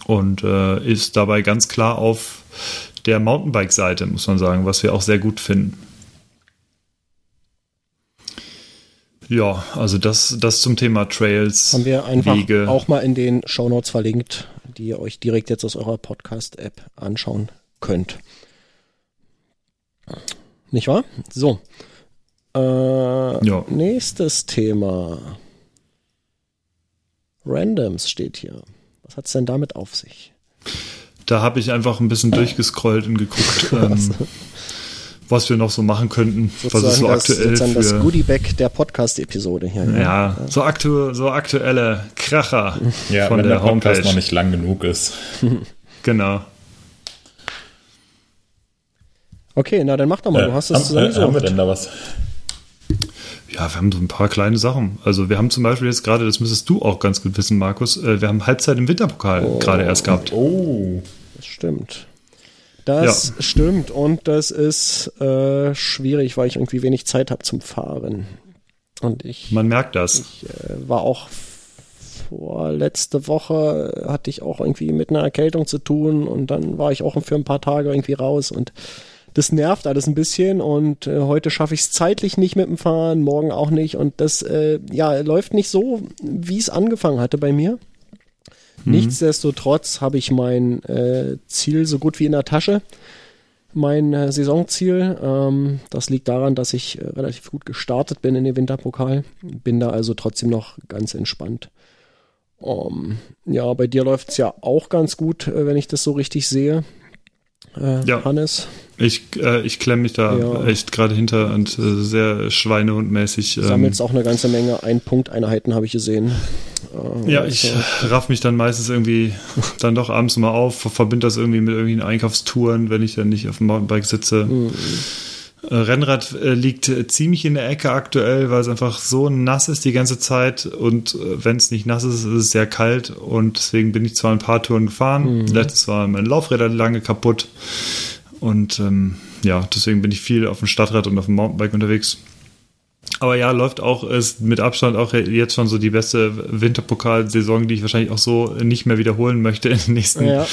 Und äh, ist dabei ganz klar auf der Mountainbike-Seite, muss man sagen, was wir auch sehr gut finden. Ja, also das, das zum Thema Trails. Haben wir einfach Wege. auch mal in den Shownotes verlinkt, die ihr euch direkt jetzt aus eurer Podcast-App anschauen könnt. Nicht wahr? So. Äh, ja. Nächstes Thema. Randoms steht hier. Was hat es denn damit auf sich? Da habe ich einfach ein bisschen durchgescrollt und geguckt, ähm, was wir noch so machen könnten, was ist so das, aktuell sozusagen das für Goodie-Bag der Podcast-Episode hier. ne? ja, so, aktu so aktuelle Kracher Ja, von wenn der, der Podcast Homepage. noch nicht lang genug ist. Genau. Okay, na dann mach doch mal, du Äh, hast es äh, haben wir zusammengesucht. denn da was? Ja, wir haben so ein paar kleine Sachen. Also wir haben zum Beispiel jetzt gerade, das müsstest du auch ganz gut wissen, Markus, äh, wir haben Halbzeit im Winterpokal gerade erst gehabt. Oh. Das stimmt. Das stimmt und das ist äh, schwierig, weil ich irgendwie wenig Zeit habe zum Fahren. Und ich Man merkt das. äh, war auch vor letzte Woche hatte ich auch irgendwie mit einer Erkältung zu tun und dann war ich auch für ein paar Tage irgendwie raus und das nervt alles ein bisschen und äh, heute schaffe ich es zeitlich nicht mit dem Fahren, morgen auch nicht und das äh, ja läuft nicht so, wie es angefangen hatte bei mir. Nichtsdestotrotz habe ich mein äh, Ziel so gut wie in der Tasche. Mein äh, Saisonziel. Ähm, das liegt daran, dass ich äh, relativ gut gestartet bin in den Winterpokal. Bin da also trotzdem noch ganz entspannt. Ähm, ja, bei dir läuft es ja auch ganz gut, äh, wenn ich das so richtig sehe. Äh, Ja. Hannes. Ich, äh, ich klemme mich da Ja. echt gerade hinter und äh, sehr schweinehundmäßig. Du Ähm, sammelst auch eine ganze Menge Ein-Punkt-Einheiten, habe ich gesehen. Äh, ja, also, ich raff mich dann meistens irgendwie dann doch abends mal auf, verbinde das irgendwie mit irgendwelchen Einkaufstouren, wenn ich dann nicht auf dem Mountainbike sitze. Mhm. Äh, Rennrad äh, liegt äh, ziemlich in der Ecke aktuell, weil es einfach so nass ist die ganze Zeit und wenn es nicht nass ist, ist es sehr kalt und deswegen bin ich zwar ein paar Touren gefahren. Mhm. Letztes war mein Laufräder lange kaputt und ähm, ja, deswegen bin ich viel auf dem Stadtrad und auf dem Mountainbike unterwegs. Aber ja, läuft auch, ist mit Abstand auch jetzt schon so die beste Winterpokalsaison, die ich wahrscheinlich auch so nicht mehr wiederholen möchte in den nächsten Ja.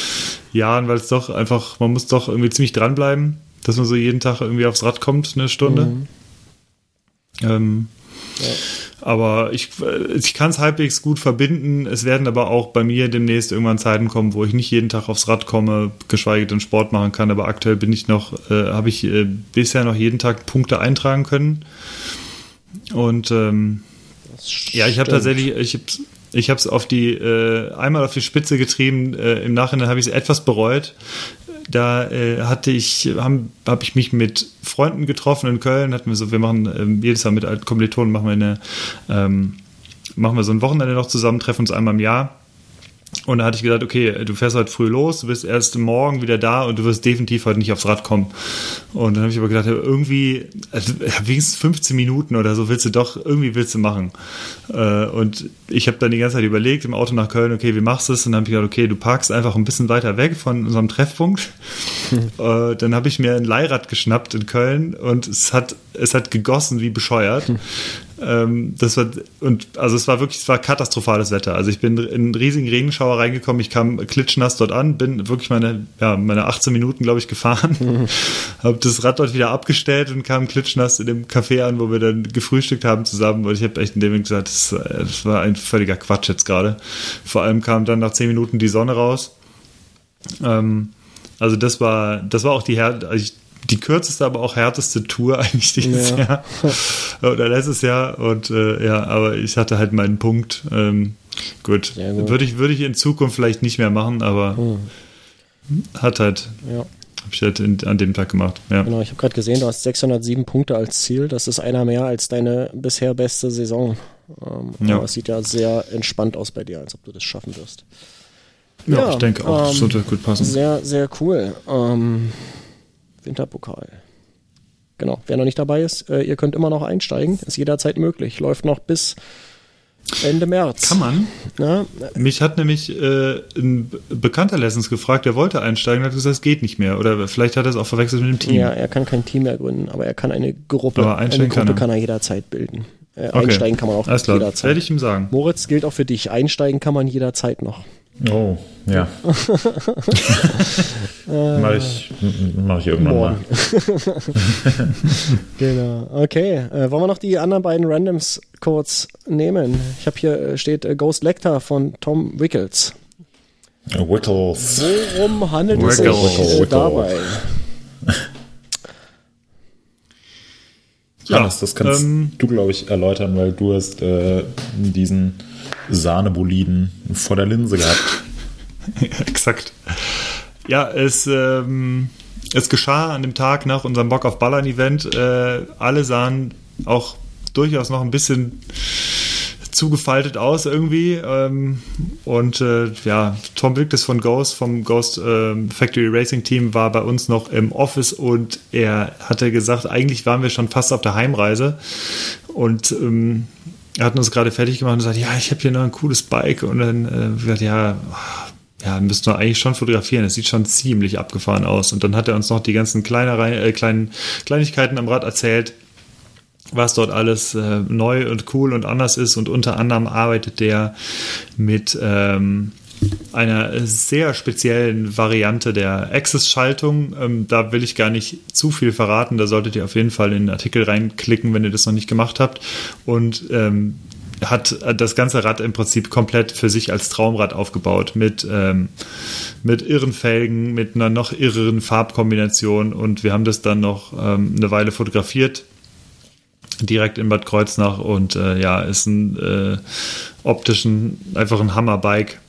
Jahren, weil es doch einfach, man muss doch irgendwie ziemlich dranbleiben, dass man so jeden Tag irgendwie aufs Rad kommt, eine Stunde. Mhm. Ähm, Aber ich, ich kann es halbwegs gut verbinden. Es werden aber auch bei mir demnächst irgendwann Zeiten kommen, wo ich nicht jeden Tag aufs Rad komme, geschweige denn Sport machen kann. Aber aktuell bin ich noch, äh, habe ich äh, bisher noch jeden Tag Punkte eintragen können. Und ähm, ja, ich habe tatsächlich, ich habe ich habe es auf die äh, einmal auf die Spitze getrieben. Äh, Im Nachhinein habe ich es etwas bereut. Da äh, hatte ich, habe hab ich mich mit Freunden getroffen in Köln. Hatten wir so, wir machen ähm, jedes Jahr mit Kommilitonen machen wir eine, ähm, machen wir so ein Wochenende noch zusammen, treffen uns einmal im Jahr. Und da hatte ich gesagt, okay, du fährst heute früh los, du bist erst morgen wieder da und du wirst definitiv heute nicht aufs Rad kommen. Und dann habe ich aber gedacht, irgendwie, also, wenigstens 15 Minuten oder so willst du doch, irgendwie willst du machen. Äh, Und ich habe dann die ganze Zeit überlegt, im Auto nach Köln, okay, wie machst du es? Und dann habe ich gedacht, okay, du parkst einfach ein bisschen weiter weg von unserem Treffpunkt. Äh, Dann habe ich mir ein Leihrad geschnappt in Köln und es hat, es hat gegossen wie bescheuert. Ähm, das war, und also es war wirklich, es war katastrophales Wetter. Also ich bin in einen riesigen Regenschauer reingekommen, ich kam klitschnass dort an, bin wirklich meine, ja, meine 18 Minuten, glaube ich, gefahren, habe das Rad dort wieder abgestellt und kam klitschnass in dem Café an, wo wir dann gefrühstückt haben zusammen. Und ich habe echt in dem Moment gesagt, das, das war ein völliger Quatsch jetzt gerade. Vor allem kam dann nach 10 Minuten die Sonne raus. Ähm, also das war, das war auch die Her also ich, die kürzeste, aber auch härteste Tour eigentlich dieses Ja. Jahr oder letztes Jahr. Und äh, ja, aber ich hatte halt meinen Punkt. Ähm, gut, gut. würde ich würde ich in Zukunft vielleicht nicht mehr machen, aber hat halt Ja, habe ich halt in, an dem Tag gemacht. Ja. genau. Ich habe gerade gesehen, du hast 607 Punkte als Ziel. Das ist einer mehr als deine bisher beste Saison. Ähm, Ja. Aber es sieht ja sehr entspannt aus bei dir, als ob du das schaffen wirst. Ja, Ja, ich denke auch, das ähm, sollte gut passen. Sehr, sehr cool. Ähm, Winterpokal. Genau. Wer noch nicht dabei ist, äh, ihr könnt immer noch einsteigen. Ist jederzeit möglich. Läuft noch bis Ende März. Kann man? Na, Mich hat nämlich äh, ein Bekannter letztens gefragt, der wollte einsteigen, hat gesagt, es geht nicht mehr. Oder vielleicht hat er es auch verwechselt mit dem Team. ja, er kann kein Team mehr gründen, aber er kann eine Gruppe, Aber eine einsteigen Gruppe kann er. kann er jederzeit bilden. Äh, Okay. Einsteigen kann man auch Alles klar, jederzeit. werde ich ihm sagen. Moritz gilt auch für dich. Einsteigen kann man jederzeit noch. Oh, ja. Mache ich, mach ich irgendwann Morgen. genau. Okay. Äh, wollen wir noch die anderen beiden Randoms kurz nehmen? Ich habe hier äh, steht äh, Ghost Lecter von Tom Wickles. mal. Wickles. Worum handelt es sich äh, dabei? Hannes, das kannst ähm, du, glaube ich, erläutern, weil du hast äh, diesen Sahneboliden vor der Linse gehabt. exakt. Ja, es, ähm, es geschah an dem Tag nach unserem Bock auf Ballern-Event. Äh, alle sahen auch durchaus noch ein bisschen zugefaltet aus irgendwie. Ähm, und äh, ja, Tom Wilkes von Ghost, vom Ghost ähm, Factory Racing Team, war bei uns noch im Office und er hatte gesagt, eigentlich waren wir schon fast auf der Heimreise. Und ähm, er hat uns gerade fertig gemacht und gesagt, ja, ich habe hier noch ein cooles Bike. Und dann äh, gesagt, ja, ja, müssten wir eigentlich schon fotografieren. Es sieht schon ziemlich abgefahren aus. Und dann hat er uns noch die ganzen Kleinereien, äh, kleinen Kleinigkeiten am Rad erzählt was dort alles äh, neu und cool und anders ist. Und unter anderem arbeitet der mit ähm, einer sehr speziellen Variante der Access-Schaltung. Ähm, da will ich gar nicht zu viel verraten. Da solltet ihr auf jeden Fall in den Artikel reinklicken, wenn ihr das noch nicht gemacht habt. Und ähm, hat das ganze Rad im Prinzip komplett für sich als Traumrad aufgebaut mit, ähm, mit irren Felgen, mit einer noch irreren Farbkombination und wir haben das dann noch ähm, eine Weile fotografiert direkt in Bad Kreuznach und äh, ja, ist ein äh, optischen, einfach ein Hammerbike.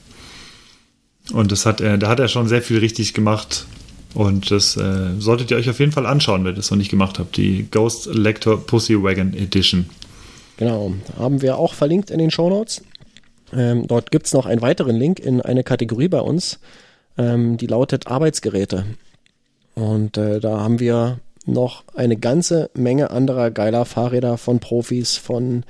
Und das hat er, da hat er schon sehr viel richtig gemacht. Und das äh, solltet ihr euch auf jeden Fall anschauen, wenn ihr das noch nicht gemacht habt. Die Ghost Lector Pussy Wagon Edition. Genau, haben wir auch verlinkt in den Show Notes. Ähm, dort gibt es noch einen weiteren Link in eine Kategorie bei uns, ähm, die lautet Arbeitsgeräte. Und äh, da haben wir noch eine ganze Menge anderer geiler Fahrräder von Profis, von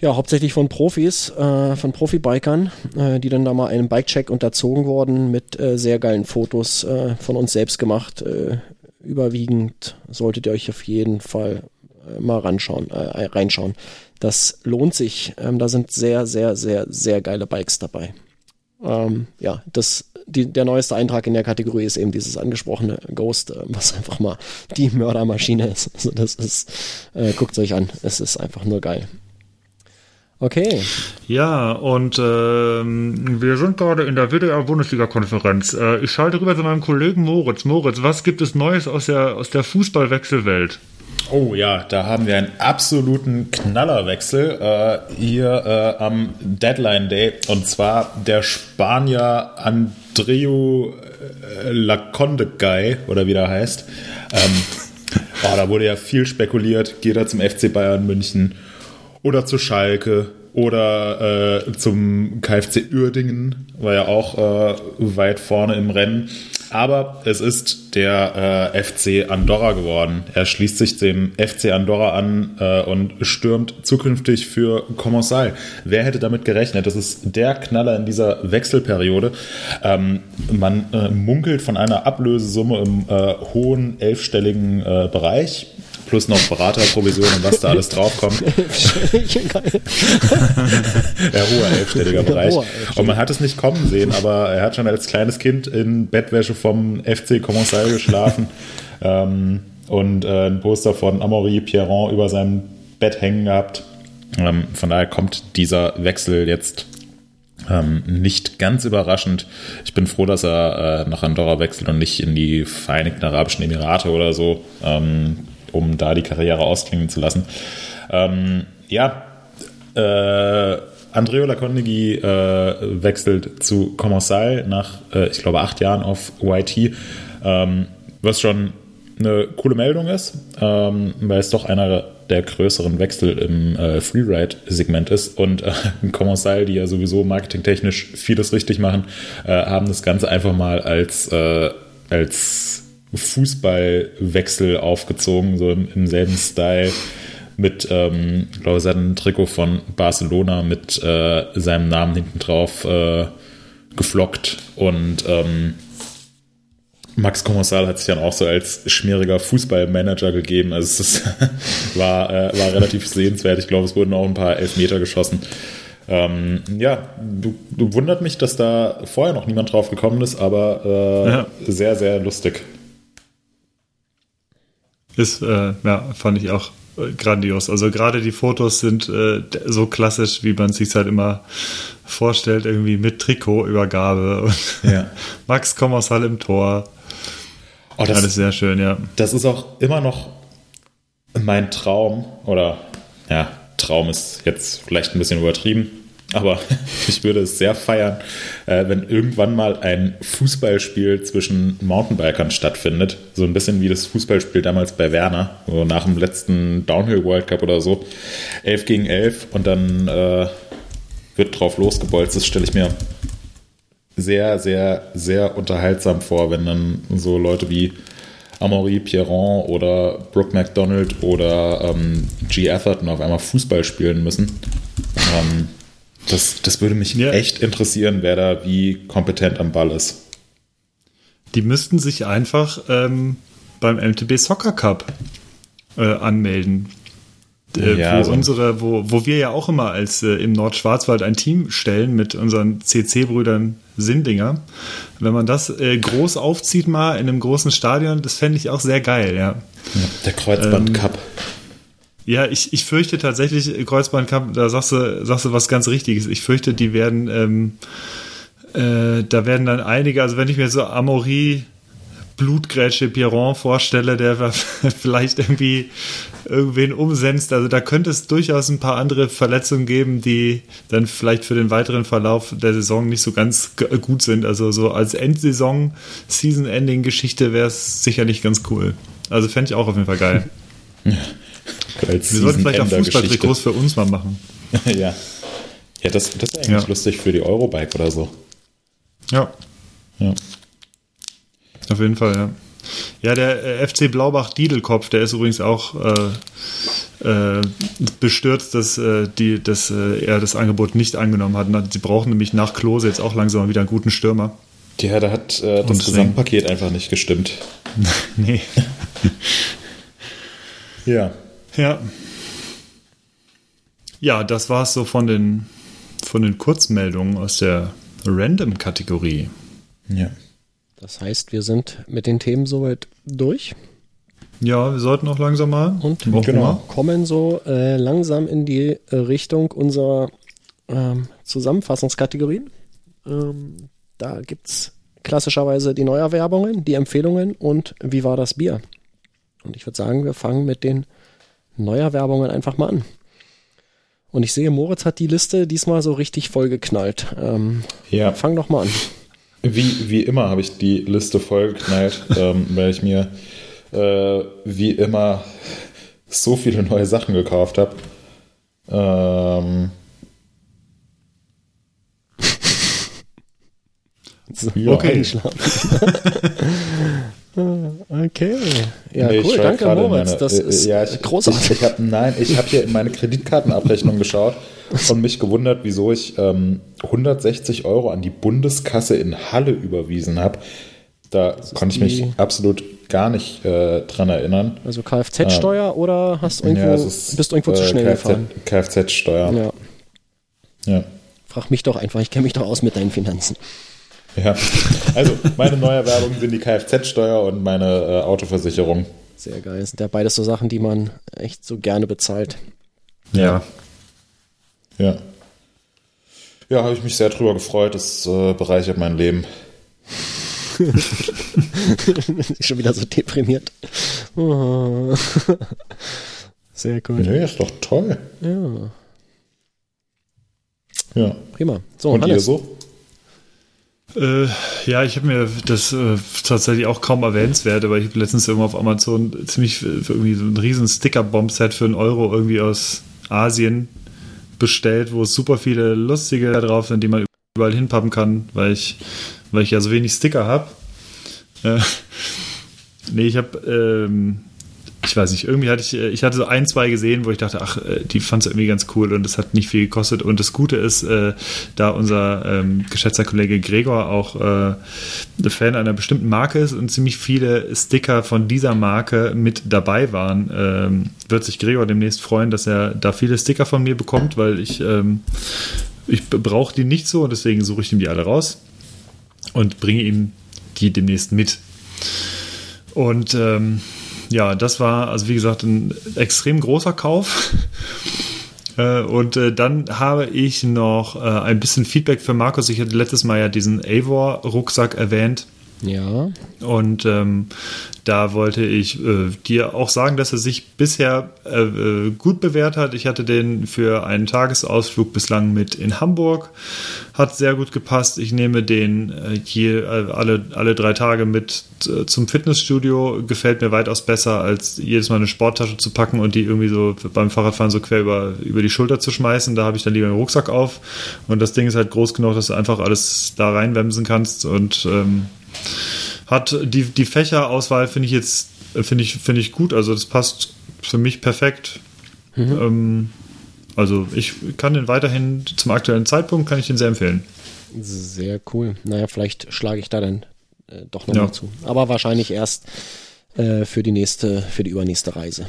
ja, hauptsächlich von Profis, äh, von Profibikern, äh, die dann da mal einem Bikecheck unterzogen wurden mit äh, sehr geilen Fotos äh, von uns selbst gemacht. Äh, überwiegend solltet ihr euch auf jeden Fall äh, mal ranschauen, reinschauen. Das lohnt sich. Ähm, da sind sehr, sehr, sehr, sehr geile Bikes dabei. Ähm, ja, das die, der neueste Eintrag in der Kategorie ist eben dieses angesprochene Ghost, äh, was einfach mal die Mördermaschine ist. Also das ist, äh, guckt euch an, es ist einfach nur geil. Okay. Ja, und ähm, wir sind gerade in der WDR-Bundesliga-Konferenz. Äh, ich schalte rüber zu meinem Kollegen Moritz. Moritz, was gibt es Neues aus der, aus der Fußballwechselwelt? Oh ja, da haben wir einen absoluten Knallerwechsel äh, hier äh, am Deadline Day. Und zwar der Spanier Andreu äh, Laconde Guy, oder wie der heißt. Ähm, oh, da wurde ja viel spekuliert. Geht er zum FC Bayern München oder zu Schalke oder äh, zum KfC Uerdingen, war ja auch äh, weit vorne im Rennen. Aber es ist der äh, FC Andorra geworden. Er schließt sich dem FC Andorra an äh, und stürmt zukünftig für Commensal. Wer hätte damit gerechnet? Das ist der Knaller in dieser Wechselperiode. Ähm, man äh, munkelt von einer Ablösesumme im äh, hohen elfstelligen Bereich plus noch Beraterprovision und was da alles draufkommt. ja, hoher elfstelliger Bereich. Und man hat es nicht kommen sehen, aber er hat schon als kleines Kind in Bettwäsche vom FC Commensal geschlafen ähm, und äh, ein Poster von Amaury Pierron über seinem Bett hängen gehabt. Ähm, von daher kommt dieser Wechsel jetzt ähm, nicht ganz überraschend. Ich bin froh, dass er äh, nach Andorra wechselt und nicht in die Vereinigten Arabischen Emirate oder so. Ähm, um da die Karriere ausklingen zu lassen. Ähm, ja, äh, Andreo Lacondegui äh, wechselt zu Commensal nach, äh, ich glaube, acht Jahren auf YT, ähm, was schon eine coole Meldung ist, ähm, weil es doch einer der größeren Wechsel im äh, Freeride-Segment ist und äh, Commensal, die ja sowieso marketingtechnisch vieles richtig machen, äh, haben das Ganze einfach mal als, äh, als Fußballwechsel aufgezogen, so im, im selben Style mit, ähm, ich glaube, seinem Trikot von Barcelona mit äh, seinem Namen hinten drauf äh, geflockt und ähm, Max Kommissal hat sich dann auch so als schmieriger Fußballmanager gegeben. Also es war, äh, war relativ sehenswert. Ich glaube, es wurden auch ein paar Elfmeter geschossen. Ähm, ja, du, du, wundert mich, dass da vorher noch niemand drauf gekommen ist, aber äh, ja. sehr, sehr lustig. Ist, äh, ja, fand ich auch äh, grandios. Also gerade die Fotos sind äh, so klassisch, wie man sich halt immer vorstellt, irgendwie mit Trikotübergabe und ja. Max Kommersal im Tor. Oh, das, Alles sehr schön, ja. Das ist auch immer noch mein Traum, oder ja, Traum ist jetzt vielleicht ein bisschen übertrieben, Aber ich würde es sehr feiern, äh, wenn irgendwann mal ein Fußballspiel zwischen Mountainbikern stattfindet. So ein bisschen wie das Fußballspiel damals bei Werner, so nach dem letzten Downhill World Cup oder so. 11 gegen 11 und dann äh, wird drauf losgebolzt. Das stelle ich mir sehr, sehr, sehr unterhaltsam vor, wenn dann so Leute wie Amaury Pierron oder Brooke McDonald oder ähm, G. Atherton auf einmal Fußball spielen müssen. Ähm, das, das würde mich ja. echt interessieren, wer da wie kompetent am Ball ist. Die müssten sich einfach ähm, beim MTB Soccer Cup äh, anmelden. Äh, ja, wo, so. unsere, wo, wo wir ja auch immer als äh, im Nordschwarzwald ein Team stellen mit unseren CC-Brüdern Sindinger. Wenn man das äh, groß aufzieht mal in einem großen Stadion, das fände ich auch sehr geil, ja. ja der Kreuzband Cup. Ähm, ja, ich, ich fürchte tatsächlich, Kreuzbandkampf, da sagst du, sagst du was ganz Richtiges. Ich fürchte, die werden, ähm, äh, da werden dann einige, also wenn ich mir so Amaury, Blutgrätsche Piron vorstelle, der vielleicht irgendwie irgendwen umsetzt, also da könnte es durchaus ein paar andere Verletzungen geben, die dann vielleicht für den weiteren Verlauf der Saison nicht so ganz gut sind. Also so als Endsaison, Season-Ending-Geschichte wäre es sicherlich ganz cool. Also fände ich auch auf jeden Fall geil. Wir sollten vielleicht auch Fußballtrikots für uns mal machen. ja. Ja, das, das ist eigentlich ja. lustig für die Eurobike oder so. Ja. Ja. Auf jeden Fall, ja. Ja, der äh, FC Blaubach-Diedelkopf, der ist übrigens auch äh, äh, bestürzt, dass, äh, die, dass äh, er das Angebot nicht angenommen hat. Sie brauchen nämlich nach Klose jetzt auch langsam mal wieder einen guten Stürmer. Ja, da hat äh, das Gesamtpaket einfach nicht gestimmt. nee. ja. Ja. Ja, das war es so von den, von den Kurzmeldungen aus der Random-Kategorie. Ja. Das heißt, wir sind mit den Themen soweit durch. Ja, wir sollten auch langsam mal. Und genau. kommen so äh, langsam in die äh, Richtung unserer ähm, Zusammenfassungskategorien. Ähm, da gibt es klassischerweise die Neuerwerbungen, die Empfehlungen und wie war das Bier. Und ich würde sagen, wir fangen mit den Neuerwerbungen einfach mal an. Und ich sehe, Moritz hat die Liste diesmal so richtig vollgeknallt. Ähm, ja. Fang doch mal an. Wie, wie immer habe ich die Liste vollgeknallt, ähm, weil ich mir äh, wie immer so viele neue Sachen gekauft habe. Ähm, so. Okay, Okay. Ja, nee, cool. Danke, Moritz. Meine, das äh, ist ja, ich, großartig. Ich, ich hab, nein, ich habe hier in meine Kreditkartenabrechnung geschaut und mich gewundert, wieso ich ähm, 160 Euro an die Bundeskasse in Halle überwiesen habe. Da konnte ich mich absolut gar nicht äh, dran erinnern. Also Kfz-Steuer äh, oder hast irgendwo, ja, ist, bist du irgendwo zu äh, schnell Kfz, gefahren? Kfz-Steuer. Ja. ja. Frag mich doch einfach, ich kenne mich doch aus mit deinen Finanzen. Ja, also meine Neuerwerbungen sind die Kfz-Steuer und meine äh, Autoversicherung. Sehr geil. Das sind ja beides so Sachen, die man echt so gerne bezahlt. Ja. Ja. Ja, habe ich mich sehr drüber gefreut. Das äh, bereichert mein Leben. Schon wieder so deprimiert. Oh. Sehr cool. Nee, ist doch toll. Ja. Ja. Prima. So, und Hannes. ihr so? Äh, ja, ich habe mir das äh, tatsächlich auch kaum erwähnenswert, aber ich habe letztens irgendwo auf Amazon ziemlich irgendwie so ein riesen Sticker-Bomb-Set für einen Euro irgendwie aus Asien bestellt, wo super viele lustige drauf sind, die man überall hinpappen kann, weil ich, weil ich ja so wenig Sticker habe. Äh, nee, ich habe ähm, ich weiß nicht, irgendwie hatte ich, äh, ich hatte so ein, zwei gesehen, wo ich dachte, ach, äh, die fand es irgendwie ganz cool und es hat nicht viel gekostet. Und das Gute ist, äh, da unser ähm, geschätzter Kollege Gregor auch äh, Fan einer bestimmten Marke ist und ziemlich viele Sticker von dieser Marke mit dabei waren, ähm, wird sich Gregor demnächst freuen, dass er da viele Sticker von mir bekommt, weil ich, ähm, ich brauche die nicht so und deswegen suche ich ihm die alle raus und bringe ihm die demnächst mit. Und ähm, ja, das war, also wie gesagt, ein extrem großer Kauf. Äh, und äh, dann habe ich noch äh, ein bisschen Feedback für Markus. Ich hatte letztes Mal ja diesen Avor-Rucksack erwähnt. Ja. Und ähm, da wollte ich äh, dir auch sagen, dass er sich bisher äh, äh, gut bewährt hat. Ich hatte den für einen Tagesausflug bislang mit in Hamburg. Hat sehr gut gepasst. Ich nehme den äh, hier äh, alle, alle drei Tage mit äh, zum Fitnessstudio. Gefällt mir weitaus besser, als jedes Mal eine Sporttasche zu packen und die irgendwie so beim Fahrradfahren so quer über, über die Schulter zu schmeißen. Da habe ich dann lieber einen Rucksack auf. Und das Ding ist halt groß genug, dass du einfach alles da reinwemsen kannst und ähm, hat die, die Fächerauswahl finde ich jetzt finde ich, finde ich gut. Also das passt für mich perfekt. Mhm. Ähm, also ich kann den weiterhin zum aktuellen Zeitpunkt kann ich den sehr empfehlen. Sehr cool. Naja, vielleicht schlage ich da dann äh, doch nochmal ja. zu. Aber wahrscheinlich erst äh, für die nächste, für die übernächste Reise.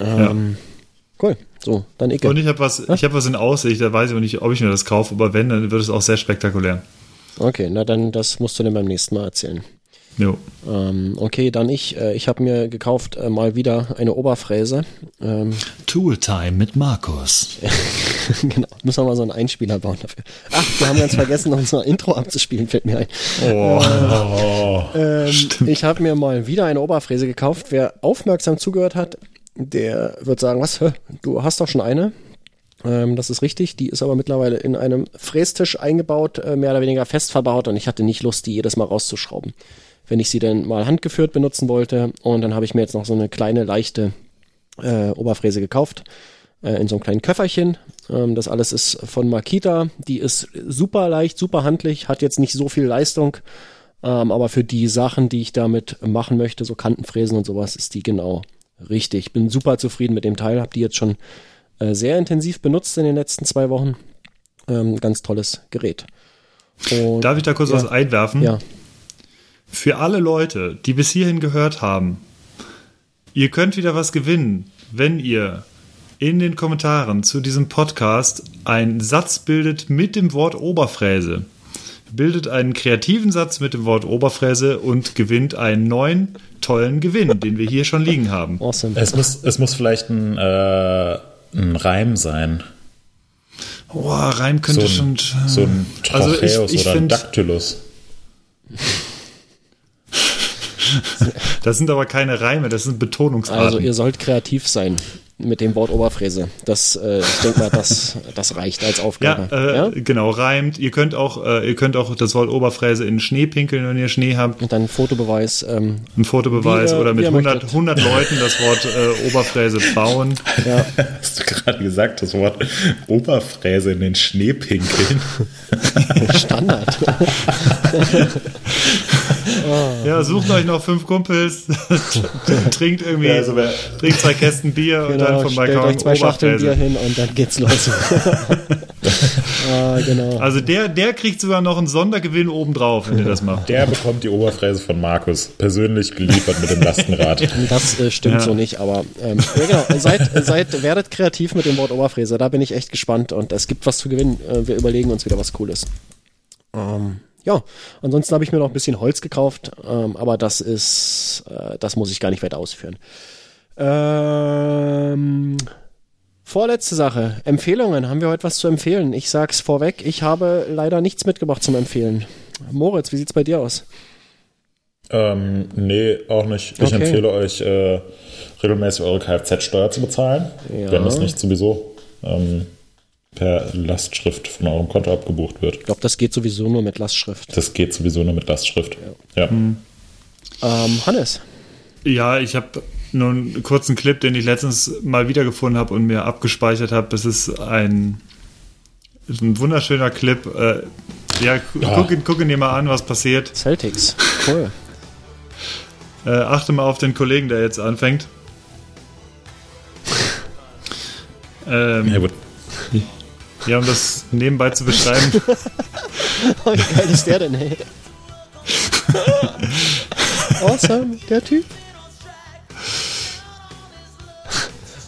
Ähm, ja. Cool. So, dann Icke. Und ich habe was, ich habe was in Aussicht, da weiß ich auch nicht, ob ich mir das kaufe, aber wenn, dann wird es auch sehr spektakulär. Okay, na dann, das musst du dann beim nächsten Mal erzählen. Jo. Ähm, okay, dann ich. Äh, ich habe mir gekauft äh, mal wieder eine Oberfräse. Ähm, Tooltime mit Markus. genau, müssen wir mal so einen Einspieler bauen dafür. Ach, wir haben ganz vergessen, unser Intro abzuspielen, fällt mir ein. Oh, äh, ähm, ich habe mir mal wieder eine Oberfräse gekauft. Wer aufmerksam zugehört hat, der wird sagen, was, du hast doch schon eine? Ähm, das ist richtig. Die ist aber mittlerweile in einem Frästisch eingebaut, äh, mehr oder weniger fest verbaut und ich hatte nicht Lust, die jedes Mal rauszuschrauben wenn ich sie dann mal handgeführt benutzen wollte. Und dann habe ich mir jetzt noch so eine kleine, leichte äh, Oberfräse gekauft äh, in so einem kleinen Köfferchen. Ähm, das alles ist von Makita. Die ist super leicht, super handlich, hat jetzt nicht so viel Leistung. Ähm, aber für die Sachen, die ich damit machen möchte, so Kantenfräsen und sowas, ist die genau richtig. Bin super zufrieden mit dem Teil, habe die jetzt schon äh, sehr intensiv benutzt in den letzten zwei Wochen. Ähm, ganz tolles Gerät. Und, Darf ich da kurz ja, was einwerfen? Ja für alle Leute, die bis hierhin gehört haben, ihr könnt wieder was gewinnen, wenn ihr in den Kommentaren zu diesem Podcast einen Satz bildet mit dem Wort Oberfräse. Bildet einen kreativen Satz mit dem Wort Oberfräse und gewinnt einen neuen tollen Gewinn, den wir hier schon liegen haben. Awesome. Es muss, es muss vielleicht ein, äh, ein Reim sein. Oh, Reim könnte so ein, schon. So ein Trocheus also ich, ich oder ein Dactylus. Das sind aber keine Reime, das sind Betonungsarten. Also ihr sollt kreativ sein mit dem Wort Oberfräse. Das, äh, ich denke mal, das, das reicht als Aufgabe. Ja, äh, ja, genau, reimt. Ihr könnt auch, äh, ihr könnt auch das Wort Oberfräse in Schnee pinkeln, wenn ihr Schnee habt. Und dann ein Fotobeweis. Ähm, ein Fotobeweis oder mit 100, 100 Leuten das Wort äh, Oberfräse bauen. Ja. Hast du gerade gesagt, das Wort Oberfräse in den Schnee pinkeln? Standard. Ja, sucht euch noch fünf Kumpels, trinkt irgendwie, ja, also trinkt zwei Kästen Bier genau, und dann vom Balkon euch zwei Schachteln Bier hin und dann geht's los. ah, genau. Also der, der kriegt sogar noch einen Sondergewinn obendrauf, wenn ihr das macht. Der bekommt die Oberfräse von Markus, persönlich geliefert mit dem Lastenrad. Das äh, stimmt ja. so nicht, aber ähm, ja, genau. seid, seid, werdet kreativ mit dem Wort Oberfräse, da bin ich echt gespannt und es gibt was zu gewinnen. Äh, wir überlegen uns wieder was Cooles. Ähm, ja, ansonsten habe ich mir noch ein bisschen Holz gekauft, ähm, aber das ist, äh, das muss ich gar nicht weiter ausführen. Ähm, vorletzte Sache, Empfehlungen. Haben wir heute was zu empfehlen? Ich sag's vorweg, ich habe leider nichts mitgebracht zum Empfehlen. Moritz, wie sieht's bei dir aus? Ähm, nee, auch nicht. Ich okay. empfehle euch, äh, regelmäßig eure Kfz-Steuer zu bezahlen, ja. wenn das nicht sowieso ähm, per Lastschrift von eurem Konto abgebucht wird. Ich glaube, das geht sowieso nur mit Lastschrift. Das geht sowieso nur mit Lastschrift. Ja. ja. Hm. Ähm, Hannes. Ja, ich habe nur einen kurzen Clip, den ich letztens mal wiedergefunden habe und mir abgespeichert habe. Es ist ein, ein wunderschöner Clip. Äh, ja, ja. Guck, ihn, guck ihn dir mal an, was passiert. Celtics, cool. äh, achte mal auf den Kollegen, der jetzt anfängt. ähm, ja, gut. Ja, um das nebenbei zu beschreiben. oh, wie geil ist der denn, hey? awesome, der Typ.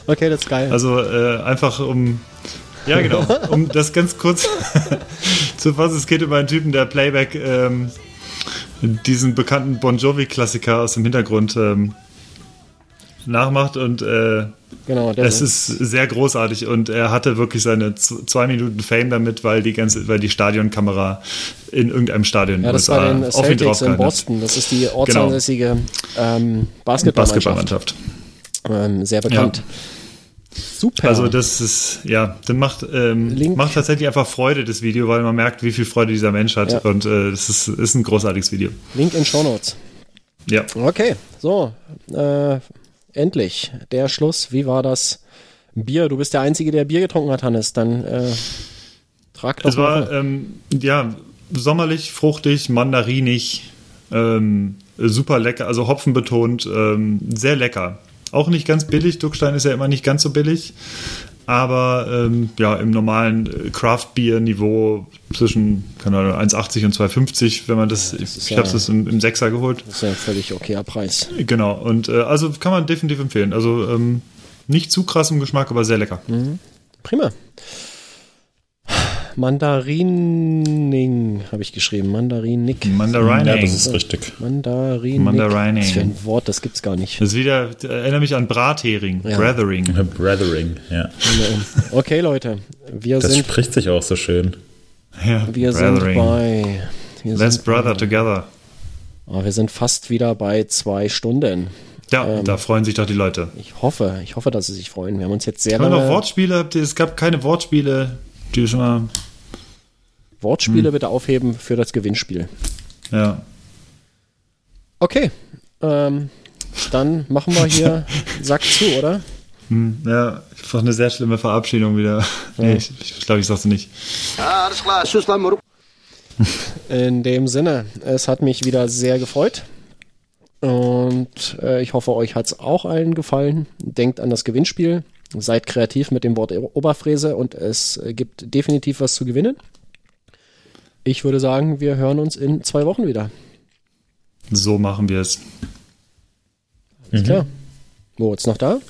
Okay, das ist geil. Also äh, einfach um. Ja, genau. Um das ganz kurz zu fassen, es geht über einen Typen, der Playback ähm, diesen bekannten Bon Jovi-Klassiker aus dem Hintergrund ähm, nachmacht und äh, Genau, Es ist sehr großartig und er hatte wirklich seine zwei Minuten Fame damit, weil die ganze, weil die Stadionkamera in irgendeinem Stadion in Ja, das USA war den auf ihn Celtics in. Boston. Das ist die ortsansässige ähm, Basketballmannschaft. Ähm, sehr bekannt. Super. Also das ist, ja, dann macht, ähm, macht tatsächlich einfach Freude, das Video, weil man merkt, wie viel Freude dieser Mensch hat. Ja. Und äh, das ist, ist ein großartiges Video. Link in Show Notes. Ja. Okay, so. Äh, endlich. Der Schluss. Wie war das Bier? Du bist der Einzige, der Bier getrunken hat, Hannes. Dann äh, trag doch Es war, ähm, ja, sommerlich, fruchtig, mandarinig, ähm, super lecker, also Hopfen betont, ähm, sehr lecker. Auch nicht ganz billig, Duckstein ist ja immer nicht ganz so billig, aber ähm, ja, im normalen äh, Craft-Bier-Niveau zwischen, keine Ahnung, 1,80 und 2,50, wenn man das, ist ich ja- habe es im, im Sechser geholt. Das ist ja ein völlig okayer Preis. Genau, und äh, also kann man definitiv empfehlen. Also ähm, nicht zu krass im Geschmack, aber sehr lecker. Prima. Mandarining habe ich geschrieben. Mandarinik. Mandarining. Ja, das ist richtig. Mandarinik. Mandarining. Was für ein Wort, das gibt's gar nicht. Das ist wieder, erinnert mich an Brathering, Ja. Brathering. Brethering, ja. Okay, Leute. Wir Das sind, spricht sich auch so schön. Ja, wir sind Brathering. bei. Wir Let's sind, brother together. oh, wir sind fast wieder bei zwei Stunden. Ja, Ähm. da freuen sich doch die Leute. Ich hoffe, ich hoffe, dass sie sich freuen. Wir haben uns jetzt sehr wir noch lange Wortspiele? Es gab keine Wortspiele, die schon mal. Wortspiele Hm. bitte aufheben für das Gewinnspiel. Ja. Okay, ähm, dann machen wir hier Sack zu, oder? Hm, ja, einfach eine sehr schlimme Verabschiedung wieder. Nee, ich, ich glaube, ich sag's nicht. Ja, alles klar. Tschüss. In dem Sinne, es hat mich wieder sehr gefreut. Und äh, ich hoffe, euch hat's auch allen gefallen. Denkt an das Gewinnspiel. Seid kreativ mit dem Wort Oberfräse und es gibt definitiv was zu gewinnen. Ich würde sagen, wir hören uns in zwei Wochen wieder. So machen wir es. Ist klar. Moritz noch da?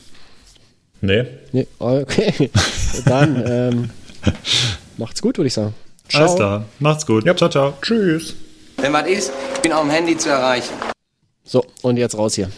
Nee, Nee, okay. Dann ähm, macht's gut, würde ich sagen. Ciao. Alles klar. Macht's gut. Ciao, ciao. tschüss. Wenn was ist, ich bin auf dem Handy zu erreichen. So, und jetzt raus hier.